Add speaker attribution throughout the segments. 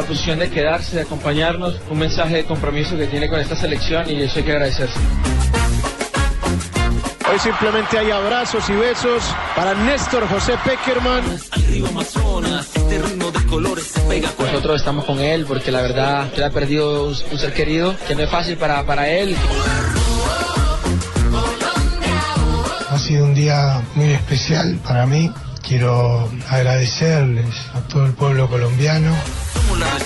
Speaker 1: La posición de quedarse, de acompañarnos, un mensaje de compromiso que tiene con esta selección y eso hay que agradecerse.
Speaker 2: Hoy simplemente hay abrazos y besos para Néstor José Peckerman.
Speaker 1: Nosotros estamos con él porque la verdad que ha perdido un, un ser querido que no es fácil para, para él.
Speaker 3: Ha sido un día muy especial para mí. Quiero agradecerles a todo el pueblo colombiano.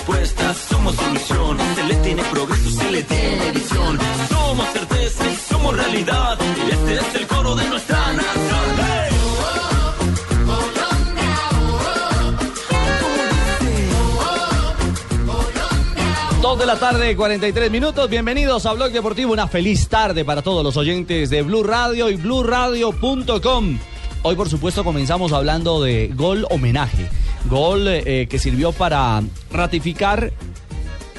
Speaker 4: Somos la respuesta, somos solución. Se le tiene progreso, se le tiene visión. Somos certeza somos realidad. Y este es el coro de nuestra nación. ¡Hey!
Speaker 5: Dos de la tarde, 43 minutos. Bienvenidos a Blog Deportivo. Una feliz tarde para todos los oyentes de Blue Radio y BlueRadio.com. Hoy, por supuesto, comenzamos hablando de gol homenaje. Gol eh, que sirvió para ratificar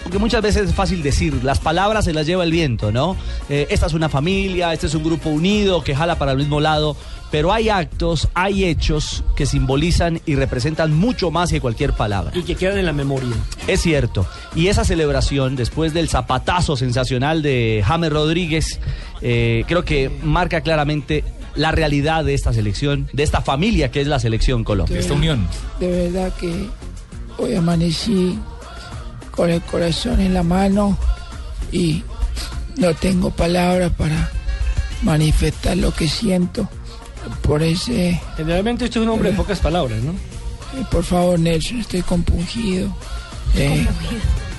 Speaker 5: porque muchas veces es fácil decir, las palabras se las lleva el viento, ¿no? Eh, esta es una familia, este es un grupo unido que jala para el mismo lado, pero hay actos, hay hechos que simbolizan y representan mucho más que cualquier palabra.
Speaker 6: Y que quedan en la memoria.
Speaker 5: Es cierto. Y esa celebración, después del zapatazo sensacional de James Rodríguez, eh, creo que marca claramente la realidad de esta selección, de esta familia que es la selección Colombia.
Speaker 7: Esta unión.
Speaker 8: De verdad que hoy amanecí con el corazón en la mano y no tengo palabras para manifestar lo que siento por ese...
Speaker 6: Generalmente usted es un hombre de pocas palabras, ¿no?
Speaker 8: Eh, por favor, Nelson, estoy compungido. Eh,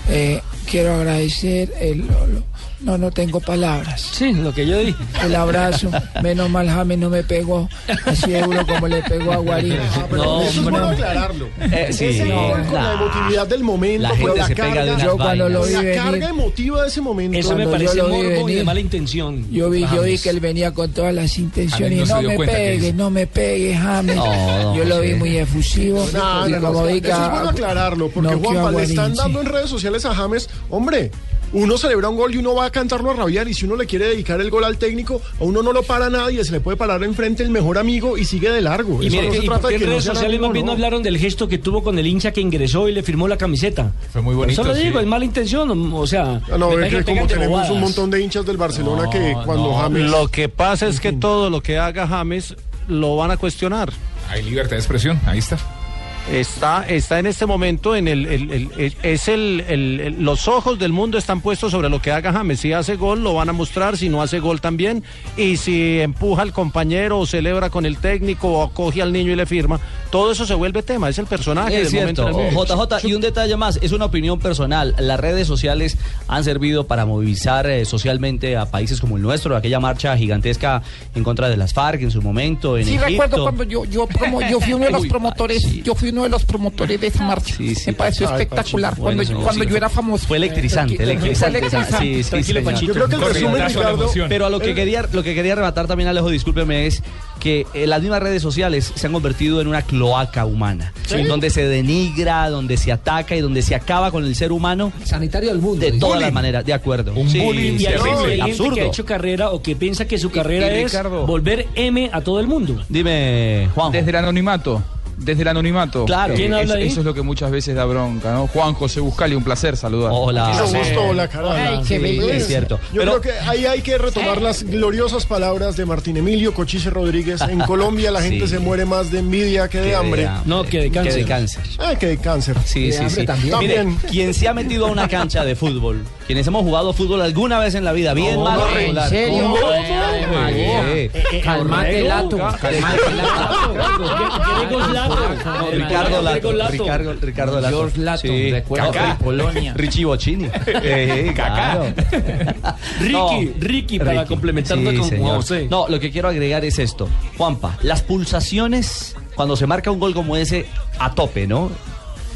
Speaker 8: eh, quiero agradecer el... lo- lo- no, no tengo palabras.
Speaker 6: Sí, lo que yo dije.
Speaker 8: El abrazo. Menos mal James no me pegó así duro como le pegó a Guarín.
Speaker 5: No,
Speaker 2: Eso es bueno aclararlo.
Speaker 5: Eh, sí,
Speaker 2: Ese
Speaker 5: no,
Speaker 2: gol con la
Speaker 5: la-
Speaker 2: emotividad del momento,
Speaker 5: la
Speaker 2: la
Speaker 5: se pega de
Speaker 2: carga,
Speaker 5: unas
Speaker 8: Yo cuando lo vi
Speaker 2: la
Speaker 8: venir-
Speaker 2: carga emotiva de ese momento.
Speaker 6: Eso me
Speaker 8: Cuando
Speaker 6: parece
Speaker 8: yo lo vi
Speaker 6: morbo y de mala intención.
Speaker 8: Yo vi, yo vi que él venía con todas las intenciones.
Speaker 7: No
Speaker 8: me pegue,
Speaker 7: es-
Speaker 8: no me pegue, James.
Speaker 5: No,
Speaker 8: yo lo vi muy efusivo.
Speaker 2: No,
Speaker 8: y
Speaker 2: no, no,
Speaker 8: como vi
Speaker 2: eso
Speaker 8: que
Speaker 2: es bueno aclararlo, porque
Speaker 8: a
Speaker 2: Juanpa, le están dando en redes sociales a James, hombre, uno celebra un gol y uno va a cantarlo a rabiar, y si uno le quiere dedicar el gol al técnico, a uno no lo para nadie, se le puede parar enfrente el mejor amigo y sigue de largo.
Speaker 6: Y
Speaker 2: Eso
Speaker 6: mire,
Speaker 2: no se
Speaker 6: que- y
Speaker 2: trata de que no
Speaker 6: redes sociales más bien no hablaron del gesto que tuvo con el hincha que ingresó y le firmó la camiseta.
Speaker 7: Fue muy bonito.
Speaker 6: Eso lo digo,
Speaker 7: sí.
Speaker 6: es mala intención, o sea...
Speaker 2: Ah, no, es que como tenemos un montón de hinchas del Barcelona
Speaker 7: No,
Speaker 2: que cuando
Speaker 7: no,
Speaker 2: James...
Speaker 9: Lo que pasa es que todo lo que haga James lo van a cuestionar.
Speaker 7: Hay libertad de expresión, ahí está.
Speaker 9: Está, está en este momento en el, el- el- el- es el, el- el- los ojos del mundo están puestos sobre lo que haga James. Si hace gol lo van a mostrar, si no hace gol también. Y si empuja al compañero o celebra con el técnico o acoge al niño y le firma, todo eso se vuelve tema. Es el personaje
Speaker 5: Es
Speaker 9: del momento.
Speaker 5: cierto. JJ, y un detalle más, es una opinión personal. Las redes sociales han servido para movilizar eh, socialmente a países como el nuestro, aquella marcha gigantesca en contra de las FARC en su momento, en
Speaker 8: Sí,
Speaker 5: Egipto.
Speaker 8: recuerdo cuando yo, yo, promo- yo fui uno de los
Speaker 5: Uy,
Speaker 8: promotores,
Speaker 5: sí.
Speaker 8: yo fui uno de los promotores de esa marcha.
Speaker 5: Sí, sí.
Speaker 8: Me pareció
Speaker 2: Ay,
Speaker 8: espectacular
Speaker 5: Pachi,
Speaker 8: cuando,
Speaker 5: bueno,
Speaker 8: yo-
Speaker 5: sí,
Speaker 8: cuando
Speaker 5: sí.
Speaker 8: yo era famoso.
Speaker 5: Fue electrizante, electrizante. Sí, sí.
Speaker 2: Yo creo que el resumen, Ricardo...
Speaker 5: Pero a lo que quería, lo que quería rebatar también, Alejo, discúlpeme, es que eh, las mismas redes sociales se han convertido en una cloaca humana, donde se denigra, donde se ataca y donde se acaba con el ser humano
Speaker 8: Sanitario del mundo.
Speaker 5: de todas las maneras, de acuerdo.
Speaker 7: Un
Speaker 5: Sí,
Speaker 7: bullying terrible.
Speaker 6: hay gente que ha hecho carrera o que piensa que su carrera
Speaker 7: y
Speaker 6: es
Speaker 7: Ricardo.
Speaker 6: volver M a todo el mundo.
Speaker 5: Dime, Juan.
Speaker 7: Desde el anonimato. Desde el anonimato.
Speaker 5: Claro.
Speaker 6: ¿Quién
Speaker 7: eso,
Speaker 6: habla ahí?
Speaker 7: eso es lo que muchas veces da bronca, ¿no? Juan José Buscali, un placer saludar.
Speaker 5: Hola.
Speaker 2: Mucho gusto, la cara.
Speaker 8: Ay, qué
Speaker 6: Sí,
Speaker 8: belleza.
Speaker 5: Es cierto.
Speaker 2: Yo
Speaker 5: Pero
Speaker 2: creo que ahí hay que retomar las gloriosas palabras de Martín Emilio Cochise Rodríguez. En Colombia la gente
Speaker 5: Sí.
Speaker 2: se muere más de envidia que de hambre.
Speaker 6: No, que de cáncer.
Speaker 5: Que de cáncer.
Speaker 2: Ay, que de cáncer.
Speaker 5: Sí, sí, sí.
Speaker 2: también.
Speaker 5: Mire,
Speaker 2: También.
Speaker 5: quien se ha metido a una cancha de fútbol, quienes hemos jugado fútbol alguna vez en la vida, bien, o regular.
Speaker 8: ¿En serio? Calmate el ato.
Speaker 6: ¿Qué- qué de Gozlán
Speaker 5: No, Ricardo Lato. Ricardo, Lato.
Speaker 8: George Lato, de Polonia.
Speaker 5: Richie Bochini. Eh, claro.
Speaker 6: Ricky,
Speaker 5: No.
Speaker 6: Ricky, para complementarlo con. José.
Speaker 5: No, lo que quiero agregar es esto. Juanpa, las pulsaciones, cuando se marca un gol como ese, a tope, ¿no?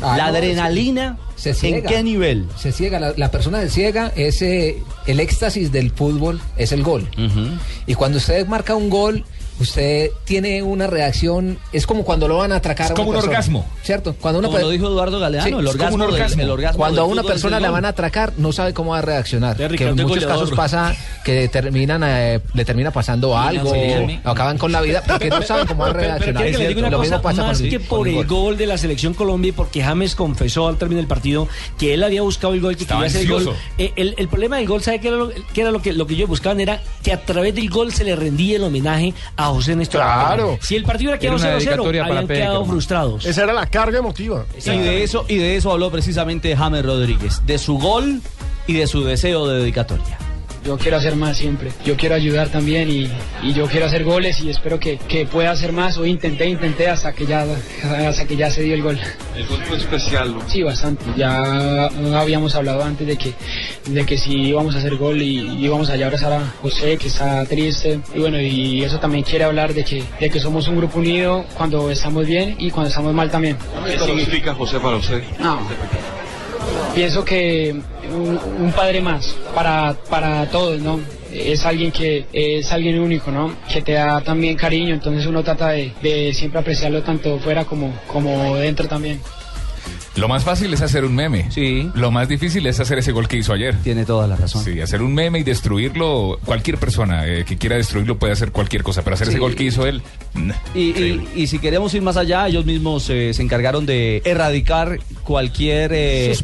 Speaker 10: Ah,
Speaker 5: la
Speaker 10: no,
Speaker 5: adrenalina,
Speaker 10: se
Speaker 5: ¿en
Speaker 10: ciega.
Speaker 5: qué nivel?
Speaker 10: Se ciega, la, la persona se ciega, es eh, el éxtasis del fútbol, es el gol. Y cuando usted marca un gol, usted tiene una reacción, es como cuando lo van a atracar.
Speaker 5: Es
Speaker 10: a una
Speaker 5: como un
Speaker 10: persona,
Speaker 5: orgasmo.
Speaker 10: ¿Cierto? Cuando una
Speaker 5: Como lo dijo Eduardo Galeano, el
Speaker 10: es como
Speaker 5: orgasmo
Speaker 10: un
Speaker 5: del-
Speaker 10: orgasmo.
Speaker 5: el orgasmo
Speaker 10: Cuando a
Speaker 5: del
Speaker 10: una persona
Speaker 5: el
Speaker 10: la van a atracar, no sabe cómo va a reaccionar.
Speaker 6: De
Speaker 10: Que
Speaker 6: Ricardo
Speaker 10: en muchos
Speaker 6: goleador.
Speaker 10: casos pasa que terminan, eh, le termina pasando algo,
Speaker 6: sí.
Speaker 10: o acaban con la vida, porque no saben cómo va a
Speaker 6: Pero, pero
Speaker 10: reaccionar.
Speaker 6: quiero que le diga una
Speaker 10: Lo
Speaker 6: cosa,
Speaker 10: mismo pasa
Speaker 6: más
Speaker 10: con el-
Speaker 6: que por el
Speaker 10: gol.
Speaker 6: gol de la selección Colombia y porque James confesó al término del partido que él había buscado el gol, que
Speaker 11: Estaba
Speaker 6: quería hacer el gol. Eh, el, el problema del gol, ¿sabe qué era, lo, qué era lo que lo que ellos buscaban? Era que a través del gol se le rendía el homenaje a José Néstor.
Speaker 2: Claro.
Speaker 6: Peckerman. Si el partido hubiera quedado
Speaker 2: Era una
Speaker 6: 0-0,
Speaker 2: dedicatoria para
Speaker 6: habían quedado frustrados.
Speaker 2: Esa era la carga emotiva.
Speaker 5: Y de eso, y de eso habló precisamente James Rodríguez, de su gol y de su deseo de dedicatoria.
Speaker 12: Yo quiero hacer más siempre. Yo quiero ayudar también y, y yo quiero hacer goles y espero que, que pueda hacer más. Hoy intenté, intenté hasta que ya hasta que ya se dio el gol.
Speaker 1: El gol fue especial. ¿no?
Speaker 12: Sí, bastante. Ya habíamos hablado antes de que de que si íbamos a hacer gol y, y íbamos allá a abrazar a José que está triste y bueno y eso también quiere hablar de que de que somos un grupo unido cuando estamos bien y cuando estamos mal también.
Speaker 1: ¿Qué significa José para usted?
Speaker 12: No. Pienso que un, un padre más para, para todos, ¿no? Es alguien que es alguien único, ¿no? Que te da también cariño, entonces uno trata de, de siempre apreciarlo tanto fuera como, como dentro también.
Speaker 11: Lo más fácil es hacer un meme.
Speaker 5: Sí.
Speaker 11: Lo más difícil es hacer ese gol que hizo ayer.
Speaker 5: Tiene toda la razón.
Speaker 11: Sí, hacer un meme y destruirlo. Cualquier persona eh, que quiera destruirlo puede hacer cualquier cosa, pero hacer ese
Speaker 5: Sí.
Speaker 11: gol que hizo él. nah,
Speaker 5: Y, y-
Speaker 11: increíble.
Speaker 5: y si queremos ir más allá, ellos mismos eh, se encargaron de erradicar cualquier eh,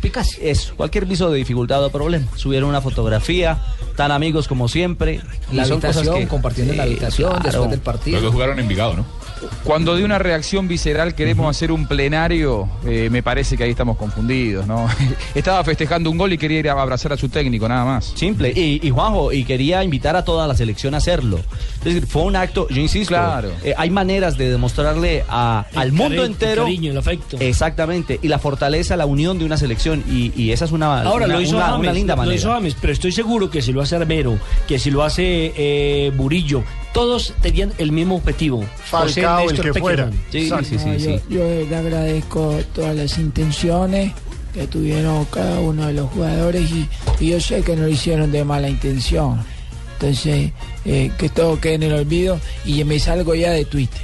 Speaker 5: eso, cualquier viso de dificultad o problema. Subieron una fotografía, tan amigos como siempre.
Speaker 10: La
Speaker 5: y son cosas
Speaker 10: habitación,
Speaker 5: que-
Speaker 10: compartiendo en la habitación
Speaker 5: claro.
Speaker 10: después del partido.
Speaker 11: Los dos jugaron en Vigado, ¿no?
Speaker 7: Cuando de una reacción visceral queremos hacer un plenario, eh, me parece que ahí estamos confundidos, ¿no? Estaba festejando un gol y quería ir a abrazar a su técnico, nada más.
Speaker 5: Simple. Y, y Juanjo, y quería invitar a toda la selección a hacerlo. Es decir, fue un acto, yo insisto,
Speaker 7: Claro.
Speaker 5: eh, hay maneras de demostrarle a- al mundo
Speaker 6: cari- el
Speaker 5: entero.
Speaker 6: cariño, el afecto.
Speaker 5: Exactamente. Y la fortaleza, la unión de una selección. Y, y esa es una,
Speaker 6: Ahora
Speaker 5: una,
Speaker 6: lo hizo
Speaker 5: una-
Speaker 6: James,
Speaker 5: una linda
Speaker 6: lo- lo
Speaker 5: manera.
Speaker 6: hizo James, pero estoy seguro que si lo hace Armero, que si lo hace eh, Burillo, todos tenían el mismo objetivo. José
Speaker 2: Falcao, el que fuera.
Speaker 6: Peckerman.
Speaker 5: Sí, sí, sí,
Speaker 8: yo,
Speaker 5: sí.
Speaker 8: yo verdad agradezco todas las intenciones que tuvieron cada uno de los jugadores y, y yo sé que no lo hicieron de mala intención. Entonces, eh, que todo quede en el olvido y me salgo ya de Twitter.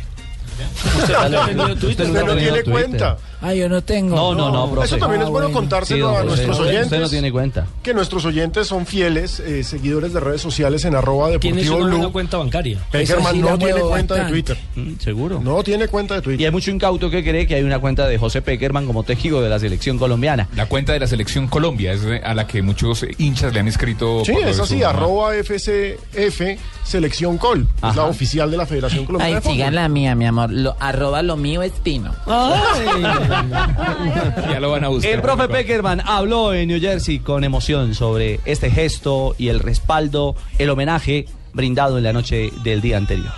Speaker 6: Usted no
Speaker 2: tiene cuenta.
Speaker 8: Ah, yo no tengo.
Speaker 5: No, no, no, profe.
Speaker 2: Eso también
Speaker 8: Ah,
Speaker 2: es bueno
Speaker 8: bueno.
Speaker 2: contárselo
Speaker 5: Sí,
Speaker 2: a nuestros oyentes.
Speaker 5: Usted no tiene cuenta.
Speaker 2: Que nuestros oyentes son fieles eh, seguidores de redes sociales en arroba deportivo blue.
Speaker 6: cuenta bancaria.
Speaker 2: Peckerman
Speaker 8: sí
Speaker 2: no tiene cuenta de. Twitter.
Speaker 5: Mm, Seguro.
Speaker 2: No tiene cuenta de
Speaker 5: Y
Speaker 2: Twitter.
Speaker 5: hay mucho incauto que cree que hay una cuenta de José Peckerman como técnico de la selección colombiana.
Speaker 11: La cuenta de la selección Colombia es a la que muchos hinchas le han escrito.
Speaker 2: Sí, es así, arroba FCF Selección Col. Es la oficial de la Federación Colombiana
Speaker 13: Ay, sigan la mía, mi amor. Lo, arroba lo mío es pino.
Speaker 11: Ya lo van a buscar.
Speaker 5: El profe Peckerman habló en New Jersey con emoción sobre este gesto y el respaldo, el homenaje brindado en la noche del día anterior.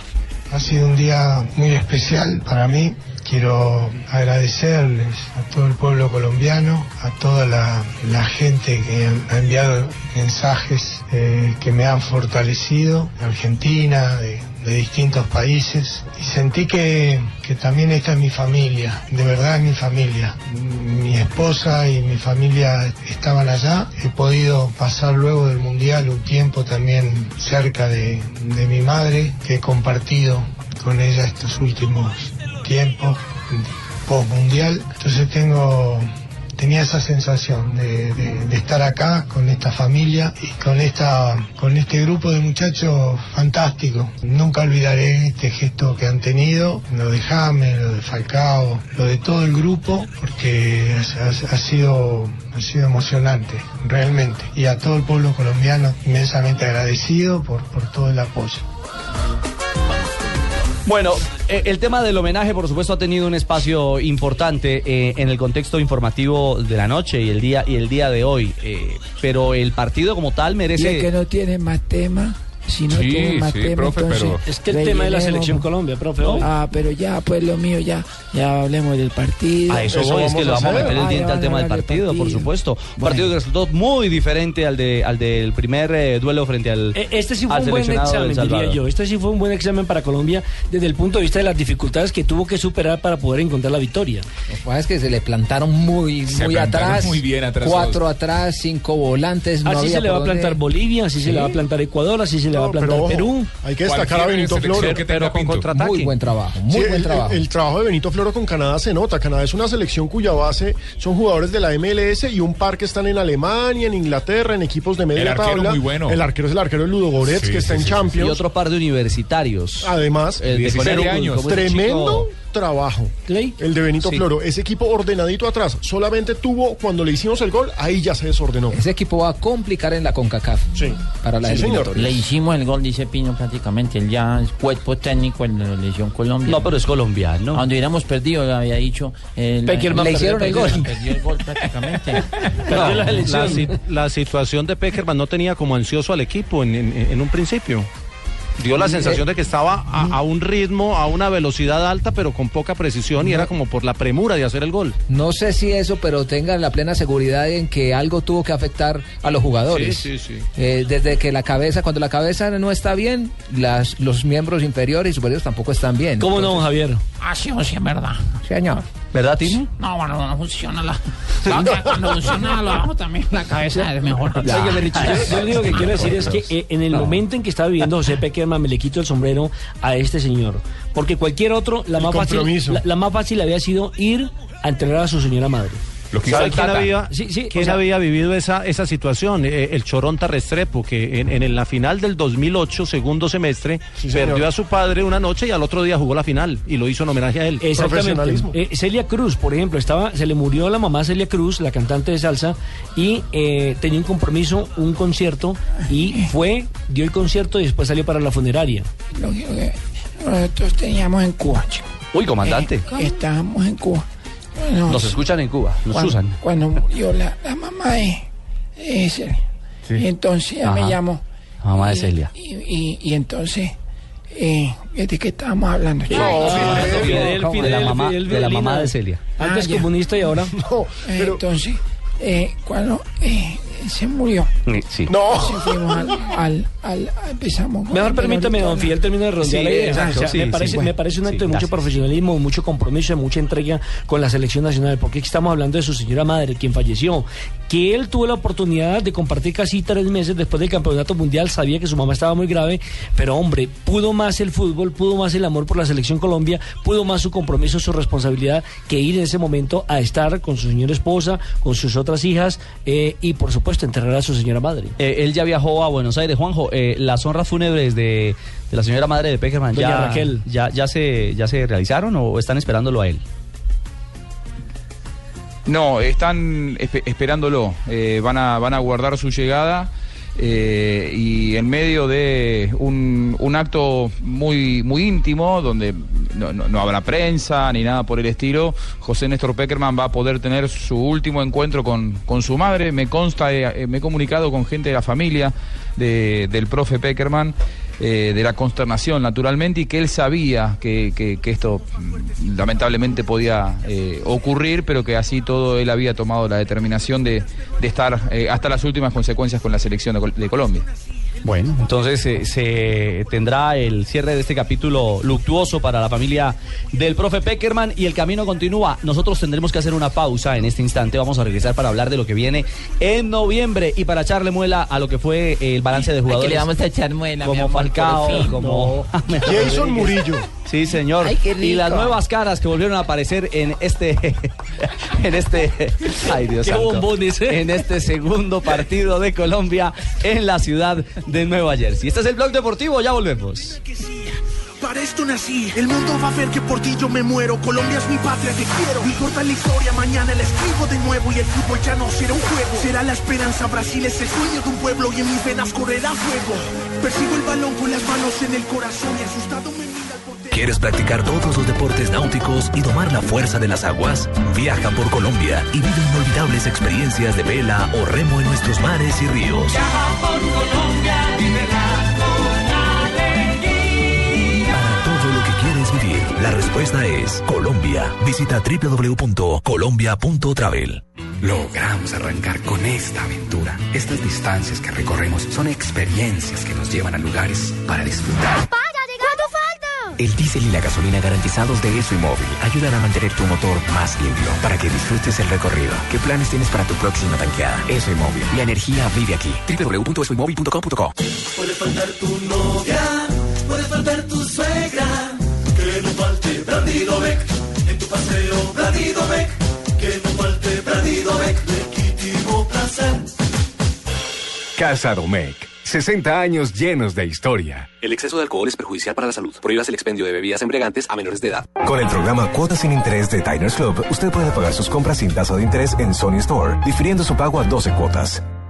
Speaker 3: Ha sido un día muy especial para mí. Quiero agradecerles a todo el pueblo colombiano, a toda la, la gente que ha enviado mensajes eh, que me han fortalecido, de Argentina, de, de distintos países. Y sentí que, que también esta es mi familia, de verdad es mi familia. Mi esposa y mi familia estaban allá. He podido pasar luego del Mundial un tiempo también cerca de, de mi madre, que he compartido con ella estos últimos tiempos post mundial. Entonces tengo tenía esa sensación de, estar acá con esta familia y con esta con este grupo de muchachos fantástico. Nunca olvidaré este gesto que han tenido, lo de James, lo de Falcao, lo de todo el grupo, porque ha, ha- ha sido ha sido emocionante, realmente. Y a todo el pueblo colombiano inmensamente agradecido por, por todo el apoyo.
Speaker 5: Bueno, eh, el tema del homenaje, por supuesto, ha tenido un espacio importante eh, en el contexto informativo de la noche y el día y el día de hoy. eh, pero el partido como tal
Speaker 8: Y
Speaker 5: merece.
Speaker 8: el que no tiene más tema Si no
Speaker 6: Sí,
Speaker 8: tiene más
Speaker 6: sí,
Speaker 8: tema,
Speaker 6: profe,
Speaker 8: entonces
Speaker 6: pero- Es que el tema de la selección Colombia, profe, hoy.
Speaker 8: Ah, pero ya, pues lo mío, ya, ya hablemos del partido.
Speaker 5: A eso, voy, es que le vamos a meter el diente al tema del partido, por supuesto. Un partido que resultó muy diferente al de al del primer eh, duelo frente al
Speaker 6: Eh, Este sí fue un buen examen, diría yo. Este sí fue un buen examen para Colombia desde el punto de vista de las dificultades que tuvo que superar para poder encontrar la victoria.
Speaker 10: Lo que pasa es que se le plantaron muy,
Speaker 6: Se
Speaker 10: muy
Speaker 6: plantaron
Speaker 10: atrás.
Speaker 6: muy bien atrás
Speaker 10: Cuatro atrás, cinco volantes. no
Speaker 6: así
Speaker 10: había
Speaker 6: se le va a plantar Bolivia, así
Speaker 10: Sí.
Speaker 6: se le va a plantar Ecuador, así se le va a
Speaker 2: No,
Speaker 6: plantar
Speaker 2: pero ojo,
Speaker 6: Perú.
Speaker 2: Hay que destacar a Benito Floro.
Speaker 9: pero con contraataque.
Speaker 10: Muy buen trabajo, muy
Speaker 2: Sí,
Speaker 10: buen
Speaker 2: el,
Speaker 10: trabajo.
Speaker 2: El, el trabajo de Benito Floro con Canadá se nota. Canadá es una selección cuya base son jugadores de la MLS y un par que están en Alemania, en Inglaterra, en equipos de media
Speaker 5: El arquero
Speaker 2: tabla.
Speaker 5: muy bueno.
Speaker 2: El arquero es el arquero de Ludo Goretz,
Speaker 5: Sí,
Speaker 2: que está
Speaker 5: sí,
Speaker 2: en
Speaker 5: sí,
Speaker 2: Champions.
Speaker 5: Y otro par de universitarios.
Speaker 2: Además,
Speaker 5: El de
Speaker 2: 17
Speaker 5: Connecticut,
Speaker 2: años. Tremendo
Speaker 5: chico-
Speaker 2: trabajo. El de Benito
Speaker 5: Sí.
Speaker 2: Floro. Ese equipo ordenadito atrás. Solamente tuvo, cuando le hicimos el gol, ahí ya se desordenó.
Speaker 10: Ese equipo va a complicar en la CONCACAF.
Speaker 2: Sí.
Speaker 10: Para la
Speaker 2: Sí, señor.
Speaker 13: Le hicimos el gol, dice Pino, prácticamente. Él ya es cuerpo técnico en la selección Colombia.
Speaker 5: No, pero es colombiano.
Speaker 13: Cuando hubiéramos perdido, había dicho. el-
Speaker 10: Peckerman Le hicieron el gol.
Speaker 13: Perdió el gol prácticamente.
Speaker 9: No, la, si- la situación de Peckerman no tenía como ansioso al equipo en, en- en un principio. Dio la sensación de que estaba a, a un ritmo, a una velocidad alta, pero con poca precisión y era como por la premura de hacer el gol.
Speaker 10: No sé si eso, pero tengan la plena seguridad en que algo tuvo que afectar a los jugadores.
Speaker 9: Sí, sí, sí.
Speaker 10: Eh, desde que la cabeza, cuando la cabeza no está bien, las, los miembros inferiores y superiores tampoco están bien.
Speaker 6: ¿Cómo no, Javier?
Speaker 13: Ah, sí, sí, es verdad.
Speaker 10: Señor.
Speaker 5: ¿Verdad, Tino?
Speaker 13: No, bueno, no funciona la. la- cuando funciona lo abajo también, la cabeza es mejor.
Speaker 6: Oiga, Richie, yo, yo lo único que quiero decir es que eh, en el momento en que estaba viviendo José Peckerman me le quito el sombrero a este señor. Porque cualquier otro, la
Speaker 2: El
Speaker 6: más, fácil, la, la más fácil había sido ir a entrenar a su señora madre.
Speaker 11: Lo que
Speaker 9: ¿Sabe quién había,
Speaker 6: Sí, sí,
Speaker 9: quién
Speaker 6: o sea-
Speaker 9: había vivido esa, esa situación? Eh, el Choronta Restrepo, que en, en la final del 2008, segundo semestre, perdió a su padre una noche y al otro día jugó la final y lo hizo en homenaje a él.
Speaker 6: Exactamente. Eh, Celia Cruz, por ejemplo, estaba, se le murió la mamá Celia Cruz, la cantante de salsa, y eh, tenía un compromiso, un concierto, y fue, dio el concierto y después salió para la funeraria.
Speaker 8: Lo que- lo que nosotros teníamos en Cuba, chico.
Speaker 5: Uy, comandante.
Speaker 8: Eh, estábamos en Cuba. Bueno,
Speaker 5: Nos escuchan en Cuba, nos
Speaker 8: cuando,
Speaker 5: usan.
Speaker 8: Cuando murió la, la mamá de, de Celia.
Speaker 5: Sí.
Speaker 8: Y entonces ella me
Speaker 5: Ajá.
Speaker 8: llamó.
Speaker 5: Mamá de Celia.
Speaker 8: Y, y, y entonces, eh, ¿de qué estábamos hablando?
Speaker 6: Ah. Fidel,
Speaker 5: de la mamá,
Speaker 6: Fidel,
Speaker 5: de la mamá de Celia.
Speaker 6: Antes
Speaker 8: Ah, ya.
Speaker 6: comunista y ahora.
Speaker 8: Eh, Entonces, eh, cuando eh, se murió,
Speaker 5: Sí.
Speaker 2: No.
Speaker 8: fuimos al, al, al- empezamos.
Speaker 6: Mejor permítame, don. Fidel, termine de redondear
Speaker 8: Sí,
Speaker 6: la idea.
Speaker 8: exacto,
Speaker 6: O sea,
Speaker 8: sí,
Speaker 6: me,
Speaker 8: sí,
Speaker 6: parece,
Speaker 8: bueno.
Speaker 6: me parece un acto
Speaker 8: Sí,
Speaker 6: de mucho
Speaker 8: gracias.
Speaker 6: profesionalismo, de mucho compromiso, de mucha entrega con la selección nacional, porque aquí estamos hablando de su señora madre, quien falleció, que él tuvo la oportunidad de compartir casi tres meses después del campeonato mundial, sabía que su mamá estaba muy grave, pero hombre, pudo más el fútbol, pudo más el amor por la selección Colombia, pudo más su compromiso, su responsabilidad, que ir en ese momento a estar con su señora esposa, con sus otras hijas eh, y por supuesto enterrar a su señora madre.
Speaker 5: Eh, él ya viajó a Buenos Aires, Juanjo. eh, las honras fúnebres de, de la señora madre de Peckerman
Speaker 6: Doña
Speaker 5: ya,
Speaker 6: Raquel.
Speaker 5: ya, ya, se, ya se realizaron o están esperándolo a él.
Speaker 7: No, están espe- esperándolo. Eh, van, a, van a guardar su llegada. Eh, y en medio de un, un acto muy, muy íntimo, donde no, no- no habrá prensa ni nada por el estilo, José Néstor Peckerman va a poder tener su último encuentro con, con su madre. Me consta, eh, me he comunicado con gente de la familia de- del profe Peckerman. Eh, de la consternación naturalmente y que él sabía que, que- esto mm, lamentablemente podía eh, ocurrir, pero que así todo él había tomado la determinación de, de estar eh, hasta las últimas consecuencias con la selección de Colombia.
Speaker 5: Bueno, entonces eh, se tendrá el cierre de este capítulo luctuoso para la familia del profe Peckerman y el camino continúa. Nosotros tendremos que hacer una pausa en este instante. Vamos a regresar para hablar de lo que viene en noviembre y para echarle muela a lo que fue el balance de jugadores.
Speaker 13: le vamos a echar muela, mi
Speaker 5: como
Speaker 13: amor,
Speaker 5: Falcao,
Speaker 13: por fin.
Speaker 5: como
Speaker 2: Jason Murillo.
Speaker 5: Sí, señor.
Speaker 13: Ay, qué rico.
Speaker 5: y las nuevas caras que volvieron a aparecer en este en este ay Dios
Speaker 6: Qué
Speaker 5: santo,
Speaker 6: bombones, ¿eh?
Speaker 5: en este segundo partido de Colombia en la ciudad de Nueva Jersey. Este es el blog deportivo, ya volvemos.
Speaker 14: Para esto nací, el mundo va a ver que por ti yo me muero. Colombia es mi patria, te quiero. No importa la historia, mañana la escribo de nuevo. Y el fútbol ya no será un juego, será la esperanza. Brasil es el sueño de un pueblo y en mis venas correrá fuego. Persigo el balón con las manos en el corazón y asustado me.
Speaker 15: ¿Quieres practicar todos los deportes náuticos y tomar la fuerza de las aguas? Viaja por Colombia y vive inolvidables experiencias de vela o remo en nuestros mares y ríos.
Speaker 16: Viaja por Colombia, vivir?
Speaker 17: La respuesta es Colombia. Visita www.colombia.travel.
Speaker 15: Logramos arrancar con esta aventura. Estas distancias que recorremos son experiencias que nos llevan a lugares para disfrutar. El diésel y la gasolina garantizados de ESO y Móvil ayudan a mantener tu motor más limpio para que disfrutes el recorrido. ¿Qué planes tienes para tu próxima tanqueada? ESO y Móvil. La energía vive aquí. www.esoymóvil.com.co
Speaker 18: Puede faltar tu novia, puede faltar tu suegra, que no falte Brandido Beck, en tu paseo Brandido Beck, que no falte Brandido Beck, legítimo placer.
Speaker 19: Casa Domecq. 60 años llenos de historia.
Speaker 20: El exceso de alcohol es perjudicial para la salud. Prohíbas el expendio de bebidas embriagantes a menores de edad.
Speaker 19: Con el programa Cuotas sin Interés de Diners Club, usted puede pagar sus compras sin tasa de interés en Sony Store, difiriendo su pago a 12 cuotas.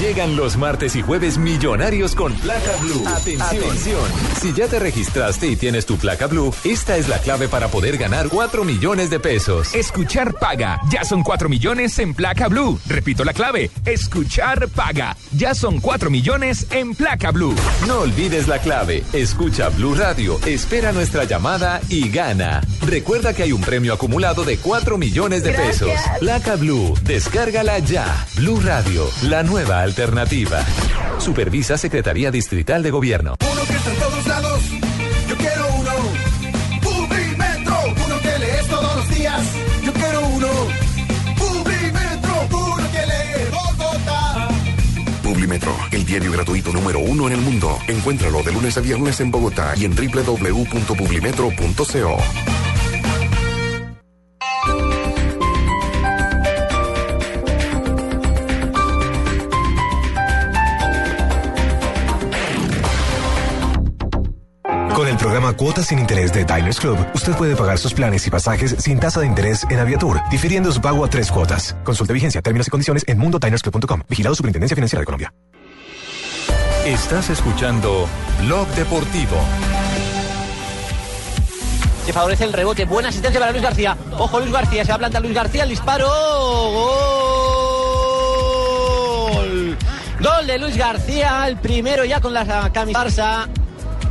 Speaker 21: Llegan los martes y jueves millonarios con placa blue. Atención. Si ya te registraste y tienes tu placa blue, esta es la clave para poder ganar 4 millones de pesos.
Speaker 11: Escuchar paga. Ya son 4 millones en placa blue. Repito la clave. Escuchar paga. Ya son 4 millones en placa blue.
Speaker 21: No olvides la clave. Escucha Blue Radio, espera nuestra llamada y gana. Recuerda que hay un premio acumulado de 4 millones de pesos. Placa Blue, descárgala ya. Blue Radio, la nueva alternativa. Supervisa Secretaría Distrital de Gobierno.
Speaker 14: Uno que está en todos lados. Yo quiero uno. Publimetro. Uno que lees todos los días. Yo quiero uno. Publimetro. Uno que lee Bogotá.
Speaker 22: Publimetro, el diario gratuito número uno en el mundo. Encuéntralo de lunes a viernes en Bogotá y en www.publimetro.co.
Speaker 19: programa Cuotas sin Interés de Diners Club, usted puede pagar sus planes y pasajes sin tasa de interés en Aviatur, difiriendo su pago a tres cuotas. Consulte vigencia, términos y condiciones en mundotinersclub.com. Vigilado Superintendencia Financiera de Colombia.
Speaker 21: Estás escuchando Blog Deportivo.
Speaker 23: que favorece el rebote. Buena asistencia para Luis García. Ojo, Luis García, se va a plantar Luis García, el disparo. Gol. Gol de Luis García, el primero ya con la camisa Barça.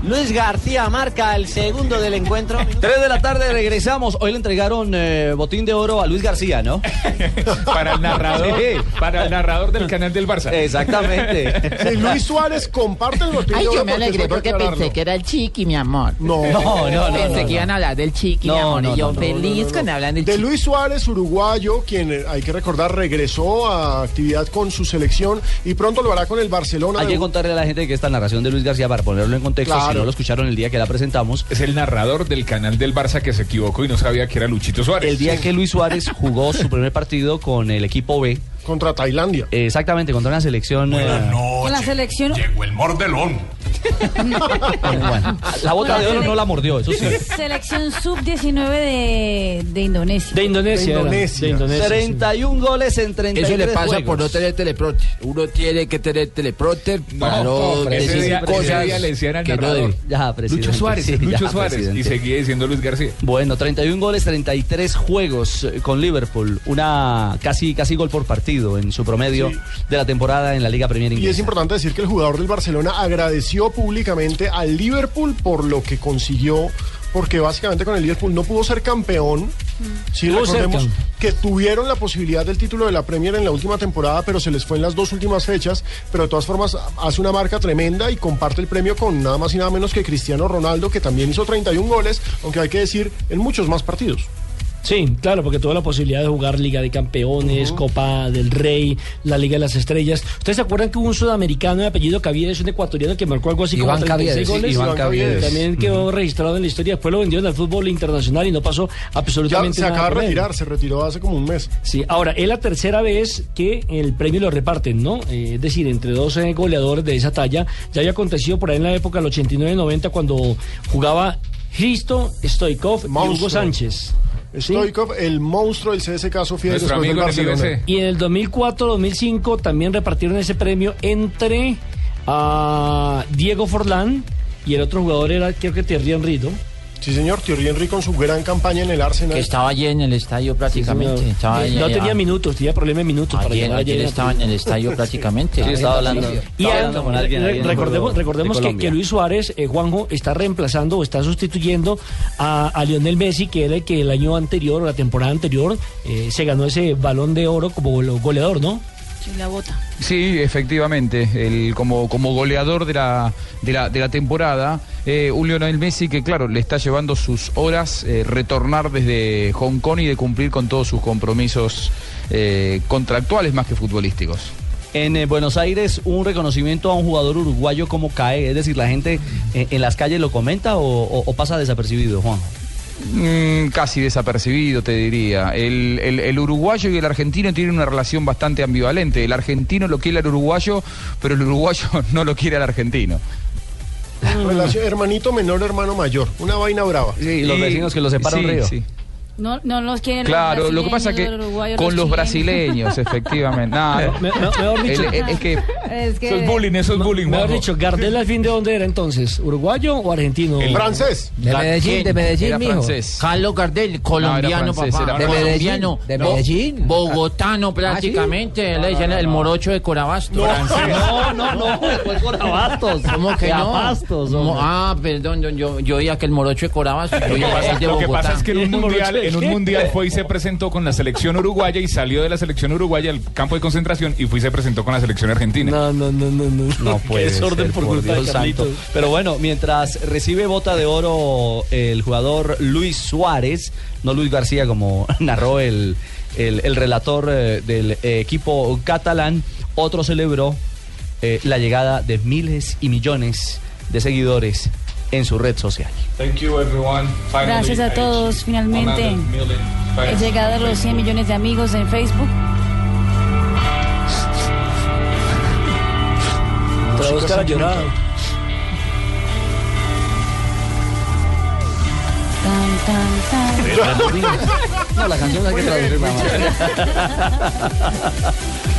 Speaker 23: Luis García marca el segundo del encuentro.
Speaker 5: 3 de la tarde regresamos. Hoy le entregaron eh, botín de oro a Luis García, ¿no?
Speaker 11: Para el narrador,
Speaker 5: Sí.
Speaker 11: para el narrador del canal del Barça.
Speaker 5: Exactamente.
Speaker 2: Sí, Luis Suárez comparte el botín
Speaker 13: Ay,
Speaker 2: de oro
Speaker 13: yo me alegré porque
Speaker 2: aclararlo.
Speaker 13: pensé que era el chiqui, mi amor.
Speaker 2: No,
Speaker 5: No, no, no,
Speaker 13: Pensé
Speaker 5: no,
Speaker 13: que iban a hablar del chiqui, mi amor.
Speaker 2: no,
Speaker 13: y yo feliz
Speaker 2: no, no.
Speaker 13: cuando hablan del
Speaker 2: De
Speaker 13: chiqui.
Speaker 2: Luis Suárez, uruguayo, quien eh, hay que recordar regresó a actividad con su selección y pronto lo hará con el Barcelona.
Speaker 5: Hay
Speaker 2: de-
Speaker 5: que contarle a la gente que esta narración de Luis García, para ponerlo en contexto,
Speaker 2: Claro.
Speaker 5: No lo escucharon el día que la presentamos.
Speaker 11: Es el narrador del canal del Barça que se equivocó y no sabía que era Luchito Suárez.
Speaker 5: El día que Luis Suárez jugó su primer partido con el equipo B.
Speaker 2: Contra Tailandia.
Speaker 5: Exactamente, contra una selección. eh,
Speaker 24: Con la selección.
Speaker 25: Llegó el mordelón.
Speaker 5: Bueno, la bota de oro no la mordió, eso sí.
Speaker 24: Selección sub-19 de, de Indonesia.
Speaker 6: De Indonesia.
Speaker 2: De. Indonesia.
Speaker 6: De Indonesia,
Speaker 5: 31 goles en 33
Speaker 13: Eso le pasa
Speaker 5: juegos.
Speaker 13: por no tener teleprompter. Uno tiene que tener teleprompter para no,
Speaker 11: ese
Speaker 13: decir
Speaker 11: día- ese
Speaker 13: cosas
Speaker 11: día le decían al
Speaker 13: que no
Speaker 11: narrador.
Speaker 13: debe.
Speaker 5: Ya, presidente.
Speaker 11: Lucho Suárez,
Speaker 5: Sí,
Speaker 11: Lucho
Speaker 5: ya,
Speaker 11: Suárez.
Speaker 5: presidente.
Speaker 11: Y seguía diciendo Luis García.
Speaker 5: Bueno, 31 goles, 33 juegos eh, con Liverpool. Una casi, casi gol por partido en su promedio
Speaker 2: Sí.
Speaker 5: de la temporada en la Liga Premier
Speaker 2: Y es
Speaker 5: Inglesa.
Speaker 2: importante decir que el jugador del Barcelona agradeció públicamente al Liverpool por lo que consiguió, porque básicamente con el Liverpool no pudo ser campeón. Sí,
Speaker 6: Estuvo
Speaker 2: recordemos
Speaker 6: cerca.
Speaker 2: que tuvieron la posibilidad del título de la Premier en la última temporada, pero se les fue en las dos últimas fechas. Pero de todas formas hace una marca tremenda y comparte el premio con nada más y nada menos que Cristiano Ronaldo, que también hizo 31 goles, aunque hay que decir en muchos más partidos.
Speaker 6: Sí, claro, porque tuvo la posibilidad de jugar Liga de Campeones, Copa del Rey, la Liga de las Estrellas. ¿Ustedes se acuerdan que hubo un sudamericano de apellido Caviedes, un ecuatoriano que marcó algo así
Speaker 13: Iván
Speaker 6: como 36
Speaker 13: Caviedes, sí,
Speaker 6: goles?
Speaker 2: Iván Caviedes.
Speaker 6: También quedó registrado en la historia. Después lo vendieron al fútbol internacional y no pasó
Speaker 2: Ya
Speaker 6: absolutamente
Speaker 2: se
Speaker 6: nada.
Speaker 2: acaba de retirar, se retiró hace como un mes.
Speaker 6: Sí, ahora, es la tercera vez que el premio lo reparten, ¿no? Eh, es decir, entre 12 goleadores de esa talla. Ya había acontecido por ahí en la época del 89-90 cuando jugaba Cristo Stoikov y Hugo
Speaker 2: Monstruo. Stoikov, el monstruo del CSK Sofía
Speaker 11: Nuestro
Speaker 2: después del
Speaker 11: amigo en el
Speaker 2: Barcelona.
Speaker 6: Y en el 2004-2005 también repartieron ese premio entre ah, Diego Forlán y el otro jugador era, creo que Thierry Henry, ¿no?
Speaker 2: Sí, señor, Thierry Henry con su gran campaña en el Arsenal.
Speaker 13: Que estaba allí en el estadio prácticamente.
Speaker 6: Sí,
Speaker 13: estaba
Speaker 6: señor.
Speaker 13: allí-
Speaker 6: no tenía minutos, tenía problema de minutos para
Speaker 13: Ayer,
Speaker 6: llegar
Speaker 13: ayer
Speaker 6: allí.
Speaker 13: estaba en el estadio prácticamente.
Speaker 5: Sí, estaba hablando,
Speaker 6: Y
Speaker 5: estaba
Speaker 6: a-
Speaker 5: hablando con alguien.
Speaker 6: re-
Speaker 5: ahí en el
Speaker 6: recordemos recordemos
Speaker 5: de
Speaker 6: que, Luis Suárez, eh, Juanjo, está reemplazando o está sustituyendo a, a Lionel Messi, que era el que el año anterior o la temporada anterior eh, se ganó ese balón de oro como gole- goleador, ¿no?
Speaker 24: Sí, la bota.
Speaker 7: Sí, efectivamente, el, como, como goleador de la, de la, de la temporada, eh, un Lionel Messi que, claro, le está llevando sus horas eh, retornar desde Hong Kong y de cumplir con todos sus compromisos eh, contractuales más que futbolísticos.
Speaker 5: En eh, Buenos Aires, un reconocimiento a un jugador uruguayo, ¿cómo cae? Es decir, ¿la gente eh, en las calles lo comenta o, o- o pasa desapercibido, Juan?
Speaker 7: Mm, casi desapercibido, te diría. El, el- el uruguayo y el argentino tienen una relación bastante ambivalente. El argentino lo quiere al uruguayo, pero el uruguayo no lo quiere al argentino.
Speaker 2: Relación hermanito menor, hermano mayor. Una vaina brava.
Speaker 5: Sí, los
Speaker 7: Y-
Speaker 5: vecinos que los separan
Speaker 7: sí,
Speaker 5: río.
Speaker 7: sí.
Speaker 24: No, no los quieren los
Speaker 7: Claro, lo que pasa es que
Speaker 24: los
Speaker 7: con los brasileños, efectivamente. No, no.
Speaker 6: Me- me- mejor dicho-
Speaker 7: El- el- es que
Speaker 24: Es que...
Speaker 11: Eso es bullying, eso es bullying.
Speaker 6: Mejor dicho, Gardel al fin de dónde era entonces, ¿uruguayo o argentino?
Speaker 2: Francés.
Speaker 13: De Medellín, de Medellín,
Speaker 7: Era
Speaker 13: mijo.
Speaker 7: francés.
Speaker 13: Carlos Gardel, colombiano,
Speaker 7: francés,
Speaker 13: papá. de. Medellín.
Speaker 10: ¿De Medellín?
Speaker 13: Bogotano prácticamente. Le dicen el morocho de Corabasto.
Speaker 5: No, no, no, fue por Abastos.
Speaker 13: ¿Cómo que no?
Speaker 5: Abastos,
Speaker 13: Mo-
Speaker 5: hombre.
Speaker 13: ah, perdón, yo, yo, yo oía que el morocho de Corabasto. Yo
Speaker 11: Lo que, pasa,
Speaker 13: es
Speaker 11: que en un
Speaker 6: ¿Y el
Speaker 11: mundial, en un mundial fue y se presentó con la selección uruguaya y salió de la selección uruguaya al campo de concentración y fue y se presentó con la selección argentina.
Speaker 6: No, no, no, no, no.
Speaker 5: No puede
Speaker 6: Qué desorden
Speaker 5: ser,
Speaker 6: por culpa
Speaker 5: Dios
Speaker 6: de Carlitos.
Speaker 5: Pero bueno, mientras recibe bota de oro el jugador Luis Suárez, no Luis García como narró el, el- el relator eh, del equipo catalán, otro celebró eh, la llegada de miles y millones de seguidores en su red social.
Speaker 11: Thank you everyone. Finally,
Speaker 24: Gracias a todos, finalmente
Speaker 11: 100 million
Speaker 24: He llegado a los 100 millones de amigos en Facebook.
Speaker 6: Te va a buscar a llorar.
Speaker 24: Tan, tan, tan.
Speaker 5: No, la canción hay que traducirla.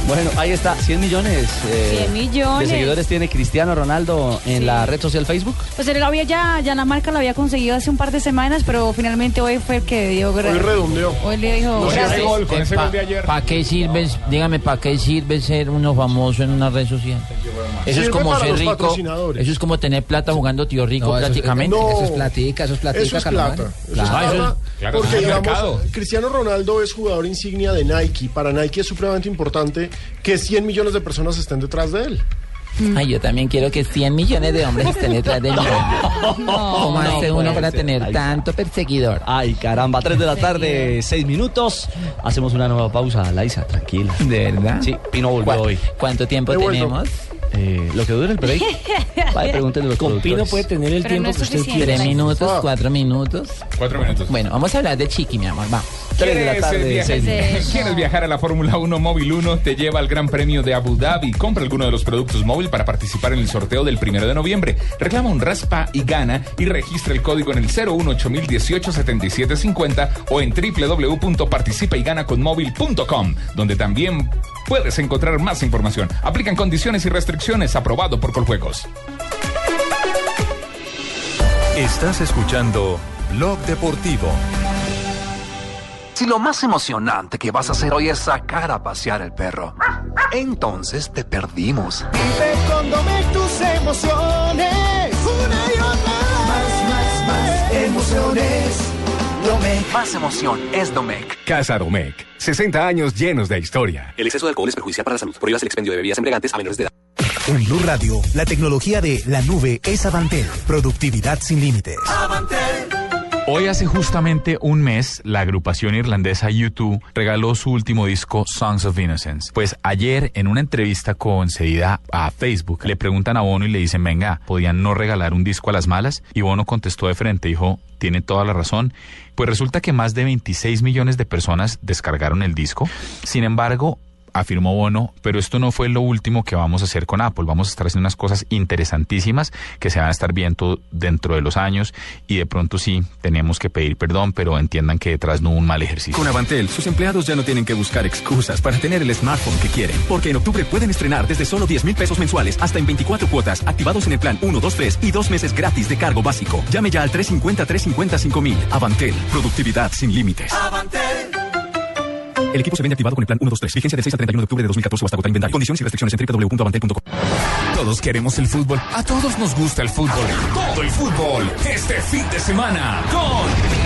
Speaker 5: Bueno, ahí está, 100 millones, eh,
Speaker 24: 100 millones.
Speaker 5: de seguidores tiene Cristiano Ronaldo en la red social Facebook.
Speaker 24: Pues él había ya, ya la marca lo había conseguido hace un par de semanas, pero finalmente hoy fue el que dio
Speaker 2: Hoy redondeó.
Speaker 24: Hoy le dijo
Speaker 11: ese
Speaker 24: gracias.
Speaker 11: gol, con ese gol de ayer.
Speaker 13: ¿Para qué sirve, dígame, para qué sirve ser uno famoso en una red social? Eso es como ser rico. Eso es como tener plata jugando tío rico
Speaker 10: No, eso es-
Speaker 13: prácticamente.
Speaker 2: no.
Speaker 10: Eso es platica, eso es platica,
Speaker 2: Eso es. Plata. Eso es
Speaker 10: claro,
Speaker 2: porque digamos. Cristiano Ronaldo es jugador insignia de Nike. Para Nike es supremamente importante que 100 millones de personas estén detrás de él.
Speaker 13: Ay, yo también quiero que 100 millones de hombres estén detrás de mí. ¿Cómo hace
Speaker 5: no
Speaker 13: uno
Speaker 5: puede
Speaker 13: para
Speaker 5: ser.
Speaker 13: tener
Speaker 5: Ay.
Speaker 13: tanto perseguidor?
Speaker 5: Ay, caramba, 3 de la tarde, 6 minutos. Hacemos una nueva pausa, Laisa, tranquila.
Speaker 13: ¿De verdad?
Speaker 5: Sí, Pino volvió
Speaker 13: ¿Cuá-
Speaker 5: hoy.
Speaker 13: ¿Cuánto tiempo
Speaker 2: He vuelto.
Speaker 5: Eh, lo que dura el break. Vaya, pregúntenle a los
Speaker 6: Con Pino
Speaker 5: productores.
Speaker 6: puede tener el
Speaker 24: Pero
Speaker 6: tiempo
Speaker 24: no es
Speaker 6: que usted
Speaker 24: suficiente.
Speaker 6: quiera.
Speaker 24: Tres
Speaker 26: minutos, cuatro minutos.
Speaker 11: Cuatro minutos.
Speaker 26: Bueno, vamos a hablar de Chiqui, mi amor. Vamos.
Speaker 5: Tres de la
Speaker 11: ¿Quieres,
Speaker 5: tarde,
Speaker 11: viajar-
Speaker 5: seis.
Speaker 11: ¿Quieres viajar a la Fórmula 1 Móvil 1? Te lleva al Gran Premio de Abu Dhabi. Compra alguno de los productos móvil para participar en el sorteo del primero de noviembre. Reclama un raspa y gana y registra el código en el 018 o en www.participayganaconmóvil.com, donde también puedes encontrar más información. Aplican condiciones y restricciones. Aprobado por Coljuegos.
Speaker 21: Estás escuchando Blog Deportivo.
Speaker 27: Si lo más emocionante que vas a hacer hoy es sacar a pasear el perro, entonces te perdimos.
Speaker 28: Vive con Domec tus emociones. Una y otra. Más, más, más emociones. Domec.
Speaker 27: Más emoción es Domec.
Speaker 19: Casa Domecq. 60 años llenos de historia.
Speaker 29: El exceso de alcohol es perjudicial para la salud. Prohíbas el expendio de bebidas embriagantes a menores de edad.
Speaker 30: En Blue Radio, la tecnología de la nube es Avantel. Productividad sin límites.
Speaker 31: Hoy hace justamente un mes, la agrupación irlandesa U2 regaló su último disco Songs of Innocence. Pues ayer, en una entrevista concedida a Facebook, le preguntan a Bono y le dicen, venga, ¿podían no regalar un disco a las malas? Y Bono contestó de frente, dijo, tiene toda la razón. Pues resulta que más de 26 millones de personas descargaron el disco. Sin embargo, afirmó Bono, pero esto no fue lo último que vamos a hacer con Apple. Vamos a estar haciendo unas cosas interesantísimas que se van a estar viendo dentro de los años y de pronto sí tenemos que pedir perdón, pero entiendan que detrás no hubo un mal ejercicio.
Speaker 32: Con Avantel, sus empleados ya no tienen que buscar excusas para tener el smartphone que quieren. Porque en octubre pueden estrenar desde solo 10 mil pesos mensuales hasta en 24 cuotas, activados en el plan 1, 2, 3 y dos meses gratis de cargo básico. Llame ya al 350-350-5000. Avantel, productividad sin límites. El equipo se vende activado con el plan 1, 2, 3. Vigencia del 6 al 31 de octubre de 2014 o hasta agotar inventario. Condiciones y restricciones en www.avantel.com.
Speaker 31: Todos queremos el fútbol. A todos nos gusta el fútbol. Todo el fútbol. Este fin de semana con...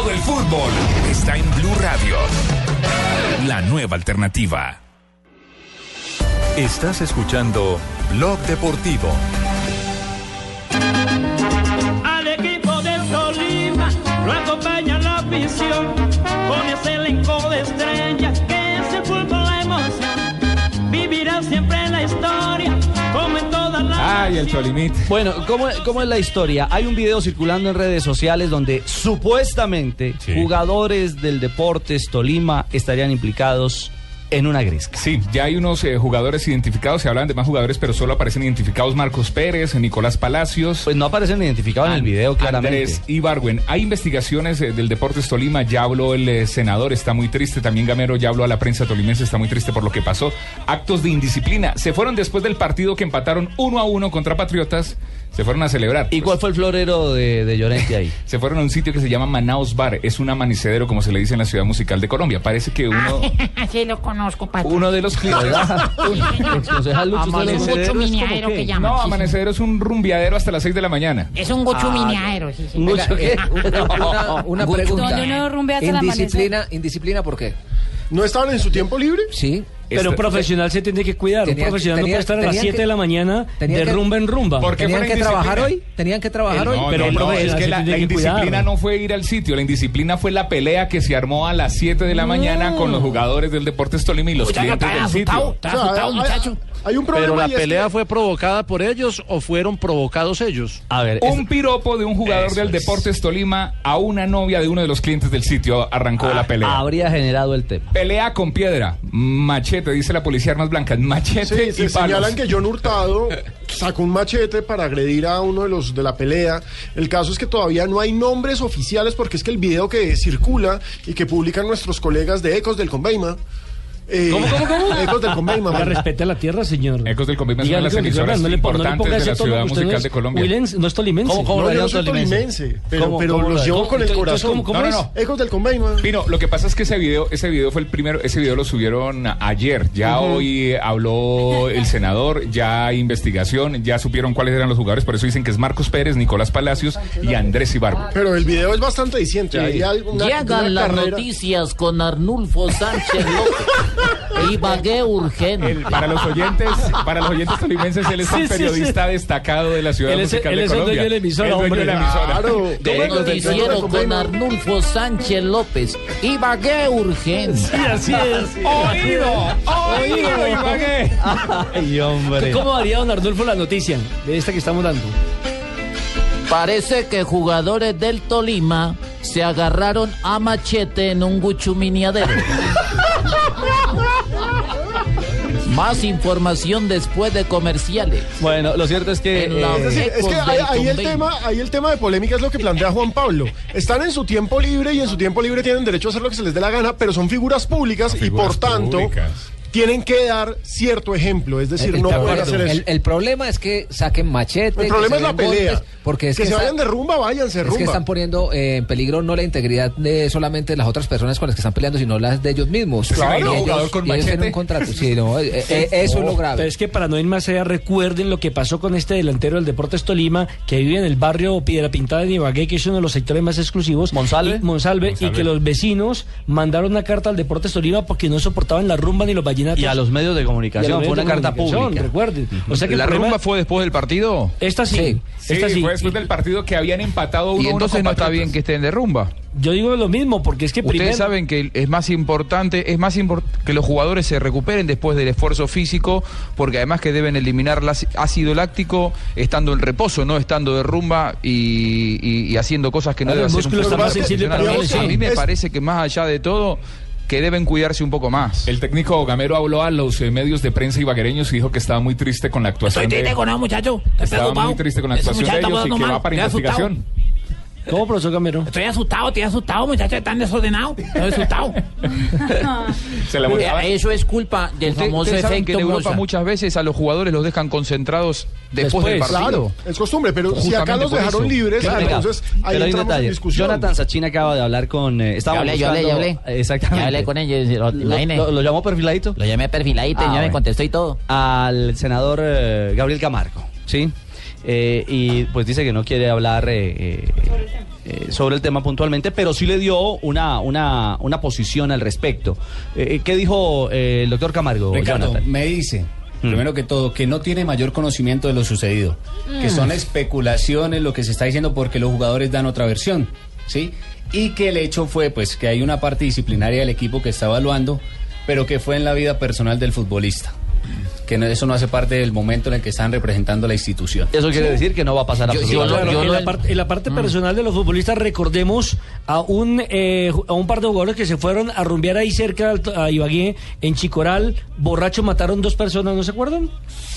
Speaker 31: Todo el fútbol está en Blue Radio. La nueva alternativa.
Speaker 21: Estás escuchando Blog Deportivo.
Speaker 28: Al equipo del Tolima lo acompaña la afición con ese elenco de estrellas que es el fútbol la emoción. Vivirá siempre la historia
Speaker 11: Ay, el.
Speaker 5: Bueno, ¿cómo, ¿cómo es la historia? Hay un video circulando en redes sociales donde supuestamente jugadores del Deportes Tolima estarían implicados en una gresca.
Speaker 11: Sí, ya hay unos eh, jugadores identificados, se hablan de más jugadores, pero solo aparecen identificados Marcos Pérez, Nicolás Palacios.
Speaker 5: Pues no aparecen identificados en el video, claramente.
Speaker 11: Andrés Ibargüen. Hay investigaciones eh, del Deportes Tolima, ya habló el eh, senador, está muy triste, también Gamero ya habló a la prensa tolimense, está muy triste por lo que pasó. Actos de indisciplina. Se fueron después del partido que empataron uno a uno contra Patriotas, se fueron a celebrar.
Speaker 5: ¿Y cuál fue el florero de, de Llorente ahí?
Speaker 11: Se fueron a un sitio que se llama Manaus Bar, es un amanicedero, como se le dice en la ciudad musical de Colombia. Parece que uno...
Speaker 33: sí, lo conozco, Pato.
Speaker 11: Uno de los clientes.
Speaker 5: ¿usted
Speaker 33: Es que llaman.
Speaker 11: No,
Speaker 33: sí, sí.
Speaker 11: amanecedero es un rumbiadero hasta las 6 de la mañana.
Speaker 33: Es un guchumineadero, sí, sí.
Speaker 5: ¿Un gucho qué?
Speaker 26: Una, una pregunta.
Speaker 24: Donde uno rumbea hasta.
Speaker 26: Indisciplina, indisciplina, ¿por qué?
Speaker 2: ¿No estaban en su tiempo libre?
Speaker 26: Sí.
Speaker 6: Pero un profesional se tiene que cuidar.
Speaker 26: Tenía-
Speaker 6: un profesional
Speaker 26: tenía-
Speaker 6: no puede estar a las
Speaker 26: tenían
Speaker 6: 7
Speaker 26: que-
Speaker 6: de la mañana de
Speaker 26: que-
Speaker 6: rumba en rumba.
Speaker 11: ¿Por qué
Speaker 26: ¿Tenían que trabajar hoy? ¿Tenían que trabajar hoy?
Speaker 11: No,
Speaker 6: Pero
Speaker 11: no, es que la, la
Speaker 6: que cuidar.
Speaker 11: indisciplina no fue ir al sitio, la indisciplina fue la pelea que se armó a las 7 de la mañana con los jugadores del Deportes Tolima y los clientes del sitio.
Speaker 2: Hay- un problema
Speaker 34: Pero la
Speaker 2: que-
Speaker 34: pelea fue provocada por ellos o fueron provocados ellos.
Speaker 5: A ver, es-
Speaker 11: Un piropo de un jugador
Speaker 34: Eso
Speaker 11: del
Speaker 34: es.
Speaker 11: Deportes Tolima a una novia de uno de los clientes del sitio arrancó
Speaker 5: Ah,
Speaker 11: la pelea.
Speaker 5: habría generado el tema.
Speaker 11: Pelea con piedra, machete, dice la policía armas blancas, machete
Speaker 2: Sí,
Speaker 11: y
Speaker 2: se
Speaker 11: palos.
Speaker 2: señalan que John Hurtado sacó un machete para agredir a uno de los de la pelea. El caso es que todavía no hay nombres oficiales porque es que el video que circula y que publican nuestros colegas de Ecos del Conveima Eh,
Speaker 6: ¿Cómo, cómo, cómo?
Speaker 2: Ecos del Convey, mamá.
Speaker 6: Oiga, respete la tierra, señor.
Speaker 11: Ecos del Convey es una de las emisoras
Speaker 6: no le pon- no le
Speaker 11: importantes de la ciudad musical
Speaker 6: es
Speaker 11: de Colombia.
Speaker 6: huilense, no es tolimense.
Speaker 5: ¿Cómo, cómo
Speaker 2: No, yo no soy
Speaker 5: tolimense?
Speaker 2: pero,
Speaker 5: ¿Cómo-
Speaker 2: pero los llevo con el corazón.
Speaker 6: ¿cómo- cómo
Speaker 11: No, no.
Speaker 2: Ecos del Convey, man.
Speaker 11: Pino, lo que pasa es que ese video, ese video fue el primero, ese video lo subieron ayer. Ya hoy eh, habló el senador, ya hay investigación, ya supieron cuáles eran los jugadores, por eso dicen que es Marcos Pérez, Nicolás Palacios y Andrés Ibarbo.
Speaker 2: Pero el video es bastante diciente.
Speaker 13: Llegan las noticias con Arnulfo Sánchez López. Ibagué urgente.
Speaker 11: El- para los oyentes, para los oyentes tolimenses, él es
Speaker 6: Sí,
Speaker 11: un
Speaker 6: sí,
Speaker 11: periodista destacado de la ciudad
Speaker 6: Él es-
Speaker 11: musical
Speaker 6: él
Speaker 11: de
Speaker 6: es el
Speaker 11: Colombia.
Speaker 6: dueño de la emisora,
Speaker 11: El dueño
Speaker 6: hombre.
Speaker 11: de la emisora.
Speaker 2: Claro.
Speaker 13: De
Speaker 2: ¿Cómo es?
Speaker 13: noticiero con Arnulfo Sánchez López. Ibagué urgente.
Speaker 6: Sí, así es.
Speaker 11: Oído, oído, Ibagué.
Speaker 5: Ay, hombre.
Speaker 6: ¿Cómo daría don Arnulfo la noticia de esta que estamos dando?
Speaker 13: Parece que jugadores del Tolima se agarraron a machete en un guchuminiadero. Más información después de comerciales.
Speaker 5: Bueno, lo cierto es que...
Speaker 13: En la-
Speaker 5: eh,
Speaker 2: Es decir, es que ahí, el tema, ahí el tema de polémica es lo que plantea Juan Pablo. Están en su tiempo libre y en su tiempo libre tienen derecho a hacer lo que se les dé la gana, pero son figuras públicas y por tanto
Speaker 11: públicas.
Speaker 2: Tienen que dar cierto ejemplo. Es decir,
Speaker 10: El-
Speaker 2: no
Speaker 10: de
Speaker 2: pueden
Speaker 10: acuerdo.
Speaker 2: hacer eso.
Speaker 10: el, el problema es que saquen machete.
Speaker 2: El problema es la pelea.
Speaker 10: porque es
Speaker 2: que,
Speaker 10: que,
Speaker 2: se
Speaker 10: está-
Speaker 2: vayan de rumba, váyanse
Speaker 10: es
Speaker 2: rumba.
Speaker 10: que están poniendo eh, en peligro no la integridad de solamente las otras personas con las que están peleando, sino las de ellos mismos.
Speaker 11: ¿Se imagina
Speaker 10: Y
Speaker 11: un
Speaker 10: ellos-
Speaker 11: jugador con
Speaker 10: y ellos un contrato. Sí, no, eh, eh, eso es lo
Speaker 6: Pero
Speaker 10: grave.
Speaker 6: es que para no ir más allá, recuerden lo que pasó con este delantero del Deportes Tolima, que vive en el barrio Piedra Pintada de Ibagué, que es uno de los sectores más exclusivos.
Speaker 5: Monsalve.
Speaker 6: Y, Monsalve,
Speaker 11: Monsalve.
Speaker 6: y que los vecinos mandaron una carta al Deportes Tolima porque no soportaban la rumba ni los vallenatos.
Speaker 5: y a los medios de comunicación, fue una carta pública.
Speaker 6: Recuerden. O sea que
Speaker 7: ¿La
Speaker 6: problema-
Speaker 7: rumba fue después del partido?
Speaker 6: Esta sí, esta sí.
Speaker 11: fue después del partido que habían empatado uno
Speaker 7: Y
Speaker 11: uno
Speaker 7: entonces no está bien que estén de rumba.
Speaker 6: Yo digo lo mismo, porque es que
Speaker 7: Ustedes
Speaker 6: primero...
Speaker 7: saben que es más importante, es más impor- que los jugadores se recuperen después del esfuerzo físico, porque además que deben eliminar el áci- ácido láctico estando en reposo, no estando de rumba y, y- y haciendo cosas que no
Speaker 6: Claro,
Speaker 7: debe
Speaker 6: el
Speaker 7: hacer un. A mí me parece que más allá de todo, que deben cuidarse un poco más.
Speaker 11: El técnico Gamero habló a los eh, medios de prensa ibaguereños y dijo que estaba muy triste con la actuación
Speaker 13: Estoy
Speaker 11: de...
Speaker 13: triste con ese muchacho. Estoy
Speaker 11: Estaba
Speaker 13: preocupado.
Speaker 11: muy triste con la actuación de ellos y que
Speaker 13: mal.
Speaker 11: va para
Speaker 13: Estoy asustado.
Speaker 6: ¿Cómo, profesor Gamero?
Speaker 13: Estoy asustado, estoy asustado, muchachos. Están desordenados. Estoy asustado.
Speaker 11: Se la montaban.
Speaker 13: Eso es culpa del
Speaker 7: Usted-
Speaker 13: famoso
Speaker 7: ustedes saben que
Speaker 13: efecto
Speaker 7: en Europa muchas veces a los jugadores los dejan concentrados después, del
Speaker 6: Después,
Speaker 7: partido.
Speaker 2: Claro, es costumbre, pero si acá
Speaker 7: Justamente
Speaker 2: los
Speaker 7: por
Speaker 2: dejaron
Speaker 7: eso.
Speaker 2: libres,
Speaker 5: Claro,
Speaker 2: entonces ahí
Speaker 5: pero hay un
Speaker 2: entramos en
Speaker 5: detalle.
Speaker 2: discusión.
Speaker 5: Jonathan Sachin acaba de hablar con... eh,
Speaker 13: Yo
Speaker 5: estábamos
Speaker 13: hablé, yo hablé, yo
Speaker 5: buscando-
Speaker 13: hablé.
Speaker 5: Exactamente.
Speaker 13: Ya hablé con ellos. Lo,
Speaker 5: Lo,
Speaker 13: imagine.
Speaker 5: lo- lo llamó perfiladito
Speaker 13: Lo llamé perfiladito
Speaker 5: Ah,
Speaker 13: y ya me
Speaker 5: bueno.
Speaker 13: contestó y todo.
Speaker 5: al senador eh, Gabriel Camargo, ¿sí? Eh, y pues dice que no quiere hablar eh, eh, eh, sobre el tema puntualmente, pero sí le dio una, una, una posición al respecto. Eh, ¿Qué dijo eh, el doctor Camargo,
Speaker 35: Ricardo,
Speaker 5: Jonathan?
Speaker 35: me dice, primero que todo, que no tiene mayor conocimiento de lo sucedido, que
Speaker 5: Mm.
Speaker 35: son especulaciones lo que se está diciendo porque los jugadores dan otra versión, ¿sí? Y que el hecho fue, pues, que hay una parte disciplinaria del equipo que está evaluando, pero que fue en la vida personal del futbolista. Que no- eso no hace parte del momento en el que están representando la institución.
Speaker 5: Eso quiere decir que no va a pasar
Speaker 6: Yo-
Speaker 5: absolutamente
Speaker 6: claro, en, la parte, en la parte personal de los futbolistas recordemos a un eh, a un par de jugadores que se fueron a rumbear ahí cerca a Ibagué en Chicoral, borracho mataron dos personas, ¿no se acuerdan?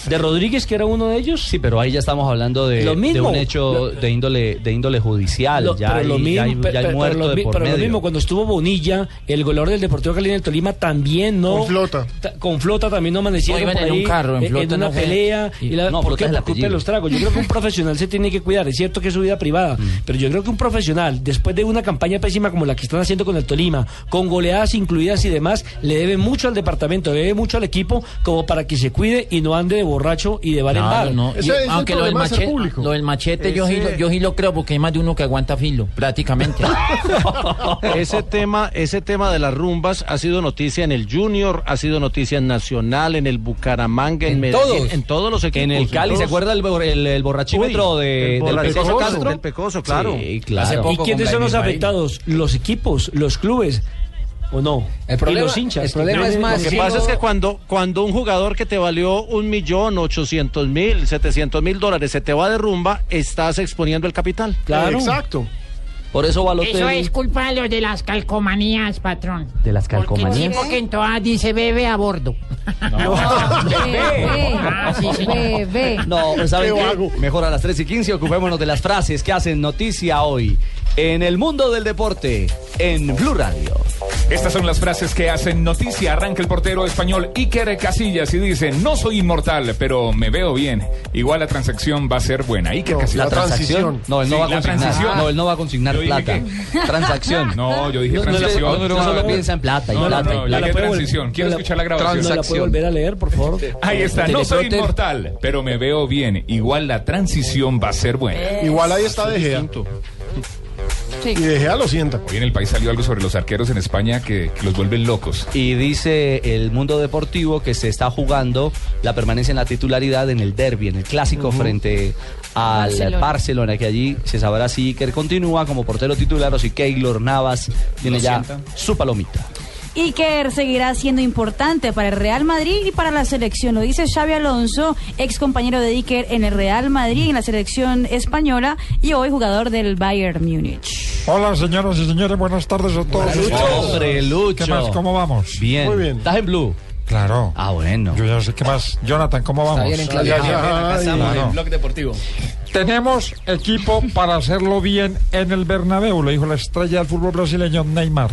Speaker 6: De Rodríguez que era uno de ellos.
Speaker 5: Sí, pero ahí ya estamos hablando de,
Speaker 6: Lo
Speaker 5: un hecho
Speaker 6: Lo-
Speaker 5: de índole de índole judicial.
Speaker 6: Lo-
Speaker 5: ya,
Speaker 6: pero lo
Speaker 5: hay,
Speaker 6: mismo,
Speaker 5: ya hay-
Speaker 6: pe-
Speaker 5: ya hay
Speaker 6: pe- pero
Speaker 5: muerto
Speaker 6: lo
Speaker 5: de
Speaker 6: mi-
Speaker 5: por
Speaker 6: pero lo
Speaker 5: medio.
Speaker 6: mismo cuando estuvo Bonilla, el goleador del Deportivo Cali en el Tolima también no
Speaker 2: Con flota.
Speaker 6: ta- con flota también no amanecieron
Speaker 13: No, iban en un carro, en
Speaker 6: eh,
Speaker 13: flota
Speaker 6: una
Speaker 13: no fue.
Speaker 6: pelea y la,
Speaker 5: No,
Speaker 6: culpa de los tragos. Yo creo que un profesional se tiene que cuidar, es cierto que es su vida privada,
Speaker 5: Mm.
Speaker 6: pero yo creo que un profesional después de una campaña pésima como la que están haciendo con el Tolima, con goleadas incluidas y demás, le debe mucho al departamento, le debe mucho al equipo como para que se cuide y no ande de borracho y de bar en
Speaker 13: Claro,
Speaker 6: bar.
Speaker 13: no. Y- aunque lo del, machete,
Speaker 2: público.
Speaker 13: lo del machete yo, sí lo, yo sí lo creo porque hay más de uno que aguanta filo, prácticamente.
Speaker 9: Ese tema, ese tema de las rumbas ha sido noticia en el Junior, ha sido noticia en Nacional, en el Bucaramanga, en,
Speaker 10: En
Speaker 9: Medellín,
Speaker 10: todos.
Speaker 9: en todos los equipos.
Speaker 5: En el Cali, ¿se
Speaker 9: todos.
Speaker 5: acuerda el, el, el borrachímetro
Speaker 9: Uy,
Speaker 5: de,
Speaker 9: el
Speaker 5: del
Speaker 9: borrachoso,
Speaker 5: Pecoso Castro?
Speaker 9: del Pecoso, claro.
Speaker 5: Sí, claro.
Speaker 6: ¿Y quiénes son los afectados? Los equipos, los clubes, ¿o no?
Speaker 10: El problema-
Speaker 6: y los hinchas.
Speaker 10: el problema es más-
Speaker 9: Lo que pasa es que cuando, cuando un jugador que te valió un millón, ochocientos mil, setecientos mil dólares se te va de rumba, estás exponiendo el capital.
Speaker 6: Claro.
Speaker 2: Exacto.
Speaker 5: Por eso va al
Speaker 13: Eso es culpa de los de las calcomanías, patrón.
Speaker 5: de las
Speaker 13: Porque
Speaker 5: calcomanías.
Speaker 13: porque en todas dice bebe a bordo.
Speaker 24: Bebé.
Speaker 13: Ah, sí, señor.
Speaker 24: Bebé.
Speaker 5: No, ¿saben
Speaker 2: Qué.
Speaker 5: Mejor a las 3 y 15 ocupémonos de las frases que hacen noticia hoy en el mundo del deporte en Blue Radio.
Speaker 11: Estas son las frases que hacen noticia. Arranca el portero español Iker Casillas y dice, no soy inmortal, pero me veo bien. Igual la transacción va a ser buena. Iker Casillas.
Speaker 5: La transacción. No, él no
Speaker 11: Sí,
Speaker 5: va a consignar.
Speaker 11: transición.
Speaker 5: No, él no va a consignar
Speaker 11: Yo dije
Speaker 5: plata.
Speaker 11: que-
Speaker 5: Transacción.
Speaker 11: No, yo dije
Speaker 5: No, no
Speaker 11: transacción.
Speaker 5: solo piensa en plata y
Speaker 11: No, no,
Speaker 5: plata y
Speaker 11: no,
Speaker 5: plata.
Speaker 11: yo dije. Quiero
Speaker 6: no la-
Speaker 11: escuchar la grabación.
Speaker 6: ¿No la puede volver a leer, por favor?
Speaker 11: Ahí está, no soy inmortal, pero me veo bien. Igual la transición va a ser buena.
Speaker 2: Igual ahí está De Gea. Y De Gea lo sienta.
Speaker 11: Hoy en el país salió algo sobre los arqueros en España que, que los vuelven locos.
Speaker 5: Y dice el mundo deportivo que se está jugando la permanencia en la titularidad en el derby, en el clásico frente al
Speaker 24: Barcelona.
Speaker 5: Barcelona. que allí se sabrá si Iker continúa como portero titular o si Keylor Navas tiene
Speaker 24: Lo
Speaker 5: ya
Speaker 24: sienta.
Speaker 5: su palomita.
Speaker 24: Iker seguirá siendo importante para el Real Madrid y para la selección. Lo dice Xavi Alonso, ex compañero de Iker en el Real Madrid, en la selección española y hoy jugador del Bayern Múnich.
Speaker 36: Hola, señoras y señores, buenas tardes a todos.
Speaker 5: Hombre, Lucho.
Speaker 36: ¿Qué más? ¿Cómo vamos?
Speaker 5: Bien.
Speaker 36: Muy bien.
Speaker 5: ¿Estás en blue?
Speaker 36: Claro.
Speaker 5: Ah, bueno.
Speaker 36: Yo ya sé qué más. Jonathan, ¿cómo vamos?
Speaker 35: bien enclavijado. Bien, bien, acá estamos en. Blog Deportivo.
Speaker 36: Tenemos equipo para hacerlo bien en el Bernabéu, lo dijo la estrella del fútbol brasileño Neymar.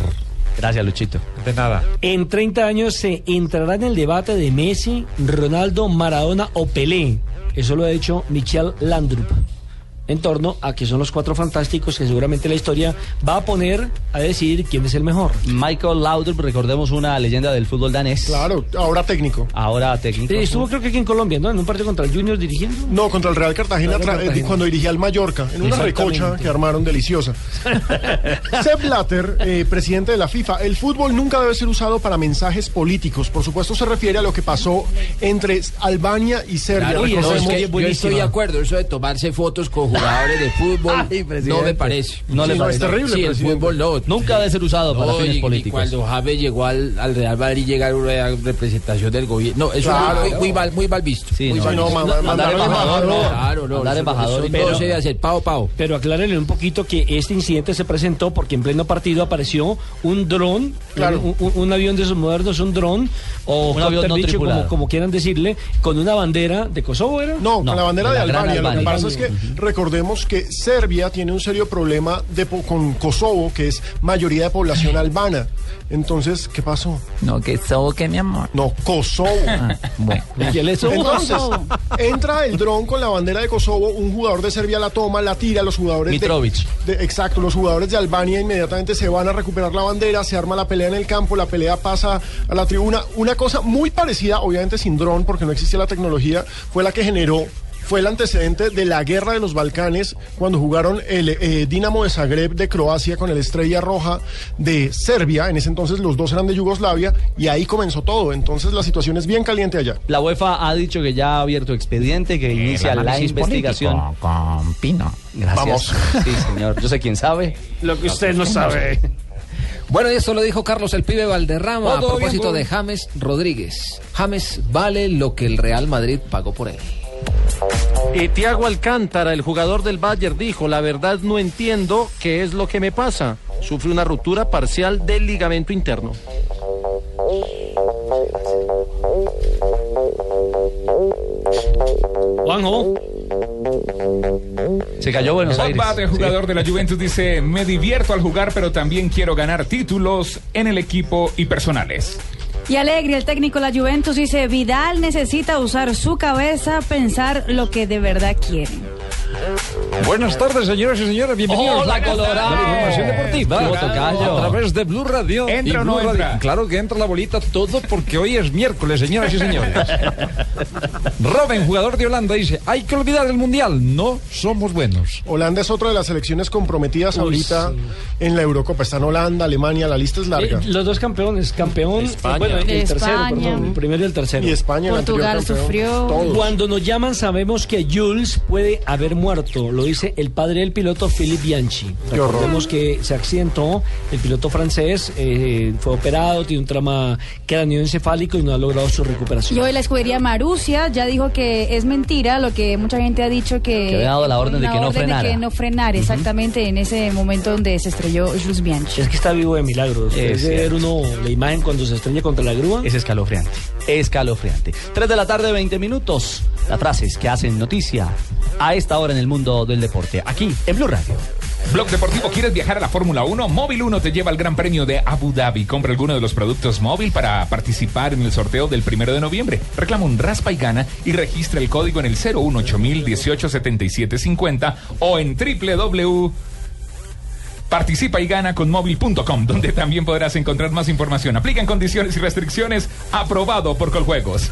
Speaker 5: Gracias, Luchito.
Speaker 36: De nada.
Speaker 6: En 30 años se entrará en el debate de Messi, Ronaldo, Maradona o Pelé. Eso lo ha dicho Michel Landrup. En torno a que son los cuatro fantásticos que seguramente la historia va a poner a decidir quién es el mejor.
Speaker 5: Michael Laudrup, recordemos una leyenda del fútbol danés.
Speaker 2: Claro, ahora técnico.
Speaker 5: Ahora técnico.
Speaker 6: Sí, estuvo creo que aquí en Colombia, ¿no? En un partido contra el Junior dirigiendo.
Speaker 2: No, contra el Real Cartagena,
Speaker 6: Real
Speaker 2: tra-
Speaker 6: Cartagena.
Speaker 2: eh, cuando dirigía al Mallorca, en una recocha que armaron deliciosa. Sepp Blatter, eh, presidente de la FIFA, el fútbol nunca debe ser usado para mensajes políticos. Por supuesto, se refiere a lo que pasó entre Albania y Serbia.
Speaker 37: Claro, no, es
Speaker 2: Recordemos-
Speaker 37: que yo estoy de acuerdo, eso de tomarse fotos con jugadores de fútbol
Speaker 5: Ay,
Speaker 37: no me parece.
Speaker 5: No le parece.
Speaker 37: es terrible, Sí, el fútbol no.
Speaker 5: Nunca debe ser usado para fines
Speaker 37: y- y
Speaker 5: políticos.
Speaker 37: cuando James llegó al, al Real Madrid llegaron a una representación del gobierno. No, eso
Speaker 2: Claro.
Speaker 37: es muy, muy mal, muy mal visto.
Speaker 5: Sí,
Speaker 37: muy
Speaker 5: no,
Speaker 37: mal
Speaker 5: no,
Speaker 37: visto.
Speaker 5: ma- ma- mandar embajador, no.
Speaker 37: Claro, no.
Speaker 5: Mandar embajador y
Speaker 37: no se debe hacer pao, pao.
Speaker 6: Pero aclárenle un poquito que este incidente se presentó porque en pleno partido apareció un dron,
Speaker 2: Claro.
Speaker 6: un, un- un avión de esos modernos, un dron o
Speaker 5: Un avión
Speaker 6: bicho, como, como quieran decirle, con una bandera de Kosovo, ¿era?
Speaker 2: No, con la bandera
Speaker 5: de
Speaker 2: Albania. Lo que pasa es que recordemos que Serbia tiene un serio problema de po- con Kosovo, que es mayoría de población albana. Entonces, ¿qué pasó?
Speaker 37: No, que eso, que mi amor.
Speaker 2: No, Kosovo.
Speaker 37: bueno.
Speaker 6: ¿Y él es
Speaker 2: Entonces, entra el dron con la bandera de Kosovo, un jugador de Serbia la toma, la tira, los jugadores
Speaker 5: Mitrovic.
Speaker 2: de, de- exacto, los jugadores de Albania inmediatamente se van a recuperar la bandera, se arma la pelea en el campo, la pelea pasa a la tribuna. Una cosa muy parecida, obviamente sin dron, porque no existía la tecnología, fue la que generó fue el antecedente de la guerra de los Balcanes cuando jugaron el eh, Dinamo de Zagreb de Croacia con el Estrella Roja de Serbia. En ese entonces los dos eran de Yugoslavia y ahí comenzó todo. Entonces la situación es bien caliente allá.
Speaker 5: La UEFA ha dicho que ya ha abierto expediente, que inicia la investigación.
Speaker 37: Con Pino.
Speaker 5: Gracias.
Speaker 37: Vamos.
Speaker 5: Sí, señor. Yo sé quién sabe.
Speaker 6: Lo que usted no sabe.
Speaker 26: Bueno, y esto lo dijo Carlos el pibe Valderrama a
Speaker 5: bien,
Speaker 26: propósito de. James Rodríguez. James vale lo que el Real Madrid pagó por él.
Speaker 34: Y Tiago Alcántara, el jugador del Bayern, dijo, la verdad no entiendo qué es lo que me pasa. Sufre una ruptura parcial del ligamento interno.
Speaker 6: Juanjo.
Speaker 5: Se cayó Buenos Aires.
Speaker 11: El jugador de la Juventus, dice, me divierto al jugar, pero también quiero ganar títulos en el equipo y personales.
Speaker 24: Y Alegre, el técnico de la Juventus, dice, Vidal necesita usar su cabeza, pensar lo que de verdad quiere.
Speaker 36: Buenas tardes, señoras y señores. Bienvenidos
Speaker 5: Hola,
Speaker 36: a
Speaker 5: Colorado.
Speaker 36: la información deportiva. A través de Blue Radio.
Speaker 11: ¿Entra o no
Speaker 36: Blue
Speaker 11: entra?
Speaker 36: Radio. Claro que entra la bolita todo porque hoy es miércoles, señoras y señores. Robin, jugador de Holanda, dice, hay que olvidar el Mundial. No somos buenos.
Speaker 2: Holanda es otra de las selecciones comprometidas ahorita en la Eurocopa. Están Holanda, Alemania, la lista es larga.
Speaker 6: Eh, los dos campeones, campeón,
Speaker 2: España.
Speaker 6: bueno, el tercero,
Speaker 24: España.
Speaker 6: perdón, el primero y el tercero.
Speaker 2: Y España, el
Speaker 24: Portugal
Speaker 2: campeón.
Speaker 24: sufrió.
Speaker 2: Todos.
Speaker 6: Cuando nos llaman sabemos que Jules puede haber muerto, lo dice el padre del piloto Philippe Bianchi.
Speaker 2: Qué horror.
Speaker 6: Recordemos que se accidentó, el piloto francés eh, fue operado, tiene un trauma craneoencefálico y no ha logrado su recuperación.
Speaker 24: Y hoy la escudería Marusia ya dijo que es mentira lo que mucha gente ha dicho que...
Speaker 5: Que había dado la orden de que no
Speaker 24: orden
Speaker 5: frenara.
Speaker 24: que no frenara, exactamente en ese momento donde se estrelló Jules Bianchi.
Speaker 6: Es que está vivo de milagro. Después
Speaker 5: Es
Speaker 6: de ver uno la imagen cuando se estrella contra la grúa.
Speaker 5: Es escalofriante. Escalofriante. 3 de la tarde, 20 minutos. Las frases que hacen noticia a esta hora en el mundo del deporte. Aquí, en Blue Radio.
Speaker 11: Blog Deportivo, ¿quieres viajar a la Fórmula 1? Móvil 1 te lleva al Gran Premio de Abu Dhabi. Compra alguno de los productos móvil para participar en el sorteo del primero de noviembre. Reclama un raspa y gana y registra el código en el 018 o en www Participa y gana con móvil.com, donde también podrás encontrar más información. Aplican condiciones y restricciones. Aprobado por Coljuegos.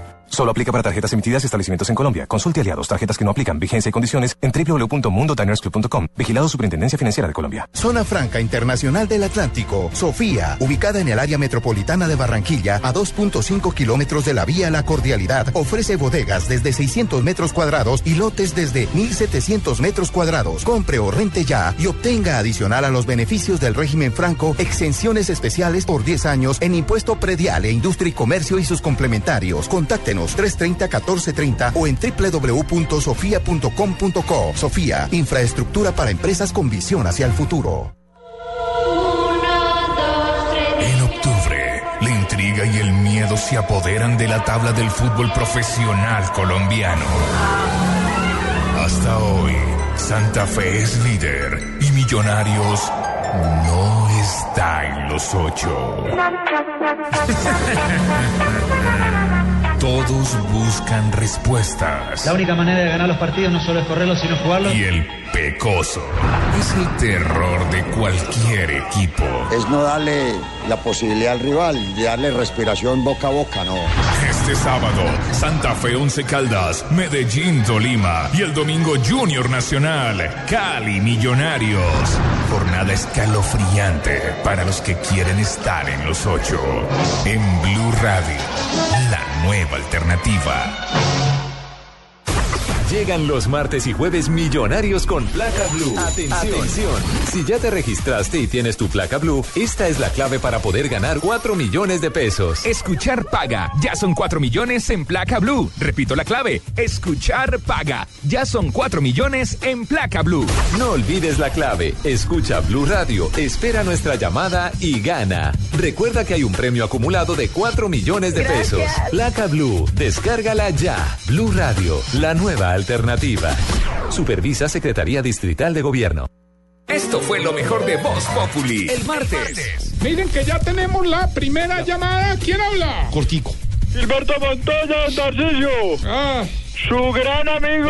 Speaker 19: Solo aplica para tarjetas emitidas y establecimientos en Colombia. Consulte aliados, tarjetas que no aplican, vigencia y condiciones en www.mundodinersclub.com. Vigilado Superintendencia Financiera de Colombia.
Speaker 38: Zona Franca Internacional del Atlántico. Sofía, ubicada en el área metropolitana de Barranquilla, a 2.5 kilómetros de la vía La Cordialidad, ofrece bodegas desde 600 metros cuadrados y lotes desde 1.700 metros cuadrados. Compre o rente ya y obtenga adicional a los beneficios del régimen franco exenciones especiales por 10 años en impuesto predial e industria y comercio y sus complementarios. Contáctenos 330-1430 o en www.sofia.com.co. Sofía, infraestructura para empresas con visión hacia el futuro.
Speaker 31: En octubre, la intriga y el miedo se apoderan de la tabla del fútbol profesional colombiano. Hasta hoy, Santa Fe es líder y Millonarios no está en los ocho. Todos buscan respuestas.
Speaker 39: La única manera de ganar los partidos no solo es correrlos, sino jugarlos.
Speaker 31: Y el pecoso es el terror de cualquier equipo.
Speaker 40: Es no darle la posibilidad al rival, de darle respiración boca a boca, no.
Speaker 31: Este sábado, Santa Fe Once Caldas, Medellín Tolima y el domingo Junior Nacional, Cali Millonarios. Jornada escalofriante para los que quieren estar en los ocho. En Blue Radio, la nueva alternativa.
Speaker 21: Llegan los martes y jueves millonarios con placa blue. Atención. Si ya te registraste y tienes tu placa blue, esta es la clave para poder ganar 4 millones de pesos.
Speaker 11: Escuchar paga. Ya son 4 millones en placa blue. Repito la clave. Escuchar paga. Ya son 4 millones en placa blue.
Speaker 21: No olvides la clave. Escucha Blue Radio, espera nuestra llamada y gana. Recuerda que hay un premio acumulado de 4 millones de pesos. Placa Blue, descárgala ya. Blue Radio, la nueva alternativa. Supervisa Secretaría Distrital de Gobierno.
Speaker 11: Esto fue lo mejor de Voz Populi. El martes.
Speaker 41: Miren que ya tenemos la primera llamada. ¿Quién habla?
Speaker 2: Cortico.
Speaker 41: Gilberto Montoya, Tarcillo. Ah. Su gran amigo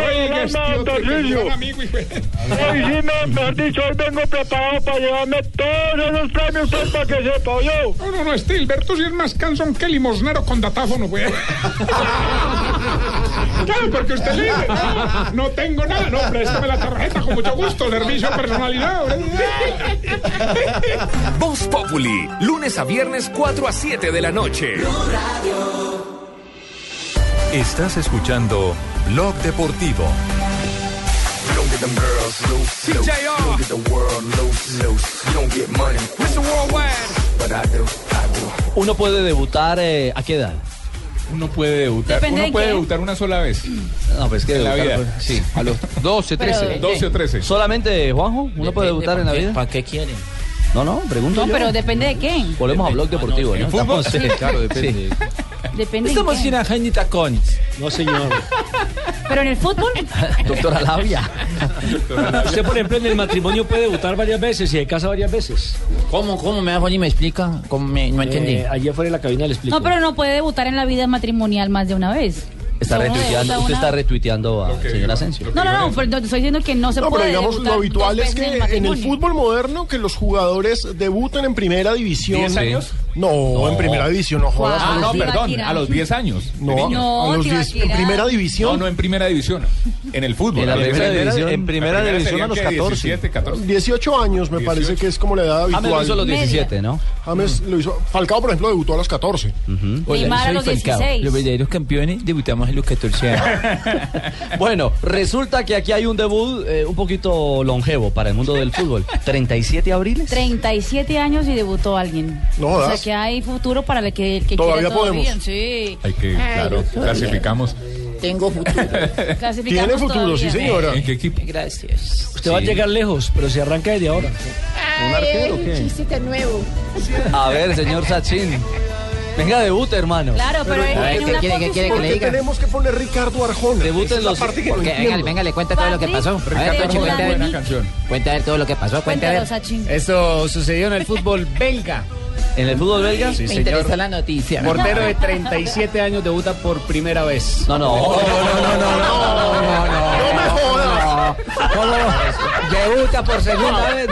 Speaker 41: amigo, hijo de- Hoy sí, me, mejor dicho, hoy vengo preparado para llevarme todos los premios pues, para que sepa yo. No, no, no, Gilberto sí es más cansón que limosnero con datáfono, güey. Claro, porque usted le dice, no, no tengo nada, no, préstame la tarjeta con mucho gusto, servicio personalizado.
Speaker 11: Voz Populi. Lunes a viernes 4 a 7 de la noche.
Speaker 21: Estás escuchando Blog Deportivo.
Speaker 5: Uno puede debutar eh, a qué edad?
Speaker 11: Uno puede debutar.
Speaker 5: Depende
Speaker 11: Uno
Speaker 5: de
Speaker 11: puede
Speaker 5: qué.
Speaker 11: debutar una sola vez.
Speaker 5: No, pues que
Speaker 11: En la
Speaker 5: debutar,
Speaker 11: vida.
Speaker 5: pues, sí, a los 12,
Speaker 11: Pero,
Speaker 5: 13.
Speaker 11: ¿de 12 o 13.
Speaker 5: ¿Solamente, Juanjo? ¿Uno puede debutar en la vida?
Speaker 33: ¿Para qué quieren?
Speaker 5: No, no, pregunto
Speaker 24: No,
Speaker 5: yo.
Speaker 24: pero depende de qué.
Speaker 5: Volvemos a Blog Deportivo, ¿no? Estamos-
Speaker 6: Sí, claro, depende.
Speaker 5: Sí.
Speaker 24: Depende de
Speaker 6: Estamos en Jaime Tacones. No, señor.
Speaker 24: Pero en el fútbol.
Speaker 5: Doctora Labia.
Speaker 6: Usted, por ejemplo, en el matrimonio puede debutar varias veces y de casa varias veces.
Speaker 33: ¿Cómo, cómo me hago y me explica? ¿Cómo me- no entendí.
Speaker 6: Eh, allí afuera de la cabina le explico.
Speaker 24: No, pero no puede debutar en la vida matrimonial más de una vez.
Speaker 5: Está
Speaker 24: ¿Cómo
Speaker 5: retuiteando, usted
Speaker 24: una-
Speaker 5: está retuiteando a señor Asensio.
Speaker 24: No, no, no, pero estoy diciendo que no se
Speaker 2: No, pero digamos, lo habitual es que
Speaker 24: el
Speaker 2: en el fútbol moderno que los jugadores debuten en primera división.
Speaker 11: ¿Diez años?
Speaker 2: No,
Speaker 11: No.
Speaker 2: en primera división, no jodas.
Speaker 11: Ah,
Speaker 2: a
Speaker 11: no,
Speaker 2: diez-
Speaker 11: perdón, a los 10 años.
Speaker 2: No,
Speaker 11: niños.
Speaker 2: a los 10 en primera división.
Speaker 11: No, no en primera división. En el fútbol.
Speaker 5: En la primera división- en primera división a los
Speaker 11: que
Speaker 5: 14.
Speaker 11: 17, 14.
Speaker 2: 18 años me parece que es como la edad
Speaker 5: James
Speaker 2: habitual.
Speaker 5: lo hizo a los 17, ¿no?
Speaker 2: James lo hizo. Falcao, por ejemplo, debutó a los 14.
Speaker 24: Neymar a los 16.
Speaker 37: Los verdaderos campeones debutamos en los 14 años.
Speaker 5: Bueno, resulta que aquí hay un debut eh, un poquito longevo para el mundo del fútbol. ¿37 abriles?
Speaker 24: 37 años y debutó alguien.
Speaker 2: No jodas.
Speaker 24: Que hay futuro para el que, el que
Speaker 11: Todavía
Speaker 24: quiera
Speaker 11: podemos.
Speaker 24: sí.
Speaker 11: Hay que, claro, clasificamos.
Speaker 13: Tengo futuro.
Speaker 24: Clasificamos todavía.
Speaker 11: ¿En qué equipo?
Speaker 13: Gracias.
Speaker 6: Usted va a llegar lejos, pero se arranca desde ahora.
Speaker 24: ¿Un arquero qué?
Speaker 13: chiste tan nuevo.
Speaker 5: A ver, señor Sachin. Venga, debute, hermano.
Speaker 24: Claro, pero él tiene una
Speaker 13: quiere- qué quiere que
Speaker 2: ¿Por
Speaker 13: le
Speaker 2: qué
Speaker 13: diga?
Speaker 2: tenemos que poner Ricardo Arjona?
Speaker 5: Debuten
Speaker 2: es la
Speaker 5: los-
Speaker 2: parte que no
Speaker 13: Porque, venga, venga, le cuenta todo lo que pasó. A ver,
Speaker 24: Ricardo Arjona.
Speaker 13: Cuenta a ver todo lo que pasó. Cuente a ver.
Speaker 24: Cuéntanos, Sachin.
Speaker 35: Esto sucedió en el fútbol belga.
Speaker 5: ¿En el fútbol belga?
Speaker 35: Sí,
Speaker 13: Me
Speaker 35: señor.
Speaker 13: interesa la noticia.
Speaker 35: Portero de 37 años debuta por primera vez.
Speaker 5: No, no.
Speaker 2: ¡No me jodas!
Speaker 5: Debuta por segunda vez.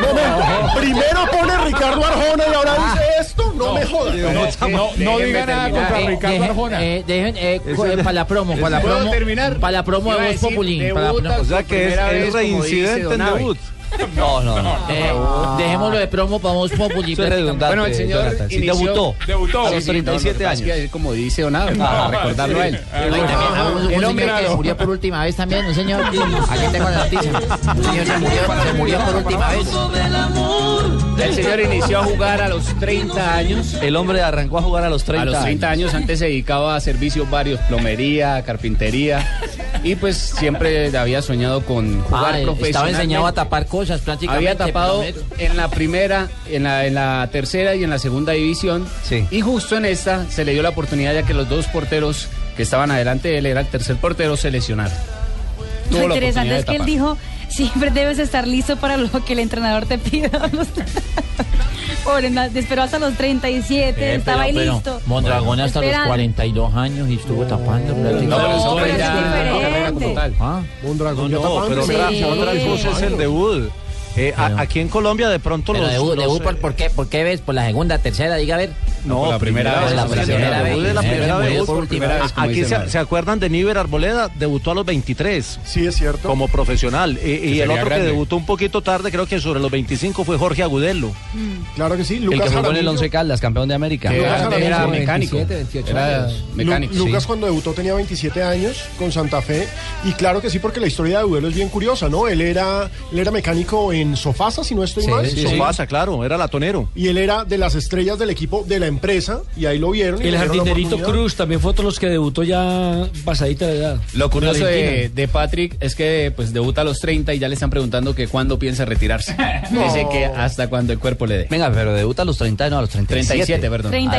Speaker 2: Primero pone Ricardo Arjona y ahora dice esto. No, me jodas.
Speaker 11: No, no, no diga nada contra
Speaker 13: Eh,
Speaker 11: Ricardo Arjona.
Speaker 13: eh, dejen, eh, eh, para la promo, para la
Speaker 35: ¿Puedo
Speaker 13: promo.
Speaker 35: terminar?
Speaker 13: Para la promo de Voz promo.
Speaker 35: O sea, que es- reincidente en debut.
Speaker 5: No, no, no.
Speaker 13: Eh, dejémoslo de promo para Voz Populi.
Speaker 5: Eso es redundante.
Speaker 35: Bueno, el señor
Speaker 5: Jonathan. Sí,
Speaker 35: inició-
Speaker 5: debutó.
Speaker 11: Debutó.
Speaker 5: A los 37
Speaker 35: no, no, es que,
Speaker 5: años.
Speaker 35: como dice Donave,
Speaker 5: Ah,
Speaker 35: para recordarlo a él.
Speaker 11: sí.
Speaker 13: No, y también a un, un
Speaker 35: El
Speaker 13: señor
Speaker 35: hombre
Speaker 13: que murió por última vez también, un señor. Aquí tengo la noticia. Un señor se murió, se murió por última vez.
Speaker 35: El señor inició a jugar a los 30 años.
Speaker 5: El hombre arrancó a jugar a los 30
Speaker 35: A los 30 años antes se dedicaba a servicios varios, plomería, carpintería y pues siempre había soñado con jugar
Speaker 13: Ah, estaba profesionalmente. enseñado a tapar cosas prácticamente.
Speaker 35: Había tapado en la primera, en la, en la tercera y en la segunda división.
Speaker 5: Sí.
Speaker 35: Y justo en esta se le dio la oportunidad ya que los dos porteros que estaban adelante de él era el tercer portero, se lesionaron.
Speaker 24: Lo interesante es que él dijo, siempre debes estar listo para lo que el entrenador te pida. Pobre, esperó hasta los 37,
Speaker 13: Eh,
Speaker 24: estaba ahí
Speaker 13: pero- pero
Speaker 24: listo.
Speaker 13: Mondragón hasta los
Speaker 24: Esperando.
Speaker 13: 42 años y estuvo tapando.
Speaker 35: No, eso fue
Speaker 24: pero es diferente.
Speaker 35: tal.
Speaker 13: Ah,
Speaker 2: Mondragón
Speaker 5: No, pero
Speaker 24: Sí.
Speaker 5: cosa es el debut. Eh, a- aquí en Colombia de pronto
Speaker 13: pero
Speaker 5: los... eh,
Speaker 13: por, ¿por qué? ¿Por qué ves? ¿Por la segunda, tercera? Diga a ver.
Speaker 5: No,
Speaker 35: la primera vez,
Speaker 13: la primera
Speaker 5: el
Speaker 13: vez.
Speaker 5: la
Speaker 13: Eh,
Speaker 5: primera vez. Aquí se, acuerdan de Níver Arboleda, debutó a los 23
Speaker 2: Sí, es cierto.
Speaker 5: como profesional. Y, y el otro
Speaker 11: grande.
Speaker 5: que debutó un poquito tarde, creo que sobre los 25, fue Jorge Agudelo,
Speaker 2: Claro que sí.
Speaker 5: el
Speaker 2: Lucas
Speaker 5: que jugó en el. Once Caldas, campeón de América.
Speaker 2: Lucas
Speaker 35: era,
Speaker 2: Jaramillo,
Speaker 35: era
Speaker 2: como
Speaker 35: mecánico.
Speaker 10: 27, 28
Speaker 35: Era
Speaker 10: años.
Speaker 35: mecánico.
Speaker 2: Lu- Lucas
Speaker 35: sí.
Speaker 2: cuando debutó tenía 27 años con Santa Fe y claro que sí porque la historia de Agudelo es bien curiosa, ¿no? Él era él era mecánico en Sofasa, si no estoy mal.
Speaker 5: Sí, Sofasa, claro, era latonero.
Speaker 2: Y él era de las estrellas del equipo de la empresa y ahí lo vieron. y
Speaker 6: El jardinerito. Cruz también fue otro de los que debutó ya pasadita de edad.
Speaker 35: Lo curioso de, de Patrick es que pues debuta a los 30 y ya le están preguntando que cuándo piensa retirarse. Dice que hasta cuando el cuerpo le dé.
Speaker 5: Venga, pero debuta a los 30, no, a los 37.
Speaker 35: 37, perdón.
Speaker 24: 37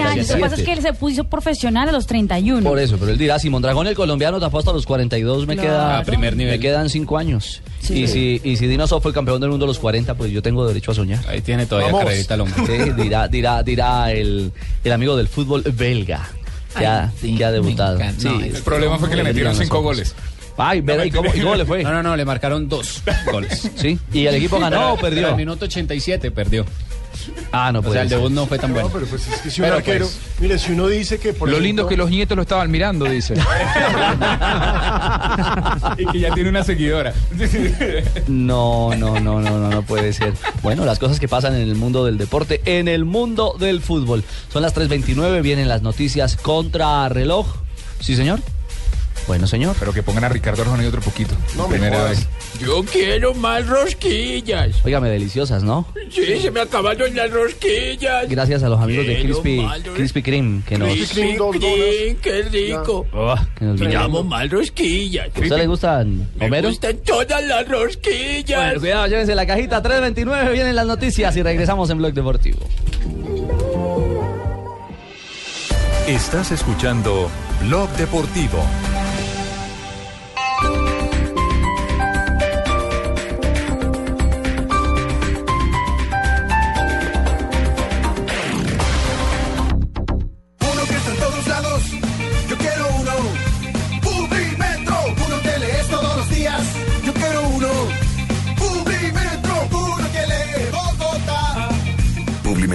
Speaker 5: A los
Speaker 24: años. Lo que pasa es que él se puso profesional a los 31.
Speaker 5: Por eso, pero él dirá, si Mondragón el colombiano tapó hasta los 42, me
Speaker 24: Claro.
Speaker 5: queda
Speaker 35: A primer nivel.
Speaker 5: me quedan 5 años. Y si y si Dino Sof fue el campeón del mundo a los 40, pues yo tengo derecho a soñar.
Speaker 35: Ahí tiene todavía
Speaker 2: Vamos.
Speaker 35: carrerita el hombre.
Speaker 5: Sí, dirá dirá dirá el, el amigo del fútbol belga que, ha,
Speaker 13: Ay, sí,
Speaker 5: que ha debutado. Sí.
Speaker 13: No,
Speaker 11: El problema fue que le metieron cinco goles.
Speaker 5: Ay, ¿verdad? ¿Y cómo, cómo le fue?
Speaker 35: No, no, no, le marcaron dos goles.
Speaker 5: Sí. ¿Y el equipo ganó o perdió?
Speaker 35: al minuto 87 perdió.
Speaker 5: Ah, no
Speaker 35: O
Speaker 5: puede
Speaker 35: sea, el debut no fue tan bueno.
Speaker 2: No, pero pues es que si un
Speaker 35: Pero,
Speaker 2: arquero,
Speaker 35: pues,
Speaker 2: mire, si uno dice que por
Speaker 11: Lo lindo es que los nietos lo estaban mirando, dice. y que ya tiene una seguidora.
Speaker 5: No, no, no, no, no, no puede ser. Bueno, las cosas que pasan en el mundo del deporte, en el mundo del fútbol. Son las 3.29, vienen las noticias contra reloj. ¿Sí, señor? Bueno, señor.
Speaker 11: Pero que pongan a Ricardo Arjona y otro poquito.
Speaker 2: No me
Speaker 11: vez.
Speaker 42: Yo quiero más rosquillas.
Speaker 5: Óigame, deliciosas, ¿no?
Speaker 42: Sí, se me acabaron las rosquillas.
Speaker 5: Gracias a los amigos de Crispy,
Speaker 42: ros-
Speaker 5: Crispy Kreme que nos...
Speaker 42: Krispy
Speaker 2: Kreme, dos
Speaker 42: Kreme, qué rico.
Speaker 5: Ah, que nos
Speaker 42: Me llamo más rosquillas.
Speaker 5: ¿A usted le gustan,
Speaker 42: Me
Speaker 5: Homero?
Speaker 42: gustan todas las rosquillas.
Speaker 5: Bueno, cuidado, llévense la cajita 329, vienen las noticias y regresamos en Blog Deportivo.
Speaker 21: Estás escuchando Blog Deportivo.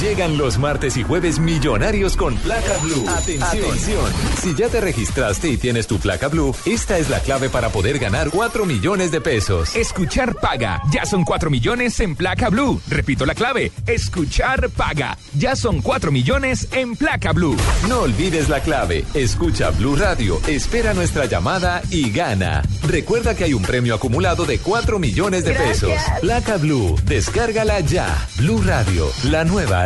Speaker 21: Llegan los martes y jueves millonarios con placa blue. Atención. Si ya te registraste y tienes tu placa blue, esta es la clave para poder ganar 4 millones de pesos.
Speaker 31: Escuchar paga. Ya son 4 millones en placa blue. Repito la clave. Escuchar paga. Ya son 4 millones en placa blue.
Speaker 21: No olvides la clave. Escucha Blue Radio, espera nuestra llamada y gana. Recuerda que hay un premio acumulado de 4 millones de pesos. Placa Blue, descárgala ya. Blue Radio, la nueva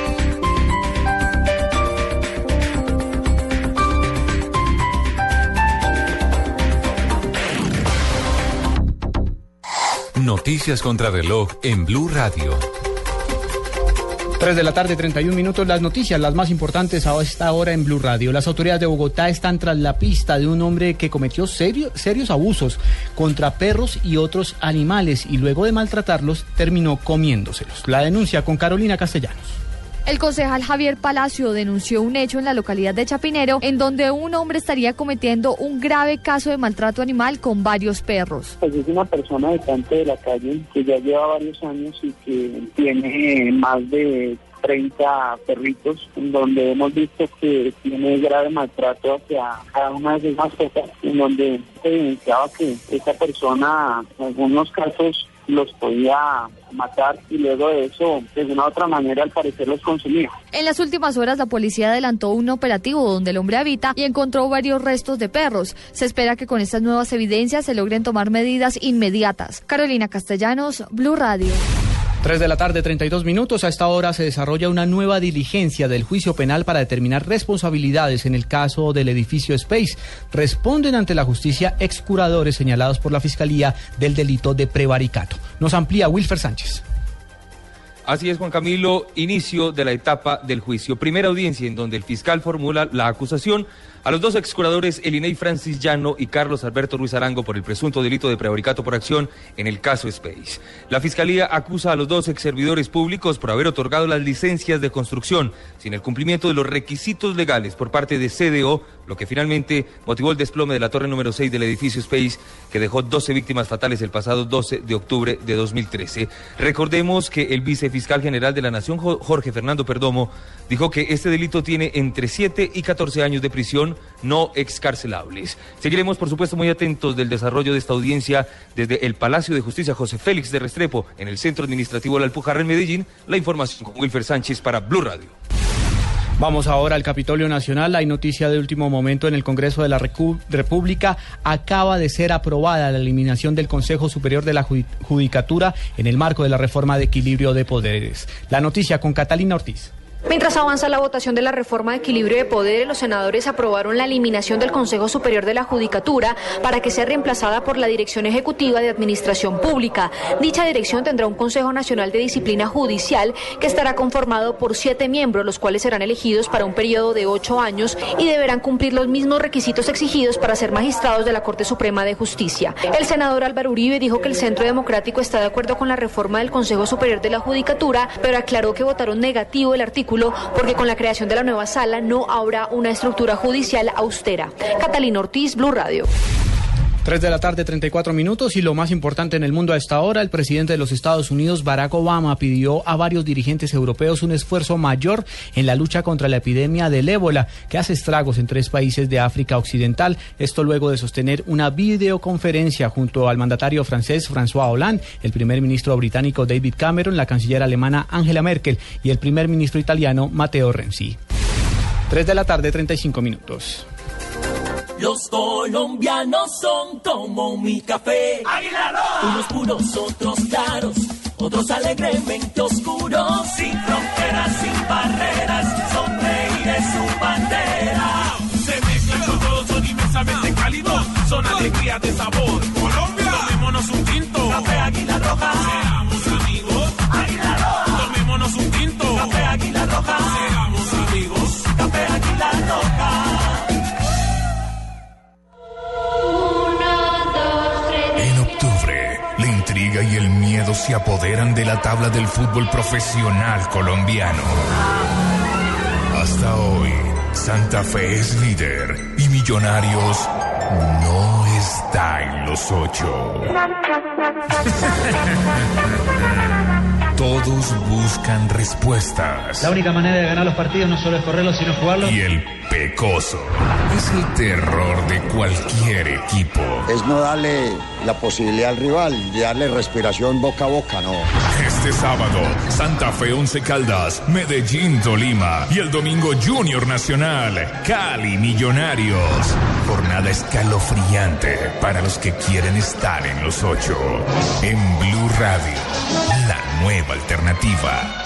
Speaker 21: Noticias contra reloj en Blue Radio.
Speaker 43: 3 de la tarde, 31 minutos. Las noticias, las más importantes a esta hora en Blue Radio. Las autoridades de Bogotá están tras la pista de un hombre que cometió serio- serios abusos contra perros y otros animales y luego de maltratarlos terminó comiéndoselos. La denuncia con Carolina Castellanos.
Speaker 44: El concejal Javier Palacio denunció un hecho en la localidad de Chapinero en donde un hombre estaría cometiendo un grave caso de maltrato animal con varios perros.
Speaker 45: Pues es una persona habitante de la calle que ya lleva varios años y que tiene más de 30 perritos, en donde hemos visto que tiene grave maltrato hacia cada una de sus mascotas, en donde se evidenciaba que esta persona en algunos casos los podía matar y luego de eso, de una u otra manera, al parecer los consumía.
Speaker 44: En las últimas horas la policía adelantó un operativo donde el hombre habita y encontró varios restos de perros. Se espera que con estas nuevas evidencias se logren tomar medidas inmediatas. Carolina Castellanos, Blue Radio.
Speaker 43: 3 de la tarde, 32 minutos. A esta hora se desarrolla una nueva diligencia del juicio penal para determinar responsabilidades en el caso del edificio Space. Responden ante la justicia ex curadores señalados por la Fiscalía del delito de prevaricato. Nos amplía Wilfer Sánchez.
Speaker 46: Así es, Juan Camilo, inicio de la etapa del juicio. Primera audiencia en donde el fiscal formula la acusación a los dos excuradores Elinei Francis Llano y Carlos Alberto Ruiz Arango por el presunto delito de prevaricato por acción en el caso Space. La fiscalía acusa a los dos ex servidores públicos por haber otorgado las licencias de construcción sin el cumplimiento de los requisitos legales por parte de CDO, lo que finalmente motivó el desplome de la torre número 6 del edificio Space, que dejó 12 víctimas fatales el pasado 12 de octubre de 2013. Recordemos que el vicefiscal general de la Nación, Jo- Jorge Fernando Perdomo, dijo que este delito tiene entre 7 y 14 años de prisión no excarcelables. Seguiremos, por supuesto, muy atentos del desarrollo de esta audiencia desde el Palacio de Justicia José Félix de Restrepo, en el Centro Administrativo de la Alpujarra en Medellín. La información con Wilfer Sánchez para Blue Radio.
Speaker 43: Vamos ahora al Capitolio Nacional. Hay noticia de último momento en el Congreso de la República. Acaba de ser aprobada la eliminación del Consejo Superior de la Judi- Judicatura en el marco de la reforma de equilibrio de poderes. La noticia con Catalina Ortiz.
Speaker 47: Mientras avanza la votación de la reforma de equilibrio de poderes, los senadores aprobaron la eliminación del Consejo Superior de la Judicatura para que sea reemplazada por la Dirección Ejecutiva de Administración Pública. Dicha dirección tendrá un Consejo Nacional de Disciplina Judicial que estará conformado por siete miembros, los cuales serán elegidos para un periodo de ocho años y deberán cumplir los mismos requisitos exigidos para ser magistrados de la Corte Suprema de Justicia. El senador Álvaro Uribe dijo que el Centro Democrático está de acuerdo con la reforma del Consejo Superior de la Judicatura, pero aclaró que votaron negativo el artículo porque con la creación de la nueva sala no habrá una estructura judicial austera. Catalina Ortiz, Blue Radio.
Speaker 43: 3 de la tarde, 34 minutos. Y lo más importante en el mundo a esta hora, el presidente de los Estados Unidos, Barack Obama, pidió a varios dirigentes europeos un esfuerzo mayor en la lucha contra la epidemia del ébola, que hace estragos en tres países de África Occidental. Esto luego de sostener una videoconferencia junto al mandatario francés François Hollande, el primer ministro británico David Cameron, la canciller alemana Angela Merkel y el primer ministro italiano Matteo Renzi. 3 de la tarde, 35 minutos.
Speaker 28: Los colombianos son como mi café. Unos puros, otros claros, otros alegremente oscuros. Sin fronteras, sin barreras, sonreír es su bandera.
Speaker 48: Se mezclan con todos, son inmensamente cálidos, son alegría de sabor. Colombia, tomémonos un tinto.
Speaker 28: Café Águila Roja.
Speaker 48: Seamos amigos.
Speaker 28: Águila Roja.
Speaker 48: Tomémonos un tinto.
Speaker 28: Café Águila Roja.
Speaker 48: Seamos
Speaker 11: y el miedo se apoderan de la tabla del fútbol profesional colombiano. Hasta hoy, Santa Fe es líder y Millonarios no está en los ocho. Todos buscan respuestas.
Speaker 49: La única manera de ganar los partidos no solo es correrlos, sino jugarlos.
Speaker 11: Y el pecoso es el terror de cualquier equipo.
Speaker 50: Es no darle la posibilidad al rival, de darle respiración boca a boca, no.
Speaker 11: Este sábado, Santa Fe Once Caldas, Medellín Tolima y el domingo Junior Nacional, Cali Millonarios. Jornada escalofriante para los que quieren estar en los ocho. En Blue Radio, la nueva alternativa.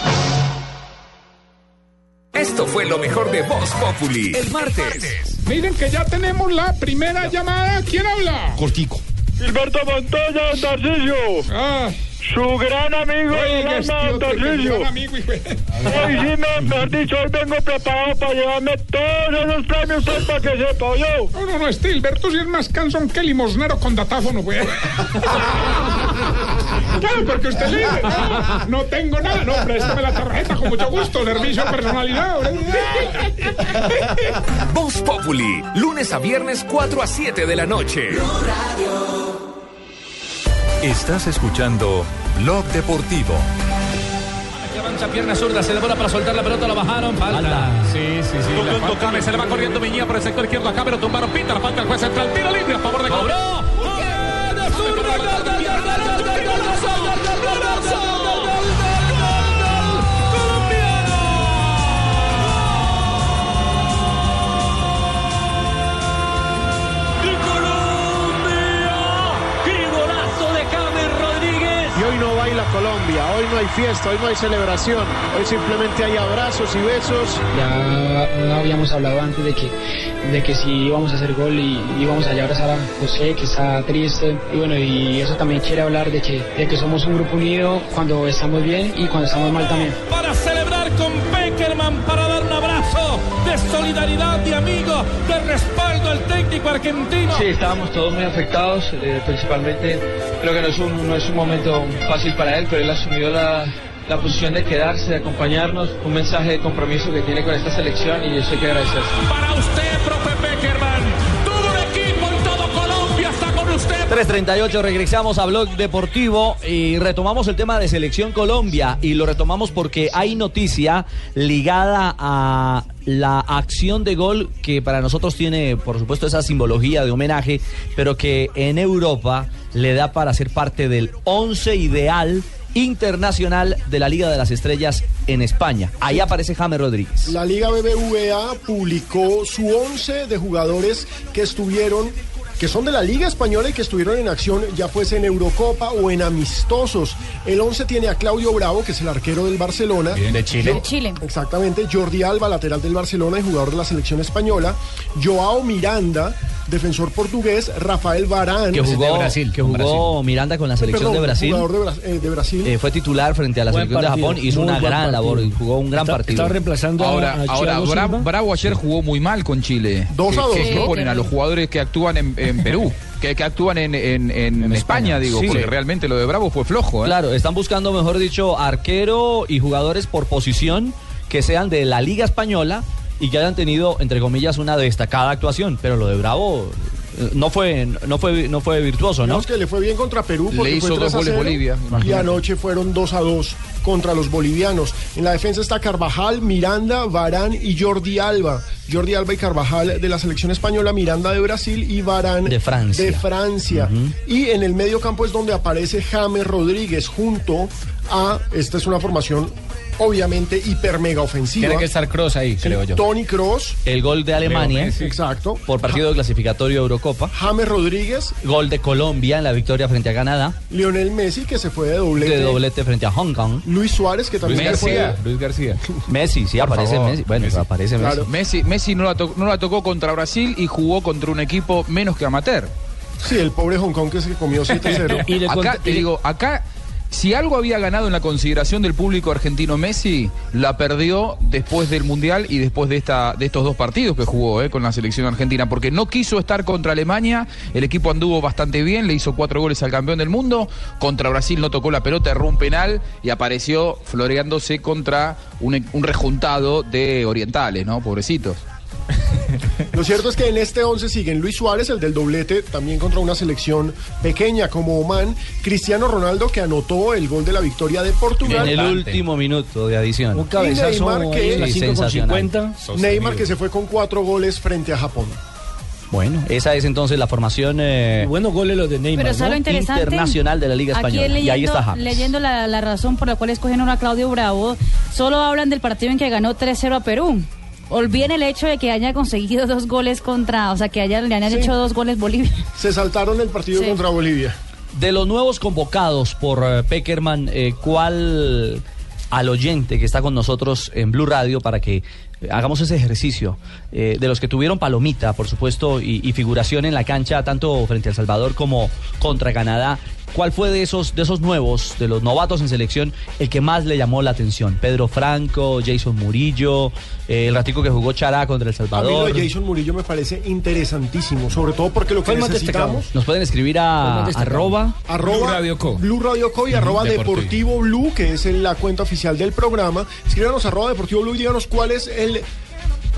Speaker 11: Esto fue lo mejor de Voz Populi. El martes.
Speaker 51: Miren que ya tenemos la primera llamada. ¿Quién habla?
Speaker 52: Cortico.
Speaker 51: Gilberto Montoya, Tarcillo. Ah. Su gran amigo del
Speaker 52: Oiga,
Speaker 51: alma,
Speaker 52: tío,
Speaker 51: Tarcillo.
Speaker 52: gran amigo,
Speaker 51: Hoy sí, me, mejor dicho, hoy vengo preparado para llevarme todos esos premios pues, para que sepa yo.
Speaker 52: No, no, no, este Hilberto sí es más cansón que limosnero con datáfono, güey. Claro, porque usted dice, no, tengo nada, no, préstame la tarjeta con mucho gusto, servicio a personalidad.
Speaker 11: Voz Populi, lunes a viernes 4 a 7 de la noche.
Speaker 21: Estás escuchando Blog Deportivo.
Speaker 53: Que avanza pierna zurda, se demora para soltar la pelota, la bajaron, falta. Sí, sí, sí.
Speaker 54: Tocó en Tocame, se le va corriendo Miñía por el sector izquierdo acá, pero tumbaron pita, la falta el juez central, tiro libre a favor de
Speaker 53: ¡Cobró!
Speaker 51: ¡Qué
Speaker 2: Y hoy no baila Colombia, hoy no hay fiesta, hoy no hay celebración, hoy simplemente hay abrazos y besos.
Speaker 12: Ya habíamos hablado antes de que, de que si íbamos a hacer gol y íbamos allá a abrazar a José, que está triste. Y bueno, y eso también quiere hablar de que, de que somos un grupo unido cuando estamos bien y cuando estamos mal también.
Speaker 54: para celebrar con Peckerman, para de solidaridad, de amigos, de respaldo al técnico argentino.
Speaker 12: Sí, estábamos todos muy afectados, eh, principalmente creo que no es, un, no es un momento fácil para él, pero él asumió la, la posición de quedarse, de acompañarnos, un mensaje de compromiso que tiene con esta selección y eso hay que agradecer.
Speaker 54: Para usted, profe
Speaker 5: 338, regresamos a Blog Deportivo y retomamos el tema de Selección Colombia y lo retomamos porque hay noticia ligada a la acción de gol que para nosotros tiene, por supuesto, esa simbología de homenaje, pero que en Europa le da para ser parte del once ideal internacional de la Liga de las Estrellas en España. Ahí aparece James Rodríguez.
Speaker 2: La Liga BBVA publicó su 11 de jugadores que estuvieron que son de la Liga Española y que estuvieron en acción ya fuese en Eurocopa o en amistosos. El 11 tiene a Claudio Bravo, que es el arquero del Barcelona.
Speaker 54: de Chile.
Speaker 24: De Chile.
Speaker 2: Exactamente. Jordi Alba, lateral del Barcelona y jugador de la selección española. Joao Miranda, defensor portugués. Rafael Varane.
Speaker 5: Que jugó, que jugó Miranda con la selección
Speaker 2: Perdón,
Speaker 5: de Brasil.
Speaker 2: Jugador de, Bra- eh, de Brasil.
Speaker 5: Eh, fue titular frente a la
Speaker 6: Buen
Speaker 5: selección de Japón, hizo una gran
Speaker 6: partido.
Speaker 5: labor, jugó un gran
Speaker 6: Está-
Speaker 5: partido.
Speaker 6: está reemplazando
Speaker 7: Ahora,
Speaker 6: a
Speaker 7: ahora. Bravo ayer jugó muy mal con Chile.
Speaker 2: Dos
Speaker 7: ¿Qué-
Speaker 2: a dos,
Speaker 7: ¿Qué, qué
Speaker 2: ¿no?
Speaker 7: ponen a los jugadores que actúan en, en Perú? Que, que actúan en, en- en España, digo,
Speaker 5: Sí.
Speaker 7: porque realmente lo de Bravo fue flojo. ¿eh?
Speaker 5: Claro, están buscando, mejor dicho, arquero y jugadores por posición que sean de la Liga Española y que hayan tenido, entre comillas, una destacada actuación. Pero lo de Bravo no fue, no fue, no fue virtuoso, ¿no?
Speaker 2: Digamos que le fue bien contra Perú
Speaker 7: Le
Speaker 2: porque
Speaker 7: hizo
Speaker 2: fue 3
Speaker 7: dos
Speaker 2: a
Speaker 7: goles
Speaker 2: 0,
Speaker 7: Bolivia,
Speaker 2: y anoche fueron 2 a 2 contra los bolivianos. En la defensa está Carvajal, Miranda, Varán y Jordi Alba. Jordi Alba y Carvajal de la selección española, Miranda de Brasil y Varán
Speaker 5: De Francia.
Speaker 2: de Francia. Y en el medio campo es donde aparece James Rodríguez junto a, esta es una formación obviamente hiper mega ofensiva.
Speaker 35: Tiene que estar Cross ahí, creo yo.
Speaker 2: Tony Cross,
Speaker 5: El gol de Alemania
Speaker 2: exacto.
Speaker 5: por partido clasificatorio Eurocopa.
Speaker 2: James Rodríguez,
Speaker 5: Gol de Colombia en la victoria frente a Canadá.
Speaker 2: Lionel Messi que se fue de doblete.
Speaker 5: De doblete frente a Hong Kong.
Speaker 2: Luis Suárez que también
Speaker 7: Luis
Speaker 2: se fue
Speaker 7: García. Luis García.
Speaker 5: Messi, sí,
Speaker 7: Por
Speaker 5: aparece
Speaker 7: favor,
Speaker 5: Messi. Bueno,
Speaker 7: Messi.
Speaker 5: aparece Messi.
Speaker 2: Claro.
Speaker 7: Messi, Messi no, la to- no la tocó contra Brasil y jugó contra un equipo menos que amateur.
Speaker 2: Sí, el pobre Hong Kong que se comió 7-0.
Speaker 6: Y
Speaker 7: digo, acá Si algo había ganado en la consideración del público argentino Messi, la perdió después del Mundial y después de, esta, de estos dos partidos que jugó eh, con la selección argentina, porque no quiso estar contra Alemania, el equipo anduvo bastante bien, le hizo cuatro goles al campeón del mundo, contra Brasil no tocó la pelota, erró un penal y apareció floreándose contra un, un rejuntado de orientales, ¿no? Pobrecitos.
Speaker 2: Lo cierto es que en este 11 siguen Luis Suárez, el del doblete, también contra una selección pequeña como Oman, Cristiano Ronaldo, que anotó el gol de la victoria de Portugal.
Speaker 5: En el último minuto de adición.
Speaker 6: Un cabezazo
Speaker 2: Neymar que-
Speaker 6: ahí en las
Speaker 5: Sí,
Speaker 6: 5 con
Speaker 5: sensacional.
Speaker 6: 50.
Speaker 2: Neymar que se fue con cuatro goles frente a Japón.
Speaker 5: Bueno, esa es entonces la formación eh,
Speaker 6: Buenos goles los de Neymar.
Speaker 24: Pero ¿sabes lo
Speaker 6: ¿no?
Speaker 24: interesante?
Speaker 5: internacional de la Liga
Speaker 24: Aquí
Speaker 5: Española.
Speaker 24: leyendo,
Speaker 5: y ahí está James.
Speaker 24: leyendo la, la razón por la cual escogieron a Claudio Bravo, solo hablan del partido en que ganó 3-0 a Perú. Olviden el hecho de que haya conseguido dos goles contra, o sea, que haya, le hayan
Speaker 2: Sí.
Speaker 24: hecho dos goles Bolivia.
Speaker 2: Se saltaron el partido
Speaker 24: Sí.
Speaker 2: contra Bolivia.
Speaker 5: De los nuevos convocados por eh, Peckerman, eh, ¿cuál al oyente que está con nosotros en Blue Radio para que hagamos ese ejercicio eh, de los que tuvieron palomita, por supuesto, y, y figuración en la cancha tanto frente a El Salvador como contra Canadá? ¿Cuál fue de esos de esos nuevos, de los novatos en selección, el que más le llamó la atención? Pedro Franco, Jason Murillo, eh, el ratico que jugó Chará contra El
Speaker 2: A mí lo
Speaker 5: Salvador.
Speaker 2: de Jason Murillo me parece interesantísimo, sobre todo porque lo que necesitamos...
Speaker 5: Nos pueden escribir a arroba
Speaker 2: Arroba
Speaker 7: Blue Radio Co.
Speaker 2: Blue Radio Co y arroba
Speaker 7: Deportivo.
Speaker 2: Deportivo Blue, que es la cuenta oficial del programa. Escríbanos arroba Deportivo Blue y díganos cuál es el,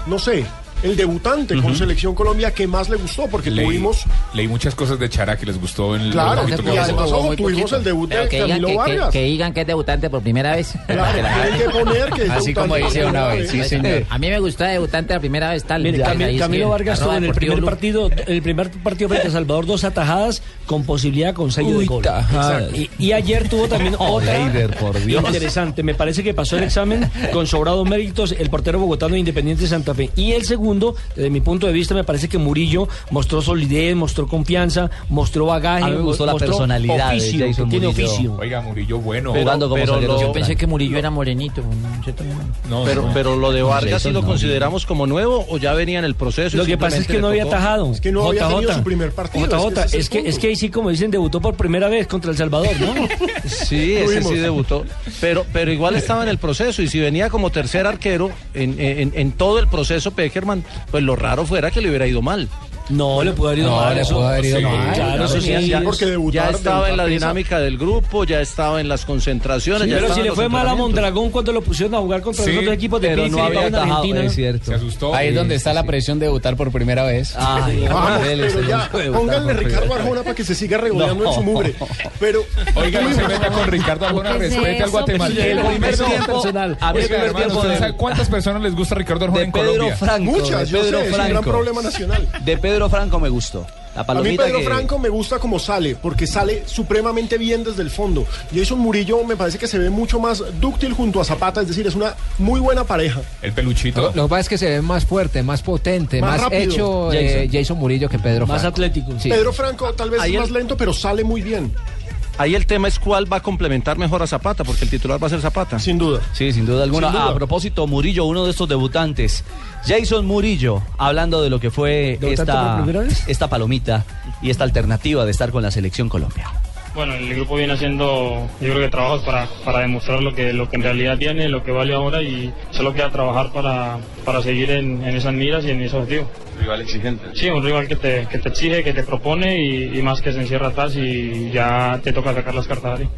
Speaker 2: no sé, el debutante con Selección Colombia que más le gustó, porque
Speaker 7: Leí,
Speaker 2: tuvimos,
Speaker 7: leí muchas cosas de Chara que les gustó en el
Speaker 2: claro, y además ojo, tuvimos el debut de
Speaker 55: que digan
Speaker 2: Camilo
Speaker 55: que, que-
Speaker 2: Vargas.
Speaker 55: que digan que es debutante por primera vez.
Speaker 2: Claro, tienen que poner que es
Speaker 35: Así como dice una vez, sí, señor.
Speaker 55: A mí me gustó de debutante la primera vez tal.
Speaker 6: Mire, Camilo
Speaker 55: escriben,
Speaker 6: Vargas en el primer partido, el primer partido frente a Salvador, dos atajadas con posibilidad con sello de gol. Y, y ayer tuvo también
Speaker 5: Oh,
Speaker 6: otra
Speaker 5: Leider, por Dios.
Speaker 6: interesante. Me parece que pasó el examen con sobrados méritos el portero bogotano de Independiente Santa Fe. Y el segundo, desde mi punto de vista, me parece que Murillo mostró solidez, mostró confianza, mostró bagaje.
Speaker 5: A mí me gustó la personalidad de
Speaker 6: oficio,
Speaker 5: Jason
Speaker 6: que tiene
Speaker 5: Murillo.
Speaker 6: oficio.
Speaker 7: Oiga, Murillo, bueno.
Speaker 5: Jugando como
Speaker 9: pero lo-
Speaker 55: Yo pensé que Murillo era morenito. no
Speaker 9: Pero,
Speaker 7: no.
Speaker 9: pero lo de Vargas sí
Speaker 5: eso
Speaker 9: lo
Speaker 5: no.
Speaker 9: consideramos como nuevo o ya venía en el proceso.
Speaker 6: Lo que pasa es que no había
Speaker 9: tocó?
Speaker 6: atajado.
Speaker 2: Es que no había tenido su primer partido, es que
Speaker 6: JJ,
Speaker 2: es
Speaker 6: que, es que ahí sí, como dicen, debutó por primera vez contra El Salvador, ¿no?
Speaker 9: Sí, ese sí debutó. Pero, pero igual estaba en el proceso y si venía como tercer arquero en, en- en todo el proceso Peckerman, pues lo raro fuera que le hubiera ido mal.
Speaker 6: No, le pudo haber ido
Speaker 35: No,
Speaker 6: mal.
Speaker 35: le pudo haber ido
Speaker 6: Sí,
Speaker 35: mal.
Speaker 6: Claro, eso sí.
Speaker 9: Ya-
Speaker 2: porque debutar-
Speaker 9: ya estaba en la dinámica del grupo, ya estaba en las concentraciones. ya
Speaker 6: Pero si le fue mal a. Mondragón cuando lo pusieron a jugar contra
Speaker 7: Sí,
Speaker 6: los otros equipos de Pizzi
Speaker 5: no había
Speaker 6: en
Speaker 5: atajado,
Speaker 6: Argentina.
Speaker 5: es cierto.
Speaker 7: Se asustó.
Speaker 35: Ahí es donde
Speaker 7: Sí,
Speaker 35: está
Speaker 7: sí,
Speaker 35: la
Speaker 7: sí.
Speaker 35: presión de debutar por primera vez.
Speaker 5: Ay,
Speaker 2: Vamos,
Speaker 5: Vélez,
Speaker 2: pero ya,
Speaker 5: tenemos que debutar
Speaker 2: pónganle Ricardo Arjona para que se siga regodeando
Speaker 5: No.
Speaker 2: en su mugre. Pero
Speaker 7: Oiga, no se meta con Ricardo Arjona,
Speaker 24: ¿Qué es
Speaker 7: respete al guatemalteco.
Speaker 5: El primer tiempo,
Speaker 6: personal.
Speaker 5: a mí el
Speaker 7: Oiga,
Speaker 5: primer
Speaker 7: hermano,
Speaker 5: tiempo
Speaker 7: ¿usted
Speaker 5: de-
Speaker 7: sabe cuántas personas les gusta Ricardo Arjona en
Speaker 5: Pedro
Speaker 7: Colombia?
Speaker 5: Franco.
Speaker 2: Muchas,
Speaker 5: de
Speaker 2: yo
Speaker 5: Pedro
Speaker 2: sé, es un gran problema nacional.
Speaker 5: De Pedro Franco me gustó. La
Speaker 2: A mí Pedro
Speaker 5: que-
Speaker 2: Franco me gusta como sale, porque sale supremamente bien desde el fondo. Jason Murillo me parece que se ve mucho más dúctil junto a Zapata, es decir, es una muy buena pareja.
Speaker 7: El peluchito.
Speaker 13: Lo que pasa es que se ve más fuerte, más potente,
Speaker 2: Más
Speaker 13: más,
Speaker 2: rápido.
Speaker 13: hecho eh,
Speaker 5: Jason.
Speaker 13: Murillo que Pedro
Speaker 6: Más
Speaker 13: Franco.
Speaker 6: atlético.
Speaker 13: Sí.
Speaker 2: Pedro Franco tal vez
Speaker 9: Ahí
Speaker 2: es
Speaker 9: el-
Speaker 2: más lento, pero sale muy bien,
Speaker 9: Ahí el tema es cuál va a complementar mejor a Zapata, porque el titular va a ser Zapata.
Speaker 2: sin duda.
Speaker 5: Sí, sin duda alguna.
Speaker 2: Sin duda.
Speaker 5: A propósito, Murillo, uno de estos debutantes. Jason Murillo, hablando de lo que fue
Speaker 6: ¿Debutante
Speaker 5: esta, esta palomita y esta alternativa de estar con la selección Colombia.
Speaker 56: Bueno, el grupo viene haciendo, yo creo que trabajos para, para demostrar lo que, lo que en realidad tiene, lo que vale ahora y solo queda trabajar para, para seguir en, en esas miras y en ese objetivo.
Speaker 7: Rival exigente.
Speaker 56: Sí, un rival que te, que te exige, que te propone y, y más que se encierra atrás y ya te toca sacar las cartas ahí.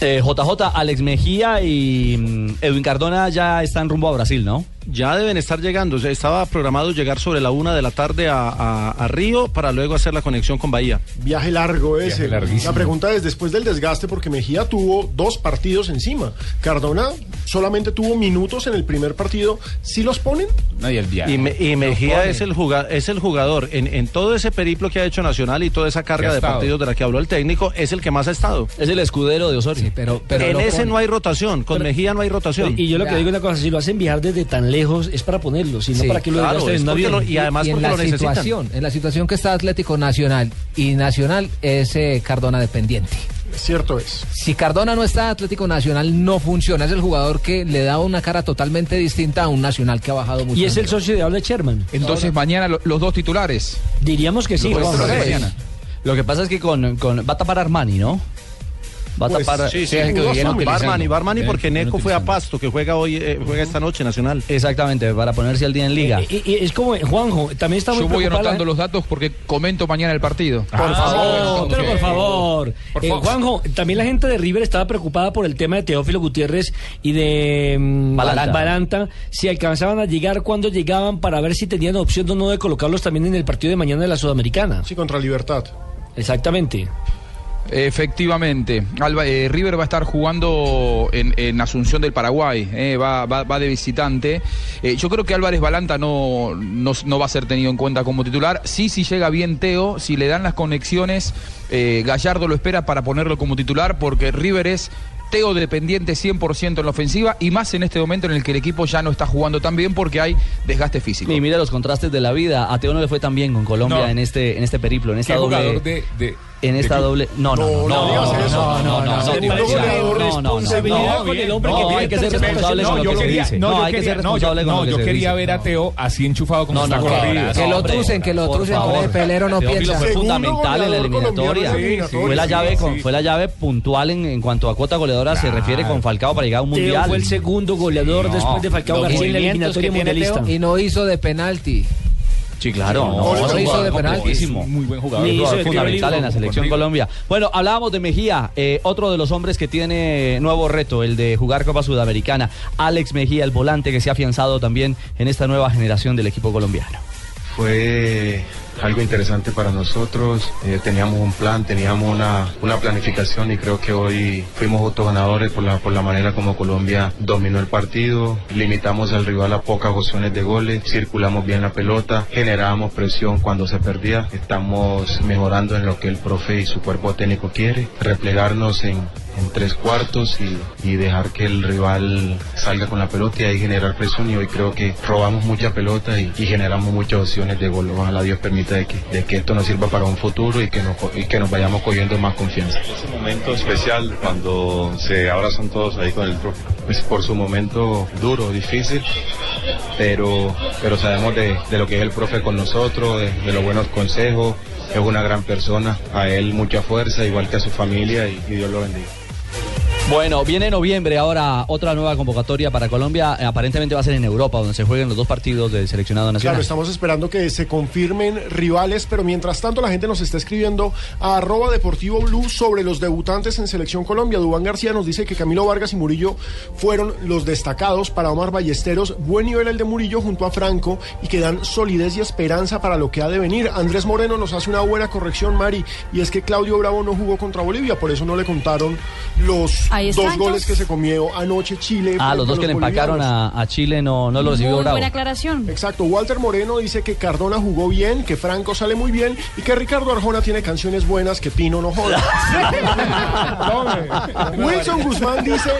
Speaker 5: Eh, JJ, Alex Mejía y mm, Edwin Cardona ya están rumbo a Brasil, ¿no?
Speaker 9: Ya deben estar llegando. O sea, estaba programado llegar sobre la una de la tarde a, a- a Río para luego hacer la conexión con Bahía.
Speaker 2: Viaje largo ese.
Speaker 7: larguísimo.
Speaker 2: La pregunta es después del desgaste, porque Mejía tuvo dos partidos encima. Cardona solamente tuvo minutos en el primer partido. ¿Sí los ponen?
Speaker 7: No, y el viaje.
Speaker 9: Y, Me- y Mejía es el, juga- es el jugador en, en todo ese periplo que ha hecho Nacional y toda esa carga de
Speaker 7: estado.
Speaker 9: partidos de la que habló el técnico, es el que más ha estado.
Speaker 5: Es el escudero de Osorio.
Speaker 13: pero, pero
Speaker 9: en ese
Speaker 13: pone.
Speaker 9: no hay rotación, con Mejía no hay rotación.
Speaker 6: Y yo lo que
Speaker 13: Ya.
Speaker 6: digo es una cosa, si lo hacen viajar desde tan lejos es para ponerlo, si no
Speaker 13: Sí,
Speaker 6: para que lo
Speaker 9: claro,
Speaker 6: en avión.
Speaker 9: lo- y además
Speaker 13: y en
Speaker 9: porque
Speaker 13: la
Speaker 9: lo necesitan.
Speaker 13: situación, en la situación que está Atlético Nacional y Nacional es eh, Cardona dependiente.
Speaker 2: Cierto es.
Speaker 13: Si Cardona no está, Atlético Nacional no funciona. Es el jugador que le da una cara totalmente distinta a un Nacional que ha bajado mucho.
Speaker 6: Y es el socio ideal de Sherman.
Speaker 7: Entonces mañana lo- los dos titulares.
Speaker 6: Diríamos que sí.
Speaker 7: Los dos titulares.
Speaker 5: Lo que pasa es que con, con- va a tapar Armani, ¿no? Va a
Speaker 9: Pues,
Speaker 5: tapar.
Speaker 9: sí, sí, Barman y Barman y porque Neco fue a Pasto, que juega hoy, eh, juega esta noche Nacional.
Speaker 5: Exactamente, para ponerse al día en liga.
Speaker 6: Y, y es como, Juanjo, también está muy
Speaker 7: Yo voy anotando los datos porque comento mañana el partido.
Speaker 6: Por favor, pero por favor.
Speaker 7: Por
Speaker 6: Eh,
Speaker 7: favor.
Speaker 6: Juanjo, también la gente de River estaba preocupada por el tema de Teófilo Gutiérrez y de mm,
Speaker 5: Balanta.
Speaker 6: Balanta, si alcanzaban a llegar, cuando llegaban, para ver si tenían opción o no de colocarlos también en el partido de mañana de la Sudamericana.
Speaker 2: Sí, contra Libertad.
Speaker 6: Exactamente.
Speaker 7: Efectivamente, Alba- eh, River va a estar jugando en, en Asunción del Paraguay, eh, va, va- va de visitante. Eh, yo creo que Álvarez Balanta no, no, no va a ser tenido en cuenta como titular. Sí, si llega bien Teo, si le dan las conexiones, Gallardo lo espera para ponerlo como titular porque River es Teo dependiente 100% en la ofensiva y más en este momento en el que el equipo ya no está jugando tan bien porque hay desgaste físico.
Speaker 5: Y mira los contrastes de la vida. A Teo no le fue tan bien con Colombia
Speaker 7: No.
Speaker 5: en este en este periplo, en esta
Speaker 7: ¿Qué
Speaker 5: doble.
Speaker 7: jugador de-
Speaker 5: de- en esta doble. No, no, no. No, no, no. No, no, no.
Speaker 6: con el hombre que
Speaker 5: hay que ser responsable con lo que se dice.
Speaker 6: No,
Speaker 5: hay que ser responsable con lo que se dice.
Speaker 57: No, yo quería ver a Teo así enchufado como está
Speaker 5: corrido.
Speaker 13: Que lo trucen, que lo trucen
Speaker 5: con
Speaker 13: el pelero no piensa.
Speaker 5: Fue fundamental en la eliminatoria. Fue la llave fue la llave puntual en cuanto a cuota goleadora se refiere con Falcao para llegar a un mundial.
Speaker 6: Fue el segundo goleador después de Falcao García en la eliminatoria mundialista.
Speaker 13: Y no hizo de penalti.
Speaker 5: Sí, claro.
Speaker 13: No,
Speaker 5: No,
Speaker 13: hizo de penalti.
Speaker 57: Muy buen jugador.
Speaker 5: Un
Speaker 57: Ni hizo
Speaker 5: jugador fundamental en la selección. Colombia. Bueno, hablábamos de Mejía, eh, otro de los hombres que tiene nuevo reto, el de jugar Copa Sudamericana. Alex Mejía, el volante que se ha afianzado también en esta nueva generación del equipo colombiano.
Speaker 58: Fue algo interesante para nosotros. Eh, teníamos un plan, teníamos una, una planificación y creo que hoy fuimos autoganadores por la, por la manera como Colombia dominó el partido. Limitamos al rival a pocas opciones de goles, circulamos bien la pelota, generábamos presión cuando se perdía. Estamos mejorando en lo que el profe y su cuerpo técnico quiere, replegarnos en, en tres cuartos y, y dejar que el rival salga con la pelota y ahí generar presión y hoy creo que robamos mucha pelota y, y generamos muchas opciones de gol. Ojalá Dios permita de que, de que esto nos sirva para un futuro y que nos, y que nos vayamos cogiendo más confianza.
Speaker 59: Ese momento especial cuando se abrazan todos ahí con el profe.
Speaker 58: Pues por su momento duro, difícil, pero, pero sabemos de, de lo que es el profe con nosotros, de, de los buenos consejos, es una gran persona, a él mucha fuerza, igual que a su familia y- y Dios lo bendiga.
Speaker 5: Bueno, viene noviembre ahora otra nueva convocatoria para Colombia. Aparentemente va a ser en Europa, donde se jueguen los dos partidos del seleccionado nacional.
Speaker 2: Claro, estamos esperando que se confirmen rivales, pero mientras tanto la gente nos está escribiendo a arroba deportivo blue sobre los debutantes en Selección Colombia. Dubán García nos dice que Camilo Vargas y Murillo fueron los destacados para Omar Ballesteros. Buen nivel el de Murillo junto a Franco y que dan solidez y esperanza para lo que ha de venir. Andrés Moreno nos hace una buena corrección, Mari, y es que Claudio Bravo no jugó contra Bolivia, por eso no le contaron los
Speaker 24: Ahí está,
Speaker 2: dos goles
Speaker 24: entonces.
Speaker 2: que se comió anoche Chile.
Speaker 5: Ah, los dos que le empacaron a, a Chile no, no lo recibió
Speaker 24: Muy
Speaker 5: Bravo.
Speaker 24: buena aclaración.
Speaker 2: Exacto, Walter Moreno dice que Cardona jugó bien, que Franco sale muy bien y que Ricardo Arjona tiene canciones buenas que Pino no joda. Wilson Guzmán dice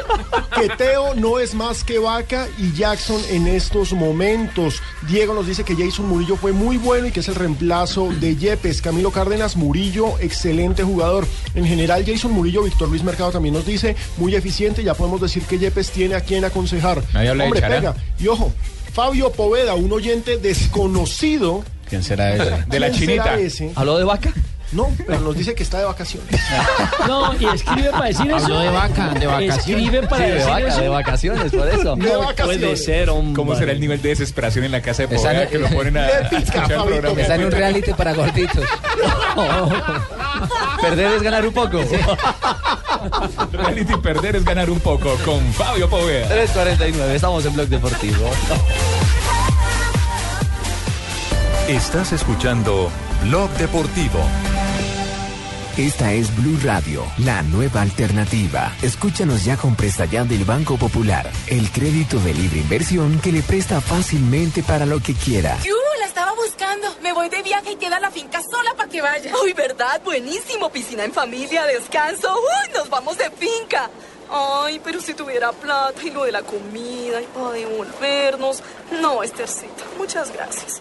Speaker 2: que Teo no es más que Vaca y Jackson en estos momentos. Diego nos dice que Jason Murillo fue muy bueno y que es el reemplazo de Yepes. Camilo Cárdenas Murillo, excelente jugador. En general, Jason Murillo, Víctor Luis Mercado también nos dice muy eficiente. Ya podemos decir que Yepes tiene a quien aconsejar.
Speaker 57: Nadie habla de
Speaker 2: Hombre,
Speaker 57: Chará.
Speaker 2: pega. Y ojo, Fabio Poveda, un oyente desconocido.
Speaker 35: ¿Quién será ese?
Speaker 57: De la
Speaker 2: ¿Quién
Speaker 57: chinita.
Speaker 2: será ese?
Speaker 5: ¿Habló de vaca?
Speaker 2: No, pero nos dice que está de vacaciones.
Speaker 6: No, y escribe para decir eso.
Speaker 13: Habló de vaca, de vacaciones.
Speaker 6: Escribe para
Speaker 5: Sí, de
Speaker 6: decir
Speaker 5: vaca,
Speaker 6: eso.
Speaker 5: de vacaciones, por eso.
Speaker 2: De
Speaker 6: No
Speaker 2: vacaciones.
Speaker 6: puede ser, hombre.
Speaker 57: ¿Cómo será el nivel de desesperación en la casa de Poveda que lo ponen a, a escuchar el
Speaker 2: Fabito.
Speaker 57: programa?
Speaker 13: Está en un reality para gorditos.
Speaker 5: Perder es ganar un poco.
Speaker 57: Reality perder es ganar un poco con Fabio Poveda.
Speaker 5: 3.49, estamos en Blog Deportivo.
Speaker 21: Estás escuchando Blog Deportivo.
Speaker 60: Esta es Blue Radio, la nueva alternativa. Escúchanos ya con presta ya del Banco Popular, el crédito de libre inversión que le presta fácilmente para lo que quiera.
Speaker 61: ¡Yu! La estaba buscando. Me voy de viaje y queda la finca sola para que vaya.
Speaker 62: Uy, ¿verdad? Buenísimo. Piscina en familia, descanso. Uy, nos vamos de finca. Ay, pero si tuviera plata y lo de la comida y para devolvernos. No, Estercita, muchas gracias.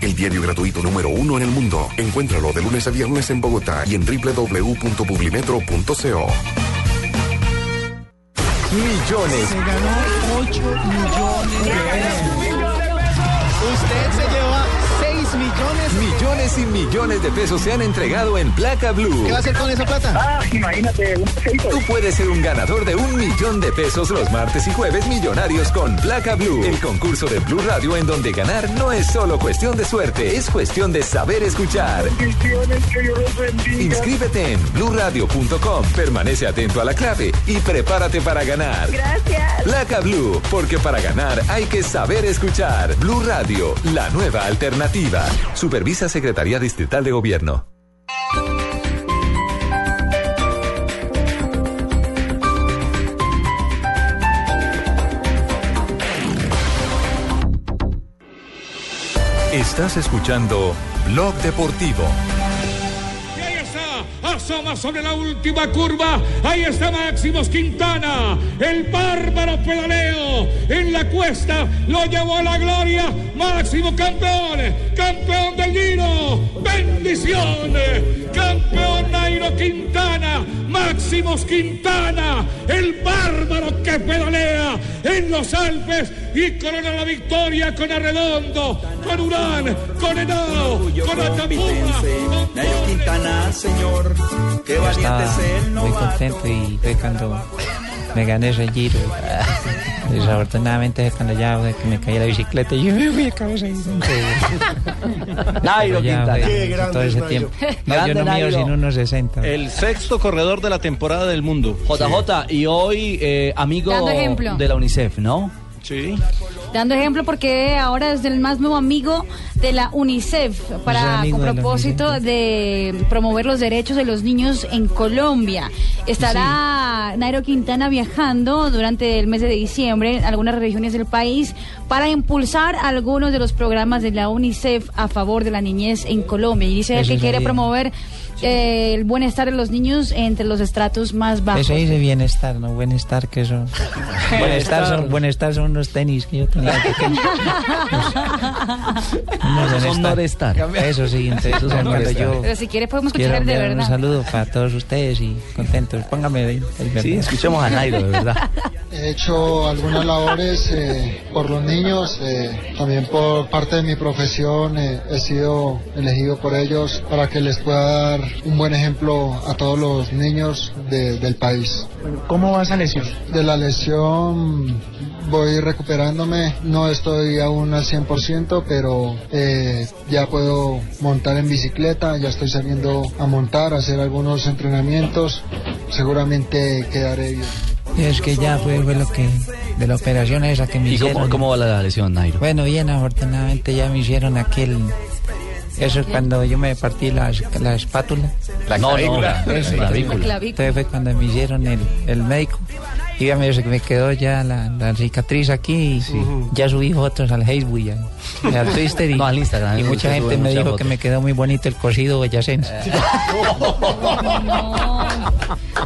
Speaker 22: El diario gratuito número uno en el mundo. Encuéntralo de lunes a viernes en Bogotá y en www.publimetro.co.
Speaker 21: Millones.
Speaker 5: Se ganó 8 millones de pesos. Usted se lleva 6 millones.
Speaker 21: Millones y millones de pesos se han entregado en Placa Blue.
Speaker 5: ¿Qué va a hacer con esa plata?
Speaker 21: Ah, imagínate, Tú puedes ser un ganador de un millón de pesos los martes y jueves millonarios con Placa Blue. El concurso de Blue Radio en donde ganar no es solo cuestión de suerte, es cuestión de saber escuchar. Inscríbete en bluradio.com, permanece atento a la clave y prepárate para ganar.
Speaker 63: Gracias.
Speaker 21: Placa Blue, porque para ganar hay que saber escuchar. Blue Radio, la nueva alternativa. Supervisa Secretaría Distrital de Gobierno. Estás escuchando Blog Deportivo.
Speaker 54: Asoma sobre la última curva. Ahí está Máximos Quintana, el bárbaro pedaleo en la cuesta. Lo llevó a la gloria. Máximo campeón, campeón del Giro. Bendición, campeón Nairo Quintana. Máximos Quintana, el bárbaro que pedalea en los Alpes y corona la victoria con Arredondo, con Urán, con Henao, con Atamima.
Speaker 64: Nairo Quintana, señor, qué valiente es él, no
Speaker 55: muy contento y fue cuando me gané ese giro. Desafortunadamente cuando ya me caí la bicicleta y yo me fui a cabeza ahí.
Speaker 5: Nairo
Speaker 55: ya
Speaker 5: Quintana.
Speaker 55: fue
Speaker 5: Qué grande
Speaker 55: Todo
Speaker 5: es
Speaker 55: ese
Speaker 5: Nairo.
Speaker 55: tiempo. No,
Speaker 5: Grande
Speaker 55: yo no mío
Speaker 5: Nairo.
Speaker 55: sin unos 60.
Speaker 9: El sexto corredor de la temporada del mundo.
Speaker 5: JJ, y hoy eh, amigo
Speaker 24: Dando ejemplo.
Speaker 5: de la UNICEF, ¿no?
Speaker 9: Sí.
Speaker 24: Dando ejemplo porque ahora es el más nuevo amigo de la UNICEF para con propósito de promover los derechos de los niños en Colombia. Estará Nairo Quintana viajando durante el mes de diciembre en algunas regiones del país para impulsar algunos de los programas de la UNICEF a favor de la niñez en Colombia. Y dice él
Speaker 55: Eso
Speaker 24: que quiere promover eh, el bienestar de los niños entre los estratos más bajos.
Speaker 55: Eso dice bienestar, ¿no? Bienestar que son. Bienestar son, bienestar son unos tenis que yo tenía
Speaker 5: Esos son
Speaker 55: bienestar.
Speaker 5: Norestar.
Speaker 55: Eso sí, entonces
Speaker 5: Esos son
Speaker 55: cuando yo
Speaker 24: Pero si quiere podemos escuchar de
Speaker 55: enviar un
Speaker 24: verdad.
Speaker 55: saludo para todos ustedes y contentos. Póngame el, el
Speaker 5: Sí, escuchemos a Nairo, de verdad.
Speaker 65: He hecho algunas labores eh, por los niños, eh, también por parte de mi profesión eh, he sido elegido por ellos para que les pueda dar un buen ejemplo a todos los niños de- del país. ¿Cómo va esa lesión? De la lesión voy recuperándome, no estoy aún al 100%, pero eh, ya puedo montar en bicicleta, ya estoy saliendo a montar, a hacer algunos entrenamientos, seguramente quedaré bien.
Speaker 55: Y es que ya fue, fue lo que. de la operación esa que me
Speaker 5: ¿Y
Speaker 55: hicieron.
Speaker 5: cómo, cómo va la lesión, Nairo?
Speaker 55: Bueno, bien, afortunadamente ya me hicieron aquel. Eso es cuando yo me partí la, la espátula.
Speaker 5: La No, clavícula. no, la.
Speaker 24: La clavícula.
Speaker 55: Entonces fue cuando me hicieron el, el médico. Y ya me, me quedó ya la, la cicatriz aquí y ya subí fotos al Facebook y al, y al Twitter. Y,
Speaker 5: No, al Instagram,
Speaker 55: Y mucha gente me dijo
Speaker 5: fotos.
Speaker 55: que me quedó muy bonito el cosido boyacense.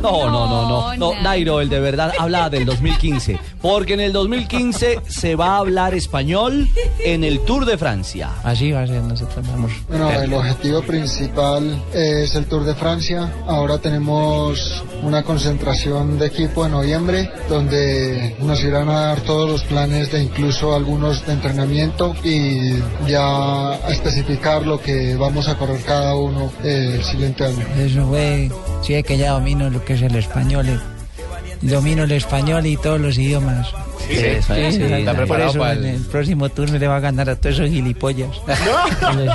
Speaker 5: No, no, no, no. No,
Speaker 24: No,
Speaker 5: Nairo, el de verdad habla del 2015. Porque en el 2015 se va a hablar español en el Tour de Francia.
Speaker 55: Así va a ser, nosotros vamos.
Speaker 65: Bueno, el objetivo principal es el Tour de Francia. Ahora tenemos una concentración de equipo en noviembre donde nos irán a dar todos los planes de incluso algunos de entrenamiento y ya especificar lo que vamos a correr cada uno eh, el siguiente año.
Speaker 55: Eso fue, sí que ya domino lo que es el español. eh. Domino el español y todos los idiomas.
Speaker 5: Sí, eso sí, está
Speaker 55: por
Speaker 5: preparado
Speaker 55: eso
Speaker 5: para
Speaker 55: en
Speaker 5: el-
Speaker 55: próximo turno le va a ganar a todos esos gilipollas. les,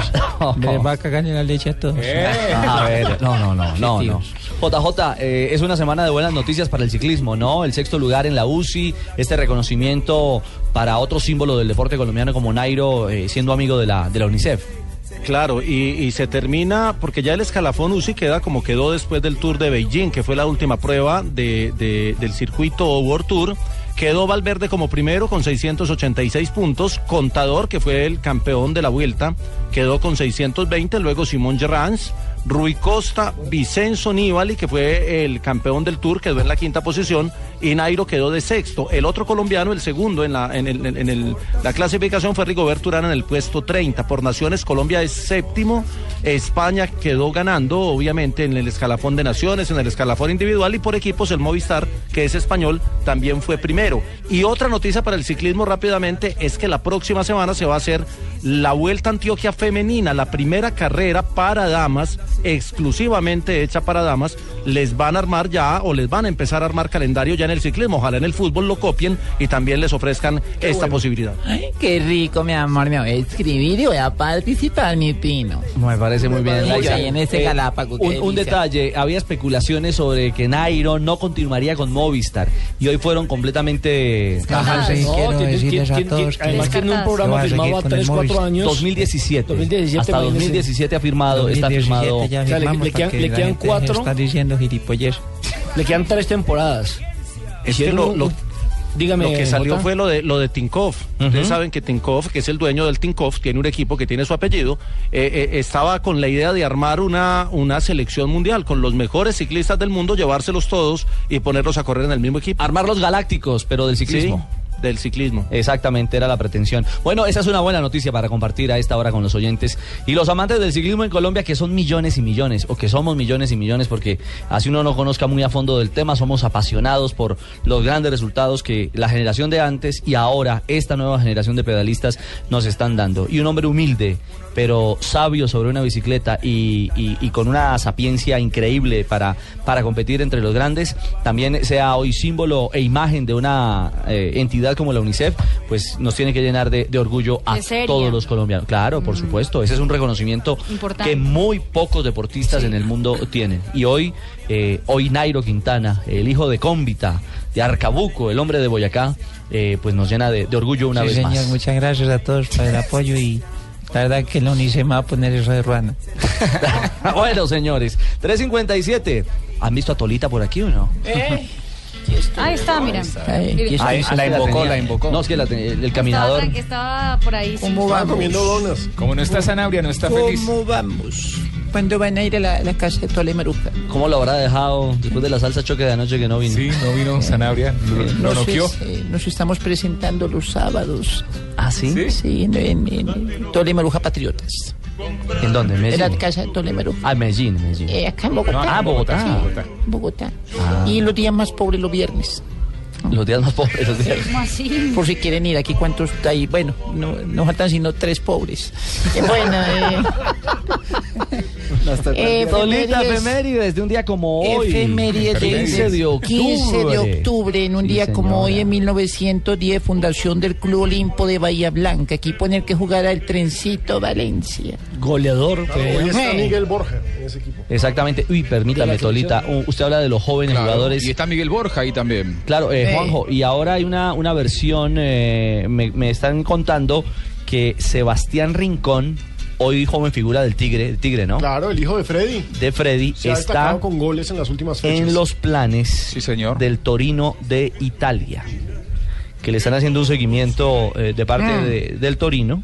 Speaker 55: les va a cagar en la leche a todos.
Speaker 5: A ver, no, no, no, no,
Speaker 55: Sí,
Speaker 5: no. JJ, eh, es una semana de buenas noticias para el ciclismo, ¿no? El sexto lugar en la UCI, este reconocimiento para otro símbolo del deporte colombiano como Nairo, eh, siendo amigo de la, de la UNICEF.
Speaker 9: Claro, y, se termina, porque ya el escalafón UCI queda como quedó después del Tour de Beijing, que fue la última prueba de- del circuito World Tour. Quedó Valverde como primero con 686 puntos. Contador, que fue el campeón de la vuelta, quedó con 620. Luego Simón Gerrans, Rui Costa, Vicenzo Nibali, que fue el campeón del Tour, quedó en la quinta posición. y Nairo quedó de sexto. El otro colombiano, el segundo en la, en el- en el- la clasificación fue Rigoberto Urán en el puesto 30. Por naciones, Colombia es séptimo, España quedó ganando, obviamente, en el escalafón de naciones, en el escalafón individual y por equipos el Movistar, que es español, también fue primero. Y otra noticia para el ciclismo rápidamente es que la próxima semana se va a hacer la Vuelta Antioquia Femenina, la primera carrera para damas, exclusivamente hecha para damas. Les van a armar ya o les van a empezar a armar calendario ya en el ciclismo. Ojalá en el fútbol lo copien y también les ofrezcan esta posibilidad.
Speaker 55: Ay, qué rico, mi amor. Me voy a escribir y voy a participar, mi pino.
Speaker 5: Me parece muy bien.
Speaker 55: Muy bien, ese Galápago, qué
Speaker 5: Un, detalle, había especulaciones sobre que Nairo no continuaría con Movistar y hoy fueron completamente
Speaker 13: Ajá, sí, quiero decirles a todos que
Speaker 6: además tiene un programa firmado a
Speaker 13: con el
Speaker 6: 3, 4
Speaker 13: Movistar.
Speaker 6: años.
Speaker 5: 2017.
Speaker 6: 2017,
Speaker 5: Hasta
Speaker 6: imagínese.
Speaker 5: 2017 ha firmado, está
Speaker 13: 2017
Speaker 5: firmado.
Speaker 13: ya
Speaker 6: O sea, le- le quedan- le quedan cuatro.
Speaker 13: Está diciendo gilipollez.
Speaker 6: Le quedan tres temporadas.
Speaker 9: Es que lo, lo-
Speaker 6: dígame,
Speaker 9: lo que salió
Speaker 6: Jota.
Speaker 9: fue lo de lo de Tinkoff. Ustedes saben que Tinkoff, que es el dueño del Tinkoff, tiene un equipo que tiene su apellido, eh, eh, estaba con la idea de armar una, una selección mundial con los mejores ciclistas del mundo, llevárselos todos y ponerlos a correr en el mismo equipo.
Speaker 5: Armar los galácticos, pero del ciclismo.
Speaker 9: Sí, del ciclismo.
Speaker 5: Exactamente, era la pretensión. Bueno, esa es una buena noticia para compartir a esta hora con los oyentes y los amantes del ciclismo en Colombia, que son millones y millones, o que somos millones y millones, porque así uno no conozca muy a fondo del tema, somos apasionados por los grandes resultados que la generación de antes y ahora esta nueva generación de pedalistas nos están dando. Y un hombre humilde, pero sabio sobre una bicicleta y, y- y con una sapiencia increíble para, para competir entre los grandes, también sea hoy símbolo e imagen de una eh, entidad como la UNICEF, pues nos tiene que llenar de, de orgullo a todos los colombianos. Claro, por supuesto, ese es un reconocimiento
Speaker 24: Importante.
Speaker 5: que muy pocos deportistas en el mundo tienen. Y hoy, eh, hoy Nairo Quintana, el hijo de Cómbita, de Arcabuco, el hombre de Boyacá, eh, pues nos llena de, de orgullo una
Speaker 13: sí,
Speaker 5: vez
Speaker 13: señor,
Speaker 5: más.
Speaker 13: muchas gracias a todos por el apoyo y la verdad que el UNICEF me va a poner eso de ruana.
Speaker 5: bueno, señores, 3.57. ¿Han visto a Tolita por aquí o no?
Speaker 24: Ahí está, mira. Mire.
Speaker 5: Ah, es que tenía- No, es que la el, el caminador.
Speaker 24: Estaba, estaba por ahí. sí.
Speaker 13: ¿Cómo vamos?
Speaker 2: comiendo donas.
Speaker 66: Como no está Sanabria, no está feliz.
Speaker 13: ¿Cómo vamos? ¿Cuándo van a ir a la, la casa de Tole Maruja?
Speaker 5: ¿Cómo lo habrá dejado después de la salsa choque de anoche que no vino?
Speaker 66: Sí, no vino Sanabria, lo, lo
Speaker 13: Nos,
Speaker 66: noqueó.
Speaker 13: es- eh, nos estamos presentando los sábados.
Speaker 5: ¿Ah, sí?
Speaker 13: Sí, en, en- en Tole Maruja Patriotas.
Speaker 5: ¿En dónde? ¿En
Speaker 13: En
Speaker 5: Medellín?
Speaker 13: la casa de Tole Maruja.
Speaker 5: Ah, en Medellín, en Medellín.
Speaker 13: Eh, acá en Bogotá.
Speaker 5: Ah, Bogotá.
Speaker 13: Sí,
Speaker 5: Bogotá.
Speaker 13: Bogotá.
Speaker 5: Ah.
Speaker 13: Y los días más pobres los viernes.
Speaker 5: Los días más pobres. Los días.
Speaker 24: ¿Cómo así?
Speaker 13: Por si quieren ir, aquí cuántos hay. Bueno, no, no faltan sino tres pobres. Eh, bueno, eh, Eh,
Speaker 5: Tolita
Speaker 13: efemérides.
Speaker 5: de un día como hoy.
Speaker 13: Efemérides
Speaker 5: 15 de octubre.
Speaker 13: 15 de octubre, en un
Speaker 5: Sí,
Speaker 13: día como hoy, en 1910, fundación del Club Olimpo de Bahía Blanca, equipo en el que jugará el Trencito Valencia.
Speaker 6: Goleador. fue-
Speaker 2: Hoy está. Miguel Borja en ese equipo.
Speaker 5: Exactamente. Uy, permítame,
Speaker 6: De la
Speaker 5: Tolita. u- Usted habla de los jóvenes
Speaker 66: Claro,
Speaker 5: jugadores.
Speaker 66: Y está Miguel Borja ahí también.
Speaker 5: Claro, eh,
Speaker 13: Eh.
Speaker 5: Juanjo, y ahora hay una, una versión, eh, me, me están contando que Sebastián Rincón, hoy joven figura del Tigre, el Tigre, ¿no?
Speaker 2: Claro, el hijo de Freddy.
Speaker 5: De Freddy,
Speaker 2: Se ha
Speaker 5: está
Speaker 2: destacado con goles en las últimas fechas.
Speaker 5: en los planes
Speaker 66: Sí, señor.
Speaker 5: del Torino de Italia, que le están haciendo un seguimiento eh, de parte
Speaker 13: Mm.
Speaker 5: de- del Torino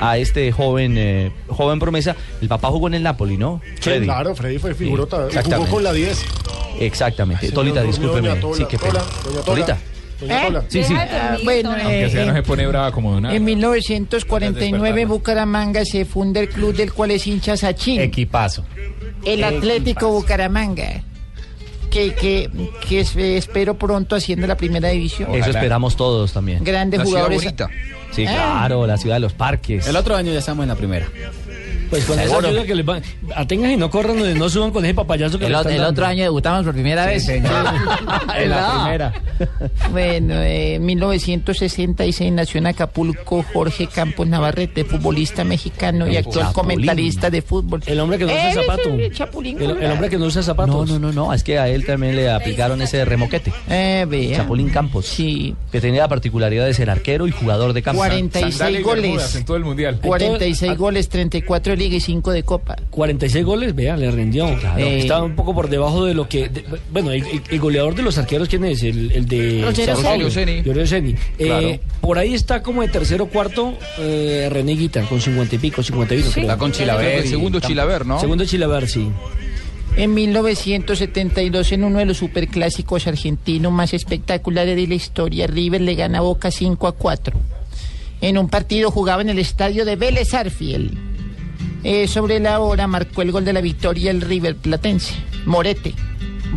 Speaker 5: a este joven eh, joven promesa. El papá jugó en el Napoli, ¿no?
Speaker 2: Sí, claro, Freddy fue figurota.
Speaker 5: Sí,
Speaker 2: jugó
Speaker 5: exactamente.
Speaker 2: con la 10.
Speaker 5: Exactamente.
Speaker 2: Señor,
Speaker 5: Tolita, discúlpeme. sí, qué pena.
Speaker 2: Tola, doña Tola.
Speaker 5: Tolita.
Speaker 2: Doña Tola.
Speaker 5: Sí, sí.
Speaker 13: Ah, bueno,
Speaker 24: Tolita.
Speaker 66: Aunque
Speaker 13: eh,
Speaker 66: sea no
Speaker 13: eh,
Speaker 66: se pone brava como una.
Speaker 13: En 1949 en Bucaramanga se funda el club del cual es hincha Sachin,
Speaker 35: Equipazo.
Speaker 13: el Atlético Bucaramanga, que, que, que es- eh, espero pronto haciendo la primera división.
Speaker 5: Eso esperamos todos también.
Speaker 13: Grandes
Speaker 66: La ciudad
Speaker 13: jugadores.
Speaker 66: bonita.
Speaker 5: Sí,
Speaker 13: Ah.
Speaker 5: claro, la ciudad de los parques.
Speaker 35: El otro año ya estamos en la primera.
Speaker 6: Pues con esa
Speaker 5: Seguro.
Speaker 6: ayuda que les van. Atengan y no corran, donde no suban con ese papayazo que
Speaker 55: El,
Speaker 6: le
Speaker 55: ot-
Speaker 6: están
Speaker 55: el
Speaker 6: dando.
Speaker 55: otro año debutamos por primera vez.
Speaker 35: en la primera.
Speaker 13: Bueno, eh, en 1966 nació en Acapulco Jorge Campos Navarrete, futbolista mexicano y actual
Speaker 5: Chapulín.
Speaker 13: comentarista de fútbol.
Speaker 6: El hombre que no usa zapato.
Speaker 13: el Chapulín
Speaker 6: El, el
Speaker 13: Colorado.
Speaker 6: hombre que no usa
Speaker 5: No,
Speaker 6: zapatos.
Speaker 5: no, no, no, es que a él también le aplicaron ese remoquete.
Speaker 13: Eh, vea.
Speaker 5: Chapulín Campos.
Speaker 13: Sí.
Speaker 5: Que tenía la particularidad de ser arquero y jugador de campo.
Speaker 13: 46
Speaker 66: Sandalia y bermudas
Speaker 13: goles.
Speaker 66: en todo el mundial.
Speaker 13: 46
Speaker 6: Ah.
Speaker 13: goles, 34 de liga y 5 de copa.
Speaker 6: 46 goles, vea, le rindió.
Speaker 13: Eh,
Speaker 6: Estaba un poco por debajo de lo que. de- bueno, el, el- el goleador de los arqueros, ¿quién es? El, el de.
Speaker 13: Rogelio
Speaker 66: Ceni.
Speaker 6: Eh,
Speaker 66: Claro.
Speaker 6: por ahí está como de tercero o cuarto eh, René Guita, con 50 y pico, 51. creo.
Speaker 35: Está con Chilaver.
Speaker 66: El segundo Chilaver, ¿no?
Speaker 6: Segundo Chilaver, sí.
Speaker 13: En 1972, en uno de los superclásicos argentinos más espectaculares de la historia, River le gana a Boca 5 a 4. En un partido jugaba en el estadio de Vélez Arfiel. Eh, sobre la hora marcó el gol de la victoria el River Platense, Morete.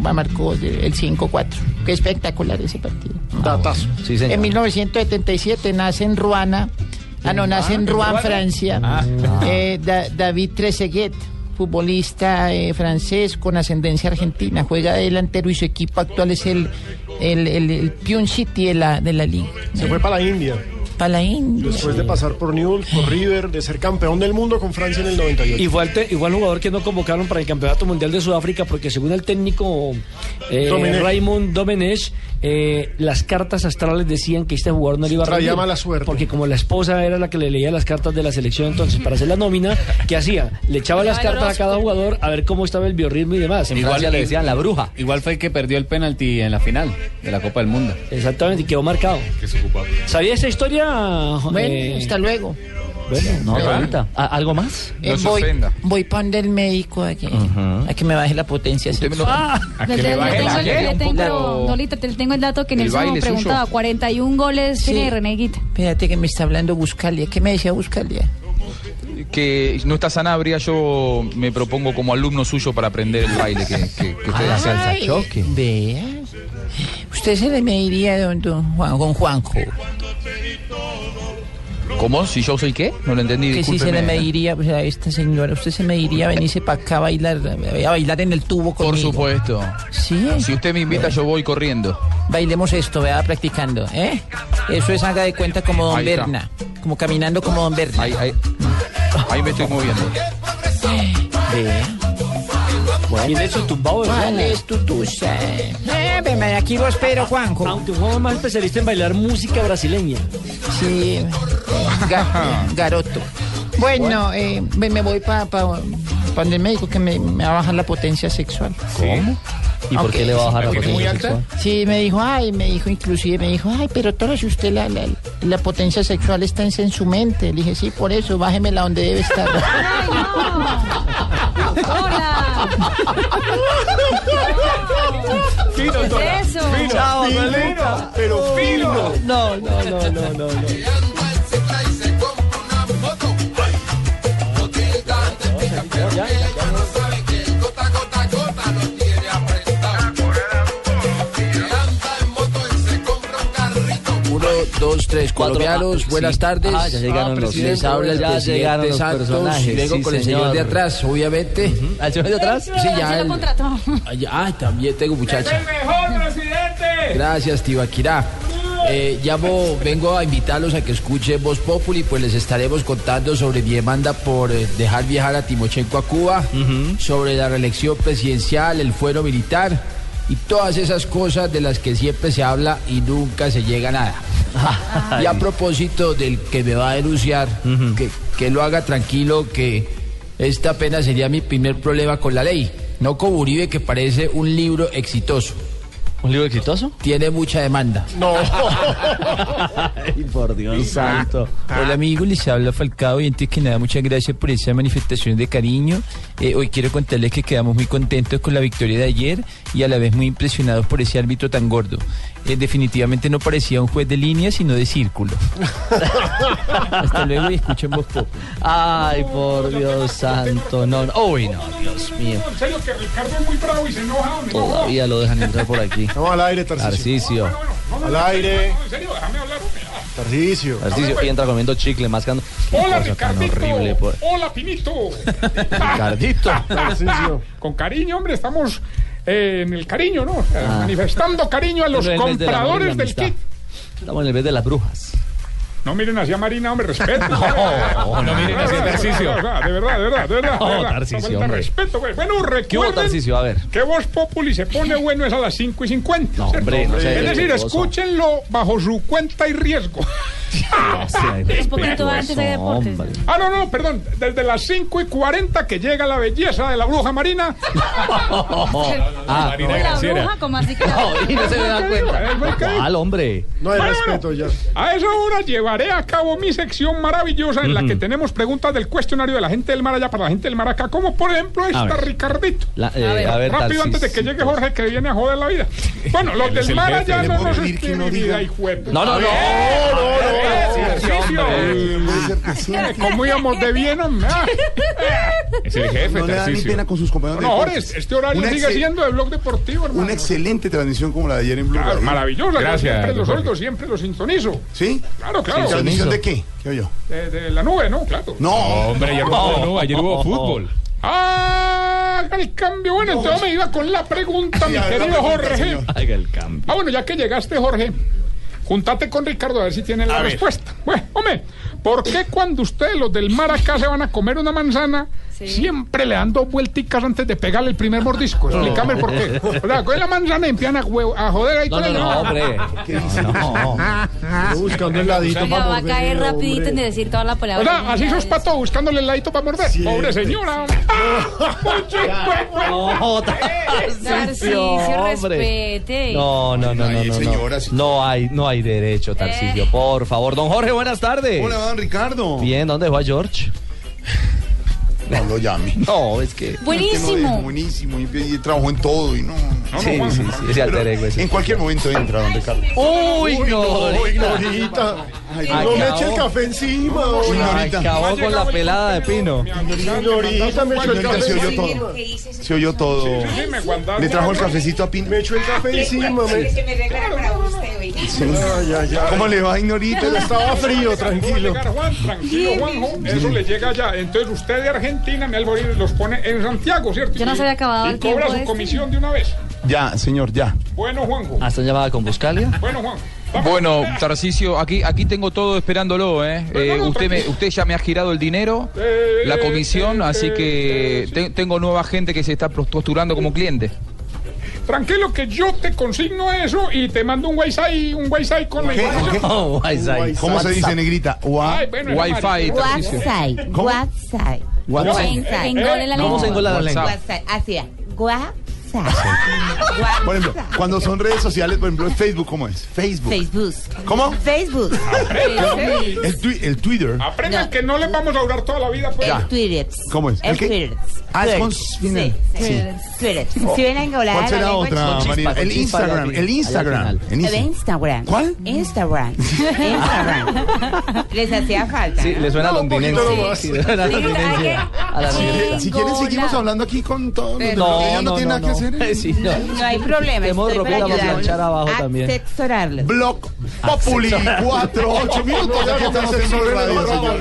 Speaker 13: Va, Marcó el 5-4. Qué espectacular ese partido.
Speaker 2: Datazo.
Speaker 5: Sí, señor.
Speaker 13: En 1977 nace en Ruana, ah no, nace en Rouen, Francia,
Speaker 66: Ah.
Speaker 13: eh, Da- David Trezeguet, futbolista eh, francés con ascendencia argentina, juega de delantero y su equipo actual es el, el, el, el Pion City de la, de la liga.
Speaker 2: Se fue para la India.
Speaker 13: Para la India.
Speaker 2: Después de pasar por Newell's, por River, de ser campeón del mundo con Francia en el 98.
Speaker 6: Igual, te- igual jugador que no convocaron para el Campeonato Mundial de Sudáfrica porque según el técnico eh,
Speaker 2: Domenech.
Speaker 6: Raymond Domenech, eh, las cartas astrales decían que este jugador no le iba a
Speaker 2: Traía
Speaker 6: rendir.
Speaker 2: mala suerte.
Speaker 6: Porque como la esposa era la que le leía las cartas de la selección, entonces para hacer la nómina, ¿qué hacía? Le echaba las cartas a cada jugador a ver cómo estaba el biorritmo y demás.
Speaker 5: En Francia le decían la bruja.
Speaker 35: Igual fue el que perdió el penalti en la final de la Copa del Mundo.
Speaker 6: Exactamente, y quedó marcado. ¿Sabía esa historia?
Speaker 13: Bueno,
Speaker 6: eh,
Speaker 13: hasta luego.
Speaker 6: bueno,
Speaker 5: No, ahorita. ¿A- ¿Algo más?
Speaker 13: Eh, voy, voy para donde el médico a que, a que me baje la potencia sexual.
Speaker 24: Ah,
Speaker 66: ¿A que baje la
Speaker 24: tengo- Nolita, te tengo el dato que
Speaker 66: El
Speaker 24: Nelson
Speaker 66: baile
Speaker 24: preguntaba.
Speaker 66: suyo.
Speaker 24: 41 goles
Speaker 13: Sí.
Speaker 24: tiene Reneguita.
Speaker 13: Espérate que me está hablando Buscalia. ¿Qué me decía Buscalia?
Speaker 66: Que no está Sanabria, yo me propongo como alumno suyo para aprender el baile que, que, que usted hace.
Speaker 13: Ay, Vea. Usted se le mediría don, don Juan, con Juanjo.
Speaker 66: ¿Cómo? ¿Si yo soy qué? No lo entendí,
Speaker 13: Que si se le mediría, pues, a esta señora, usted se mediría venirse para acá a bailar, a bailar en el tubo
Speaker 66: Por
Speaker 13: conmigo.
Speaker 66: supuesto.
Speaker 13: Sí.
Speaker 66: Si usted me invita, yo voy corriendo.
Speaker 13: Bailemos esto, vea, practicando, ¿eh? Eso es haga de cuenta como Don
Speaker 66: Ahí está.
Speaker 13: Berna. Como caminando como Don Berna.
Speaker 66: Ahí, ahí, ahí me estoy moviendo.
Speaker 13: Vea.
Speaker 6: ¿Quién es el tumbado? de
Speaker 13: ¿Cuál es tu tusa? Eh, ven, aquí vos, pero Juanjo.
Speaker 6: Aunque un jugador más especialista en bailar música brasileña.
Speaker 13: Sí, ga- garoto. Bueno, eh, me voy para pa, pa donde el médico que me, me va a bajar la potencia sexual.
Speaker 5: ¿Cómo? ¿Y por qué le va a bajar la potencia sexual?
Speaker 13: Sí, me dijo, ay, me dijo, inclusive me dijo, ay, pero todo si usted la, la, la potencia sexual está en, en su mente. Le dije, sí, por eso, bájemela donde debe estar.
Speaker 24: ¡Hola!
Speaker 52: Fino,
Speaker 24: ¿Qué
Speaker 52: Tola.
Speaker 24: es eso?
Speaker 52: Fino,
Speaker 5: Chao,
Speaker 52: fino,
Speaker 5: Manuelita.
Speaker 52: pero fino.
Speaker 5: No, no, no, no, no, no.
Speaker 67: Dos, tres,
Speaker 5: Cuatro,
Speaker 67: colombianos,
Speaker 5: ah,
Speaker 67: buenas
Speaker 5: sí.
Speaker 67: tardes.
Speaker 5: Ah, ya llegaron los-
Speaker 67: Les habla el
Speaker 5: ya
Speaker 67: presidente
Speaker 5: llegaron los
Speaker 67: Santos,
Speaker 5: personajes,
Speaker 67: y luego
Speaker 5: sí,
Speaker 67: con el señor de atrás, obviamente.
Speaker 5: ¿Al señor de atrás?
Speaker 67: Sí, ya. el- ay, también tengo muchacha.
Speaker 52: mejor presidente!
Speaker 67: Gracias, Tibaquirá. Eh, llamo, vengo a invitarlos a que escuchen Voz Populi, pues les estaremos contando sobre mi demanda por eh, dejar viajar a Timochenko a Cuba, sobre la reelección presidencial, el fuero militar y todas esas cosas de las que siempre se habla y nunca se llega a nada. Y a propósito del que me va a denunciar, que, que lo haga tranquilo, que esta apenas sería mi primer problema con la ley, no como Uribe que parece un libro exitoso.
Speaker 5: ¿Un libro exitoso?
Speaker 67: Tiene mucha demanda.
Speaker 2: No.
Speaker 5: Ay, por Dios santo.
Speaker 55: Hola amigos, les habla Falcao y antes que nada muchas gracias por esa manifestación de cariño. Eh, hoy quiero contarles que quedamos muy contentos con la victoria de ayer y a la vez muy impresionados por ese árbitro tan gordo. Eh, definitivamente no parecía un juez de línea sino de círculo. Hasta luego y escuchen voz pop.
Speaker 5: Ay, por Dios santo. No, no. Uy, no, Dios mío.
Speaker 52: En serio que Ricardo es muy bravo y se enoja. hombre.
Speaker 5: Todavía lo dejan entrar por aquí.
Speaker 2: Vamos al aire. Tarcisio. Al aire.
Speaker 52: En serio, déjame hablar. hombre.
Speaker 2: Tarcisio.
Speaker 5: Tarcisio y entra comiendo chicle, mascando.
Speaker 52: Hola, Ricardito.
Speaker 5: horrible. por-
Speaker 52: Hola, Pinito.
Speaker 5: Ricardito.
Speaker 2: Tarcisio.
Speaker 52: Con cariño, hombre, estamos eh, en el cariño, ¿no? Eh,
Speaker 5: Ah.
Speaker 52: Manifestando cariño a los
Speaker 5: del
Speaker 52: compradores del
Speaker 5: amistad.
Speaker 52: kit.
Speaker 5: Estamos en el vez de las brujas.
Speaker 52: No miren hacia Marina, hombre, respeto.
Speaker 5: No, no miren hacia Tarcisio.
Speaker 52: De verdad, de verdad, de verdad, de verdad.
Speaker 5: No, hombre.
Speaker 52: respeto, güey. Bueno,
Speaker 5: ¿Qué hubo,
Speaker 52: recuerden
Speaker 5: Tarcisio? A ver.
Speaker 52: que Voz Populi se pone bueno es a las 5 y 50.
Speaker 5: No, hombre, no sea
Speaker 52: es decir, escúchenlo bajo su cuenta y riesgo.
Speaker 24: Un poquito antes de deportes.
Speaker 52: Ah, no, no, perdón. Desde las 5 y 40 que llega la belleza de la bruja marina.
Speaker 5: Ah,
Speaker 24: La bruja, como así que
Speaker 5: y no se da cuenta. Al hombre.
Speaker 2: No hay respeto ya.
Speaker 52: A esa hora llevaré a cabo mi sección maravillosa en la que tenemos preguntas del cuestionario de la gente del mar allá para la gente del mar acá, como por ejemplo esta. Ricardito.
Speaker 5: La- eh, a ver,
Speaker 52: Rápido antes de que llegue Jorge que viene a joder la vida. Bueno, los del
Speaker 5: el
Speaker 52: mar allá no nos
Speaker 5: no
Speaker 52: escriben vida y juego.
Speaker 5: No, no, no.
Speaker 52: Ejercicio. Eh, ¿Cómo íbamos de bien, hombre? Ah.
Speaker 68: Es el jefe,
Speaker 69: No le da ni pena con sus compañeros de
Speaker 52: No,
Speaker 69: deportes.
Speaker 52: este horario
Speaker 69: Una
Speaker 52: sigue siendo de blog deportivo, hermano.
Speaker 69: Una excelente transmisión como la de ayer en Blue
Speaker 52: maravillosa.
Speaker 69: Gracias,
Speaker 52: siempre los siempre los sintonizo.
Speaker 69: ¿Sí?
Speaker 52: Claro, claro.
Speaker 69: ¿Transmisión de qué? ¿Qué oyó?
Speaker 52: De, de la nube, ¿no? Claro.
Speaker 69: No,
Speaker 68: hombre, ayer no, no, ayer hubo fútbol.
Speaker 52: Ah, haga el cambio. Bueno, entonces me iba con la pregunta, mi querido
Speaker 69: pregunta,
Speaker 52: Jorge.
Speaker 69: señor.
Speaker 5: Haga el cambio.
Speaker 52: Ah, bueno, ya que llegaste, Jorge, juntate con Ricardo a ver si tiene la
Speaker 69: A ver.
Speaker 52: respuesta. Bueno, hombre, ¿por qué cuando ustedes, los del mar acá, se van a comer una manzana, siempre le dan dos vuelticas antes de pegarle el primer mordisco? Explícame por qué. O sea, cogen la manzana y empiezan a, huevo- a joder ahí
Speaker 5: No,
Speaker 52: con
Speaker 5: no,
Speaker 52: ella.
Speaker 5: no, hombre.
Speaker 69: ¿Qué dice?
Speaker 2: Yo buscando el ladito para
Speaker 24: va a
Speaker 2: morder,
Speaker 24: caer
Speaker 2: hombre.
Speaker 24: rapidito en decir toda la palabra.
Speaker 52: O sea, así sos pato buscándole el ladito para morder. Pobre señora.
Speaker 5: No,
Speaker 24: Tarcisio,
Speaker 5: hombre.
Speaker 24: respete.
Speaker 5: No, no, no, no, no, no. No hay, no hay derecho, Tarcisio. Por favor, don Jorge, buenas tardes.
Speaker 69: Hola, don Ricardo.
Speaker 5: Bien, ¿dónde va George?
Speaker 69: No lo llame.
Speaker 5: No, es que.
Speaker 24: Buenísimo.
Speaker 69: Buenísimo. Y, y trabajó en todo y no. no.
Speaker 5: Sí, sí, sí, ese alter ego ese.
Speaker 69: En cualquier momento entra, don Ricardo.
Speaker 5: Uy,
Speaker 2: Uy, no.
Speaker 69: Ay,
Speaker 2: No me eche el café encima.
Speaker 69: Ignorita.
Speaker 5: Acabó con la pelada de Pino.
Speaker 2: Ignorita, me echó el
Speaker 69: Señorita,
Speaker 2: café
Speaker 69: se oyó todo. Se oyó todo. Le trajo el cafecito a Pin.
Speaker 2: Me echó el café encima. me-
Speaker 69: Sí.
Speaker 2: Ay, ay, ay.
Speaker 69: ¿Cómo le va, Ignorita?
Speaker 2: Estaba frío, tranquilo.
Speaker 52: llegar Juan, tranquilo, Juanjo. Eso le llega ya. Entonces usted de Argentina, mi Alborín, los pone en Santiago, ¿cierto?
Speaker 24: Ya no se había acabado
Speaker 52: Y
Speaker 24: el
Speaker 52: cobra su
Speaker 24: este.
Speaker 52: comisión de una vez.
Speaker 69: Ya, señor, ya.
Speaker 52: Bueno, Juanjo.
Speaker 5: ¿Hasta llamada con Buscalia?
Speaker 52: Bueno, Juan.
Speaker 66: Bueno, Tarcisio, aquí, aquí tengo todo esperándolo, ¿eh? Eh,
Speaker 52: no,
Speaker 66: usted, me, usted ya me ha girado el dinero,
Speaker 52: Eh,
Speaker 66: la
Speaker 52: eh,
Speaker 66: comisión,
Speaker 52: eh,
Speaker 66: así que
Speaker 52: eh, sí.
Speaker 66: te- tengo nueva gente que se está postulando como cliente.
Speaker 52: Tranquilo que yo te consigno eso y te mando un Wi-Fi, un Wi-Fi con la información.
Speaker 5: Oh, Wi-Fi.
Speaker 69: ¿Cómo se dice, negrita? Gua-
Speaker 52: Ay, bueno,
Speaker 66: Wi-Fi,
Speaker 52: María.
Speaker 66: Tarcisio.
Speaker 70: WhatsApp,
Speaker 69: ¿Cómo?
Speaker 70: WhatsApp.
Speaker 69: WhatsApp.
Speaker 24: Se engole la
Speaker 5: ¿Cómo
Speaker 24: lengua.
Speaker 5: se engola la lengua?
Speaker 70: WhatsApp, así es. WhatsApp.
Speaker 69: Por ejemplo, cuando son redes sociales, por ejemplo, Facebook, ¿cómo es? Facebook.
Speaker 70: Facebook.
Speaker 69: ¿Cómo?
Speaker 70: Facebook.
Speaker 69: El, twi- el Twitter.
Speaker 52: Aprendan
Speaker 70: No.
Speaker 52: que no les vamos a durar toda la vida. Pues.
Speaker 70: El Twitter.
Speaker 69: ¿Cómo es? ¿El
Speaker 70: El
Speaker 69: qué?
Speaker 70: Twitter.
Speaker 69: Ah, es con final.
Speaker 70: Sí,
Speaker 69: Sí.
Speaker 70: Twitter. Si ven a engolar
Speaker 69: ¿Cuál
Speaker 70: la
Speaker 69: será
Speaker 70: lengua,
Speaker 69: otra,
Speaker 5: chispa, con
Speaker 69: El
Speaker 5: chispa al
Speaker 69: Instagram. El
Speaker 5: al
Speaker 69: Instagram.
Speaker 5: final.
Speaker 70: El
Speaker 69: Instagram.
Speaker 70: Instagram.
Speaker 69: ¿Cuál?
Speaker 70: Instagram. Instagram. Les hacía falta.
Speaker 5: Sí,
Speaker 70: ¿no?
Speaker 5: le suena
Speaker 2: No, poquito
Speaker 5: londinense.
Speaker 2: nomás.
Speaker 5: Sí, le suena
Speaker 24: Sí,
Speaker 5: londinense
Speaker 24: ¿qué?
Speaker 5: a la.
Speaker 69: Si quieren, seguimos hablando aquí con todos los de
Speaker 5: No,
Speaker 69: Ella no,
Speaker 5: no,
Speaker 69: tiene
Speaker 5: no,
Speaker 69: nada que hacer.
Speaker 5: no. Sí, no.
Speaker 70: No hay problema.
Speaker 5: Hemos la planchar abajo
Speaker 70: a
Speaker 5: también.
Speaker 69: Blog Populi, 4, 8 minutos. Aquí estamos en Blue Radio, señor.